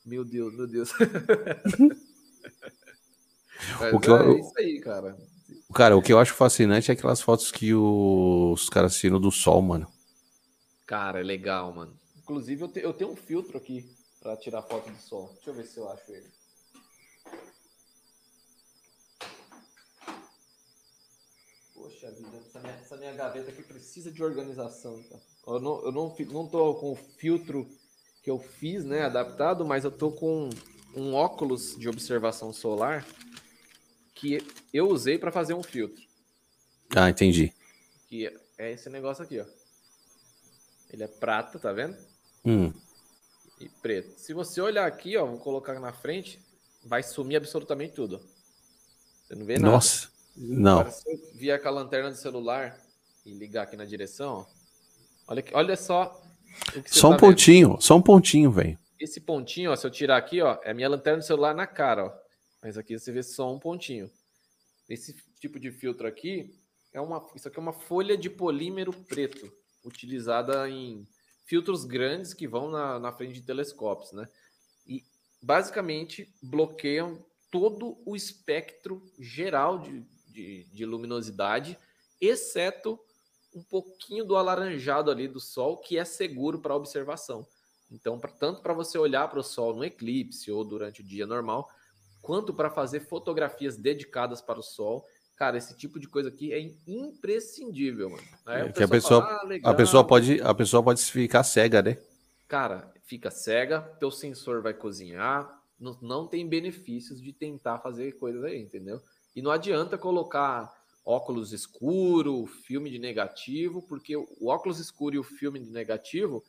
Meu Deus, meu Deus. o que é eu, isso aí, cara. Cara, o que eu acho fascinante é aquelas fotos que os caras tiram do sol, mano. Cara, é legal, mano. Inclusive, eu, te, eu tenho um filtro aqui para tirar foto do sol. Deixa eu ver se eu acho ele. Poxa vida, essa minha, essa minha gaveta aqui precisa de organização. Tá? Eu, não, eu não, não tô com o filtro que eu fiz, né, adaptado, mas eu tô com um óculos de observação solar que eu usei para fazer um filtro. Ah, entendi. Que é esse negócio aqui, ó. Ele é prata, tá vendo? Hum. E preto. Se você olhar aqui, ó, vou colocar na frente, vai sumir absolutamente tudo. Você não vê nada. Nossa, não. Agora, se eu vier com a lanterna do celular e ligar aqui na direção, ó, olha, aqui, olha só. só um tá pontinho, vendo. só um pontinho, velho. Esse pontinho, ó, se eu tirar aqui, ó, é a minha lanterna do celular na cara, ó. Mas aqui você vê só um pontinho. Esse tipo de filtro aqui é uma, isso aqui é uma folha de polímero preto, utilizada em filtros grandes que vão na, na frente de telescópios, né? E basicamente bloqueiam todo o espectro geral de, de, de luminosidade, exceto um pouquinho do alaranjado ali do Sol, que é seguro para observação. Então, pra, tanto para você olhar para o Sol no eclipse ou durante o dia normal, quanto para fazer fotografias dedicadas para o sol. Cara, esse tipo de coisa aqui é imprescindível, mano. É, que a pessoa, fala, ah, a pessoa pode, a pessoa pode ficar cega, né? Cara, fica cega, teu sensor vai cozinhar, não, não tem benefícios de tentar fazer coisas aí, entendeu? E não adianta colocar óculos escuro, filme de negativo, porque o óculos escuro e o filme de negativo,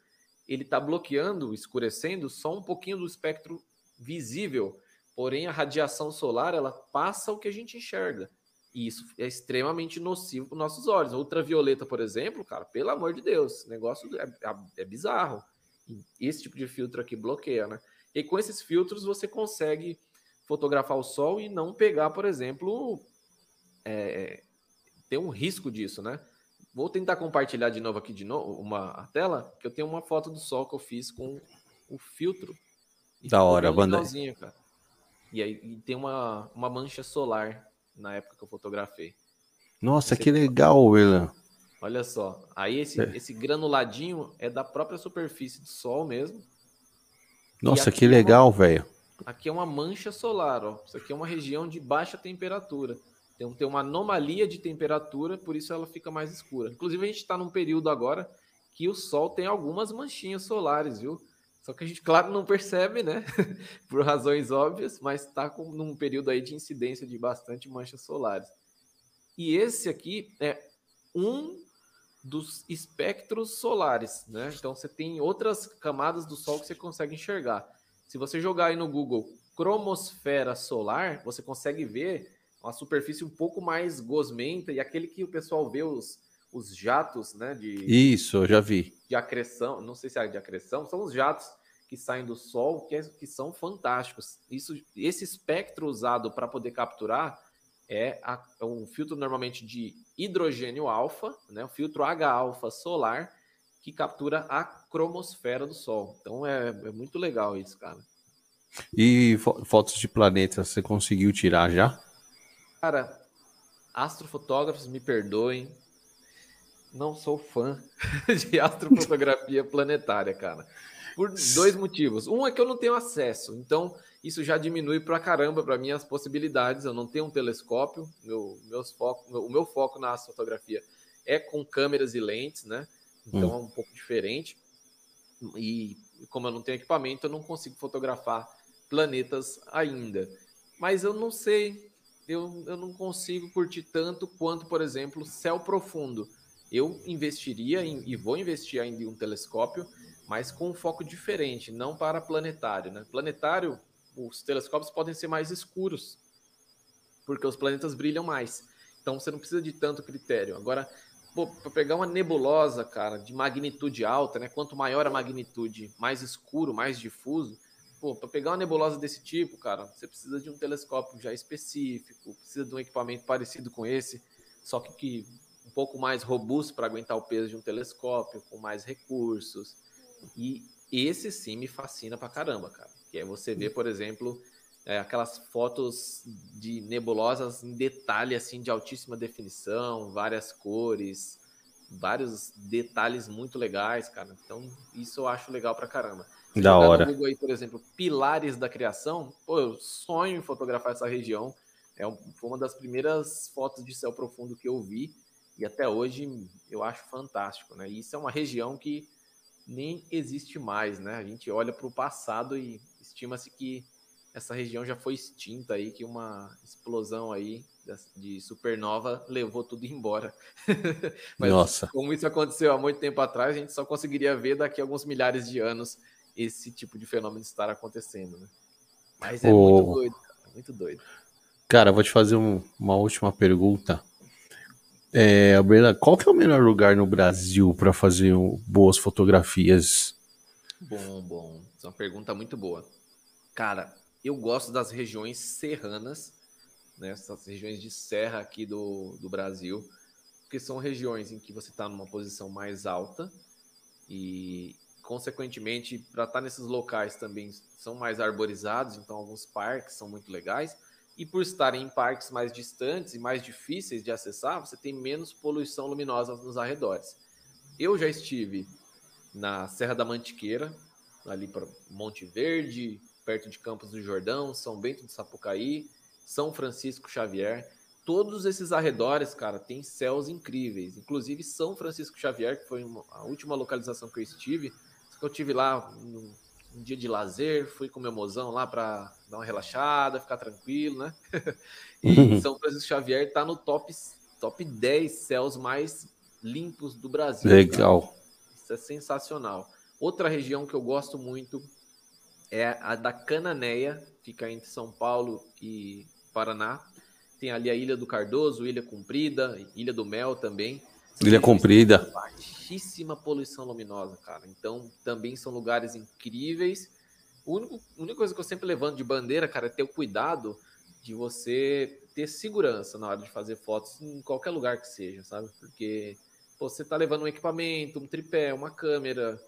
ele tá bloqueando, escurecendo só um pouquinho do espectro visível Porém, a radiação solar ela passa o que a gente enxerga. E isso é extremamente nocivo para os nossos olhos. Ultravioleta, por exemplo, cara, pelo amor de Deus, negócio é, é, é bizarro. Esse tipo de filtro aqui bloqueia, né? E com esses filtros você consegue fotografar o sol e não pegar, por exemplo, é, ter um risco disso, né? Vou tentar compartilhar de novo aqui de novo uma tela, que eu tenho uma foto do sol que eu fiz com o filtro. Da hora, banda. Cara. E aí e tem uma, uma mancha solar na época que eu fotografei. Nossa, Esse que legal, William. Olha só. Aí esse, é. esse granuladinho é da própria superfície do Sol mesmo. Nossa, que legal, é velho. Aqui é uma mancha solar, ó. Isso aqui é uma região de baixa temperatura. Tem, tem uma anomalia de temperatura, por isso ela fica mais escura. Inclusive, a gente está num período agora que o Sol tem algumas manchinhas solares, viu? Só que a gente, claro, não percebe, né? Por razões óbvias, mas está num período aí de incidência de bastante manchas solares. E esse aqui é um dos espectros solares, né? Então você tem outras camadas do Sol que você consegue enxergar. Se você jogar aí no Google cromosfera solar, você consegue ver uma superfície um pouco mais gosmenta e aquele que o pessoal vê os, os jatos, né? De, Isso, eu já vi. De acreção, não sei se é de acreção, são os jatos que saem do Sol, que, é, que são fantásticos. Isso, esse espectro usado para poder capturar é, a, é, um filtro normalmente de hidrogênio alfa, né, o filtro H-alfa solar, que captura a cromosfera do Sol. Então é, é muito legal isso, cara. E fo fotos de planetas você conseguiu tirar já? Cara, astrofotógrafos me perdoem, não sou fã de astrofotografia planetária, cara. Por dois motivos. Um é que eu não tenho acesso, então isso já diminui pra caramba para mim as possibilidades. Eu não tenho um telescópio, meu, meus foco, meu, o meu foco na astrofotografia é com câmeras e lentes, né? Então hum. é um pouco diferente. E como eu não tenho equipamento, eu não consigo fotografar planetas ainda. Mas eu não sei, eu, eu não consigo curtir tanto quanto, por exemplo, céu profundo. Eu investiria em, e vou investir ainda em um telescópio mas com um foco diferente, não para planetário. Né? Planetário, os telescópios podem ser mais escuros, porque os planetas brilham mais. Então você não precisa de tanto critério. Agora, para pegar uma nebulosa, cara, de magnitude alta, né? Quanto maior a magnitude, mais escuro, mais difuso. para pegar uma nebulosa desse tipo, cara, você precisa de um telescópio já específico, precisa de um equipamento parecido com esse, só que, que um pouco mais robusto para aguentar o peso de um telescópio, com mais recursos. E esse sim me fascina pra caramba, cara. Que é você ver, por exemplo, é, aquelas fotos de nebulosas em detalhe, assim, de altíssima definição, várias cores, vários detalhes muito legais, cara. Então, isso eu acho legal pra caramba. Se da hora. No Google aí, por exemplo, pilares da criação, pô, eu sonho em fotografar essa região. É uma das primeiras fotos de céu profundo que eu vi e até hoje eu acho fantástico, né? E isso é uma região que nem existe mais, né? A gente olha para o passado e estima-se que essa região já foi extinta aí, que uma explosão aí de supernova levou tudo embora. Mas Nossa. como isso aconteceu há muito tempo atrás, a gente só conseguiria ver daqui a alguns milhares de anos esse tipo de fenômeno estar acontecendo, né? Mas é muito doido, cara, muito doido. Cara, vou te fazer um, uma última pergunta. É, Brena, qual que é o melhor lugar no Brasil para fazer boas fotografias? Bom, bom. Essa é uma pergunta muito boa. Cara, eu gosto das regiões serranas, né? Essas regiões de serra aqui do, do Brasil, porque são regiões em que você está numa posição mais alta e, consequentemente, para estar tá nesses locais também são mais arborizados, então alguns parques são muito legais e por estarem em parques mais distantes e mais difíceis de acessar, você tem menos poluição luminosa nos arredores. Eu já estive na Serra da Mantiqueira, ali para Monte Verde, perto de Campos do Jordão, São Bento do Sapucaí, São Francisco Xavier. Todos esses arredores, cara, tem céus incríveis. Inclusive São Francisco Xavier, que foi a última localização que eu estive. Eu tive lá um dia de lazer, fui com meu mozão lá para dar uma relaxada, ficar tranquilo, né? e uhum. São Francisco Xavier está no top, top 10 céus mais limpos do Brasil. Legal. Cara. Isso é sensacional. Outra região que eu gosto muito é a da Cananéia, fica entre São Paulo e Paraná. Tem ali a Ilha do Cardoso, Ilha Comprida, Ilha do Mel também. Ilha Comprida. Baixíssima poluição luminosa, cara. Então, também são lugares incríveis. A única coisa que eu sempre levanto de bandeira, cara, é ter o cuidado de você ter segurança na hora de fazer fotos em qualquer lugar que seja, sabe? Porque pô, você tá levando um equipamento, um tripé, uma câmera,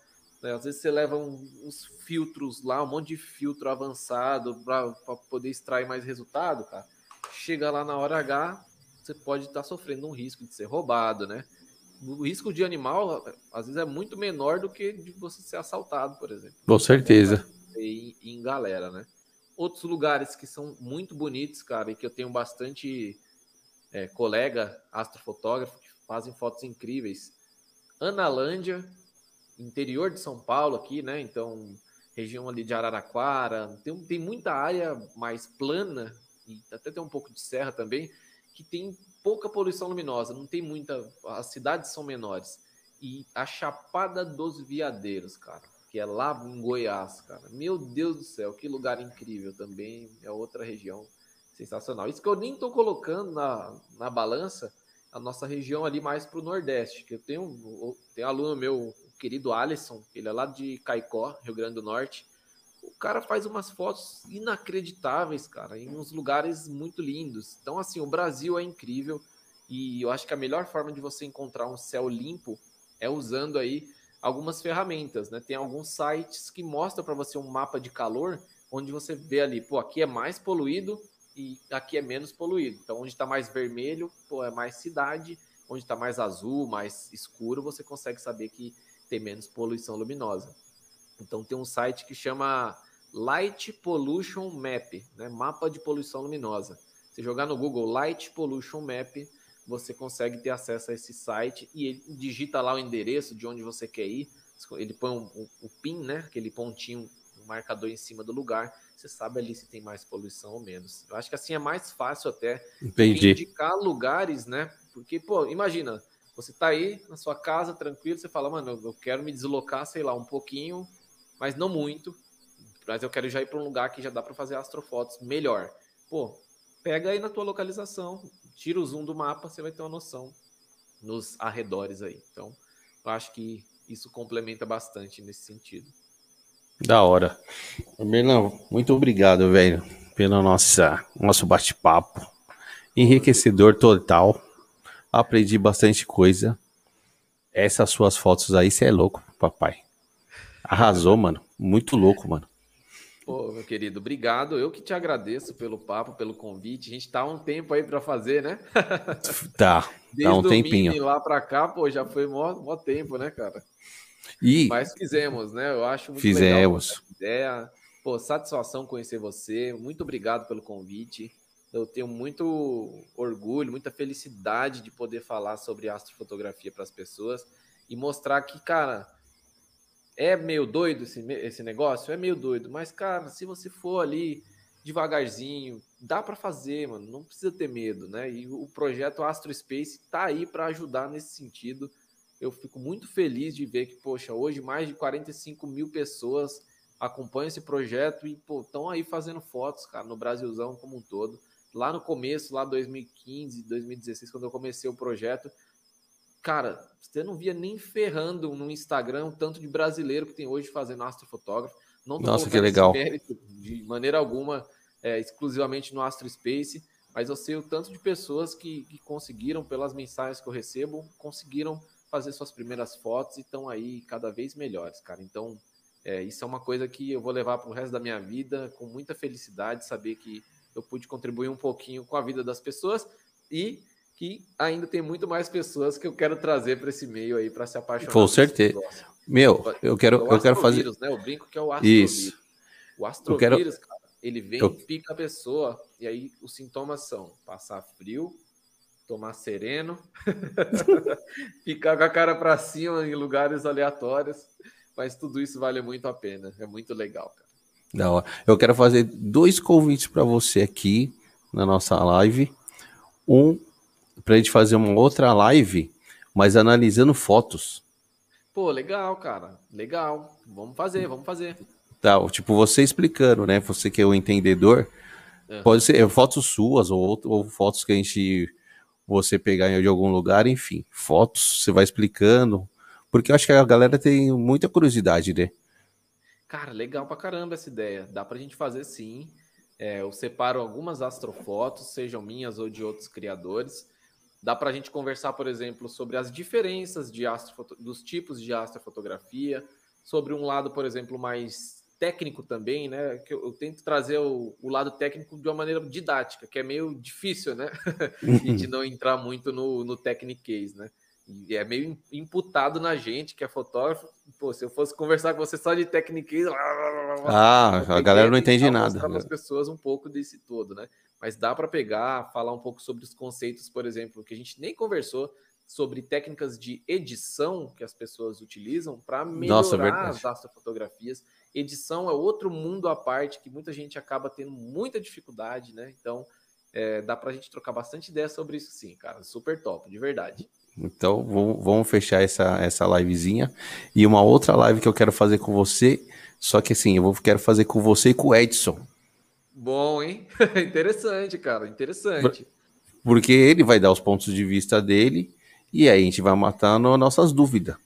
né? às vezes você leva um, uns filtros lá, um monte de filtro avançado para poder extrair mais resultado, cara. Chega lá na hora H, você pode estar tá sofrendo um risco de ser roubado, né? O risco de animal, às vezes, é muito menor do que de você ser assaltado, por exemplo. Com certeza. E, em galera, né? Outros lugares que são muito bonitos, cara, e que eu tenho bastante é, colega astrofotógrafo que fazem fotos incríveis. Analândia, interior de São Paulo aqui, né? Então, região ali de Araraquara, tem, tem muita área mais plana, e até tem um pouco de serra também, que tem pouca poluição luminosa, não tem muita. As cidades são menores. E a Chapada dos Veadeiros, cara, que é lá em Goiás, cara. Meu Deus do céu, que lugar incrível também. É outra região sensacional. Isso que eu nem tô colocando na, na balança a nossa região ali mais para o Nordeste, que eu tenho, tenho um aluno meu, o querido Alisson, ele é lá de Caicó, Rio Grande do Norte. O cara faz umas fotos inacreditáveis, cara, em uns lugares muito lindos. Então, assim, o Brasil é incrível e eu acho que a melhor forma de você encontrar um céu limpo é usando aí algumas ferramentas, né? Tem alguns sites que mostram para você um mapa de calor, onde você vê ali, pô, aqui é mais poluído, e aqui é menos poluído. Então, onde está mais vermelho, pô, é mais cidade, onde está mais azul, mais escuro, você consegue saber que tem menos poluição luminosa. Então, tem um site que chama Light Pollution Map, né? mapa de poluição luminosa. Se jogar no Google Light Pollution Map, você consegue ter acesso a esse site e ele digita lá o endereço de onde você quer ir. Ele põe o um, um, um PIN, né? aquele pontinho, um marcador em cima do lugar você sabe ali se tem mais poluição ou menos. Eu acho que assim é mais fácil até indicar lugares, né? Porque, pô, imagina, você tá aí na sua casa, tranquilo, você fala, mano, eu quero me deslocar, sei lá, um pouquinho, mas não muito, mas eu quero já ir para um lugar que já dá para fazer astrofotos melhor. Pô, pega aí na tua localização, tira o zoom do mapa, você vai ter uma noção nos arredores aí. Então, eu acho que isso complementa bastante nesse sentido. Da hora. Bernão, muito obrigado, velho, pelo nossa, nosso bate-papo. Enriquecedor total. Aprendi bastante coisa. Essas suas fotos aí, você é louco, papai. Arrasou, mano. Muito louco, mano. Pô, meu querido, obrigado. Eu que te agradeço pelo papo, pelo convite. A gente tá um tempo aí para fazer, né? Tá, Desde tá um tempinho. lá para cá, pô, já foi mó, mó tempo, né, cara? E Mas fizemos, né? Eu acho muito fizemos. ideia. Pô, satisfação conhecer você. Muito obrigado pelo convite. Eu tenho muito orgulho, muita felicidade de poder falar sobre astrofotografia para as pessoas e mostrar que, cara, é meio doido esse, esse negócio? É meio doido, mas, cara, se você for ali devagarzinho, dá para fazer, mano, não precisa ter medo, né? E o projeto Astro Space tá aí para ajudar nesse sentido eu fico muito feliz de ver que, poxa, hoje mais de 45 mil pessoas acompanham esse projeto e estão aí fazendo fotos, cara, no Brasilzão como um todo. Lá no começo, lá 2015, 2016, quando eu comecei o projeto, cara, você não via nem ferrando no Instagram o tanto de brasileiro que tem hoje fazendo astrofotógrafo. Não Nossa, que legal. de maneira alguma, é, exclusivamente no Astro Space, mas eu sei o tanto de pessoas que, que conseguiram, pelas mensagens que eu recebo, conseguiram fazer suas primeiras fotos e estão aí cada vez melhores, cara. Então, é, isso é uma coisa que eu vou levar para o resto da minha vida com muita felicidade, saber que eu pude contribuir um pouquinho com a vida das pessoas e que ainda tem muito mais pessoas que eu quero trazer para esse meio aí para se apaixonar. Com certeza. Meu, eu quero, eu quero fazer. Né? Eu brinco que é o astrovírus. Isso. O astrovírus, quero... cara, ele vem, eu... pica a pessoa e aí os sintomas são passar frio, tomar sereno, ficar com a cara para cima em lugares aleatórios, mas tudo isso vale muito a pena, é muito legal, cara. Da hora. Eu quero fazer dois convites para você aqui na nossa live. Um para a gente fazer uma outra live, mas analisando fotos. Pô, legal, cara. Legal. Vamos fazer, vamos fazer. Tá, tipo, você explicando, né? Você que é o entendedor, Uhum. Pode ser fotos suas ou, ou fotos que a gente você pegar de algum lugar, enfim, fotos, você vai explicando, porque eu acho que a galera tem muita curiosidade, né? Cara, legal pra caramba essa ideia. Dá pra gente fazer sim. É, eu separo algumas astrofotos, sejam minhas ou de outros criadores. Dá para a gente conversar, por exemplo, sobre as diferenças de astrofoto... dos tipos de astrofotografia, sobre um lado, por exemplo, mais técnico também, né? Que eu, eu tento trazer o, o, lado técnico de uma maneira didática, que é meio difícil, né? e de não entrar muito no, no technique né? E é meio imputado na gente, que é fotógrafo. Pô, se eu fosse conversar com você só de technique... Ah, a galera não entende nada. Para as pessoas um pouco desse todo, né? Mas dá para pegar, falar um pouco sobre os conceitos, por exemplo, que a gente nem conversou, sobre técnicas de edição que as pessoas utilizam para melhorar Nossa, as astrofotografias. Edição é outro mundo à parte que muita gente acaba tendo muita dificuldade, né? Então, é, dá para a gente trocar bastante ideia sobre isso sim, cara. Super top, de verdade. Então, vamos fechar essa, essa livezinha. E uma outra live que eu quero fazer com você, só que assim, eu quero fazer com você e com o Edson. Bom, hein? interessante, cara, interessante. Porque ele vai dar os pontos de vista dele e aí a gente vai matando nossas dúvidas.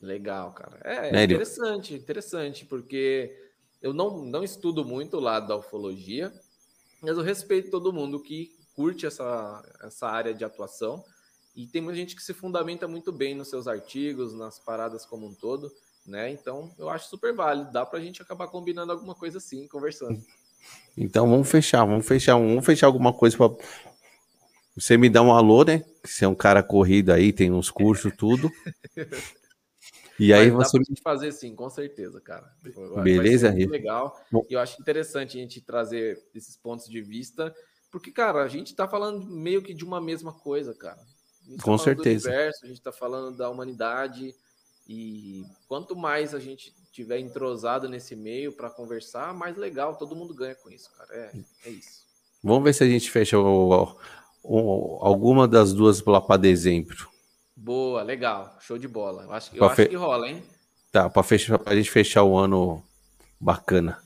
Legal, cara. É, é interessante, interessante, porque eu não, não estudo muito o lado da ufologia, mas eu respeito todo mundo que curte essa, essa área de atuação. E tem muita gente que se fundamenta muito bem nos seus artigos, nas paradas como um todo, né? Então eu acho super válido. Dá pra gente acabar combinando alguma coisa assim, conversando. Então vamos fechar, vamos fechar, vamos fechar alguma coisa para você me dá um alô, né? Você é um cara corrido aí, tem uns cursos, tudo. E aí Mas você. Fazer sim, com certeza, cara. Beleza, Vai legal. Bom. E eu acho interessante a gente trazer esses pontos de vista, porque, cara, a gente tá falando meio que de uma mesma coisa, cara. Tá com certeza. Universo, a gente tá falando da humanidade. E quanto mais a gente tiver entrosado nesse meio para conversar, mais legal, todo mundo ganha com isso, cara. É, é isso. Vamos ver se a gente fecha o, o, alguma das duas lá para dezembro. Boa, legal. Show de bola. Eu acho, eu acho fe... que rola, hein? Tá, para fechar, a gente fechar o ano bacana.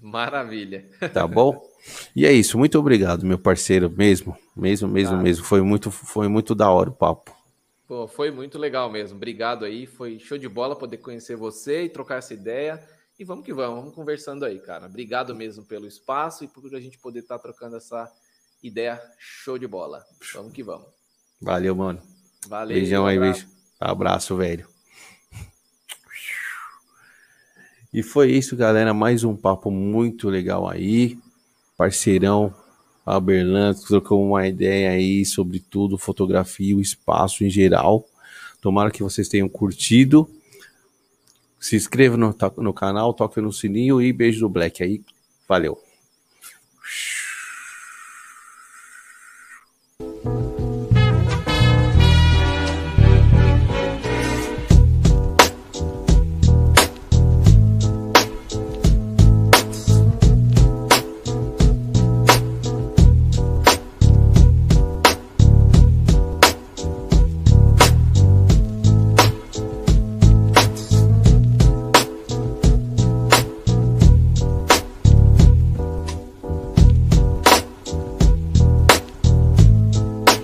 Maravilha. Tá bom? E é isso. Muito obrigado, meu parceiro, mesmo, mesmo, mesmo, mesmo. Foi muito, foi muito da hora o papo. Pô, foi muito legal mesmo. Obrigado aí. Foi show de bola poder conhecer você e trocar essa ideia. E vamos que vamos, vamos conversando aí, cara. Obrigado mesmo pelo espaço e por a gente poder estar tá trocando essa ideia show de bola. Vamos que vamos. Valeu, mano. Valeu. Beijão aí, beijo. Abraço, velho. E foi isso, galera. Mais um papo muito legal aí. Parceirão Aberlan trocou uma ideia aí sobre tudo, fotografia, o espaço em geral. Tomara que vocês tenham curtido. Se inscreva no, no canal, toque no sininho e beijo do Black aí. Valeu.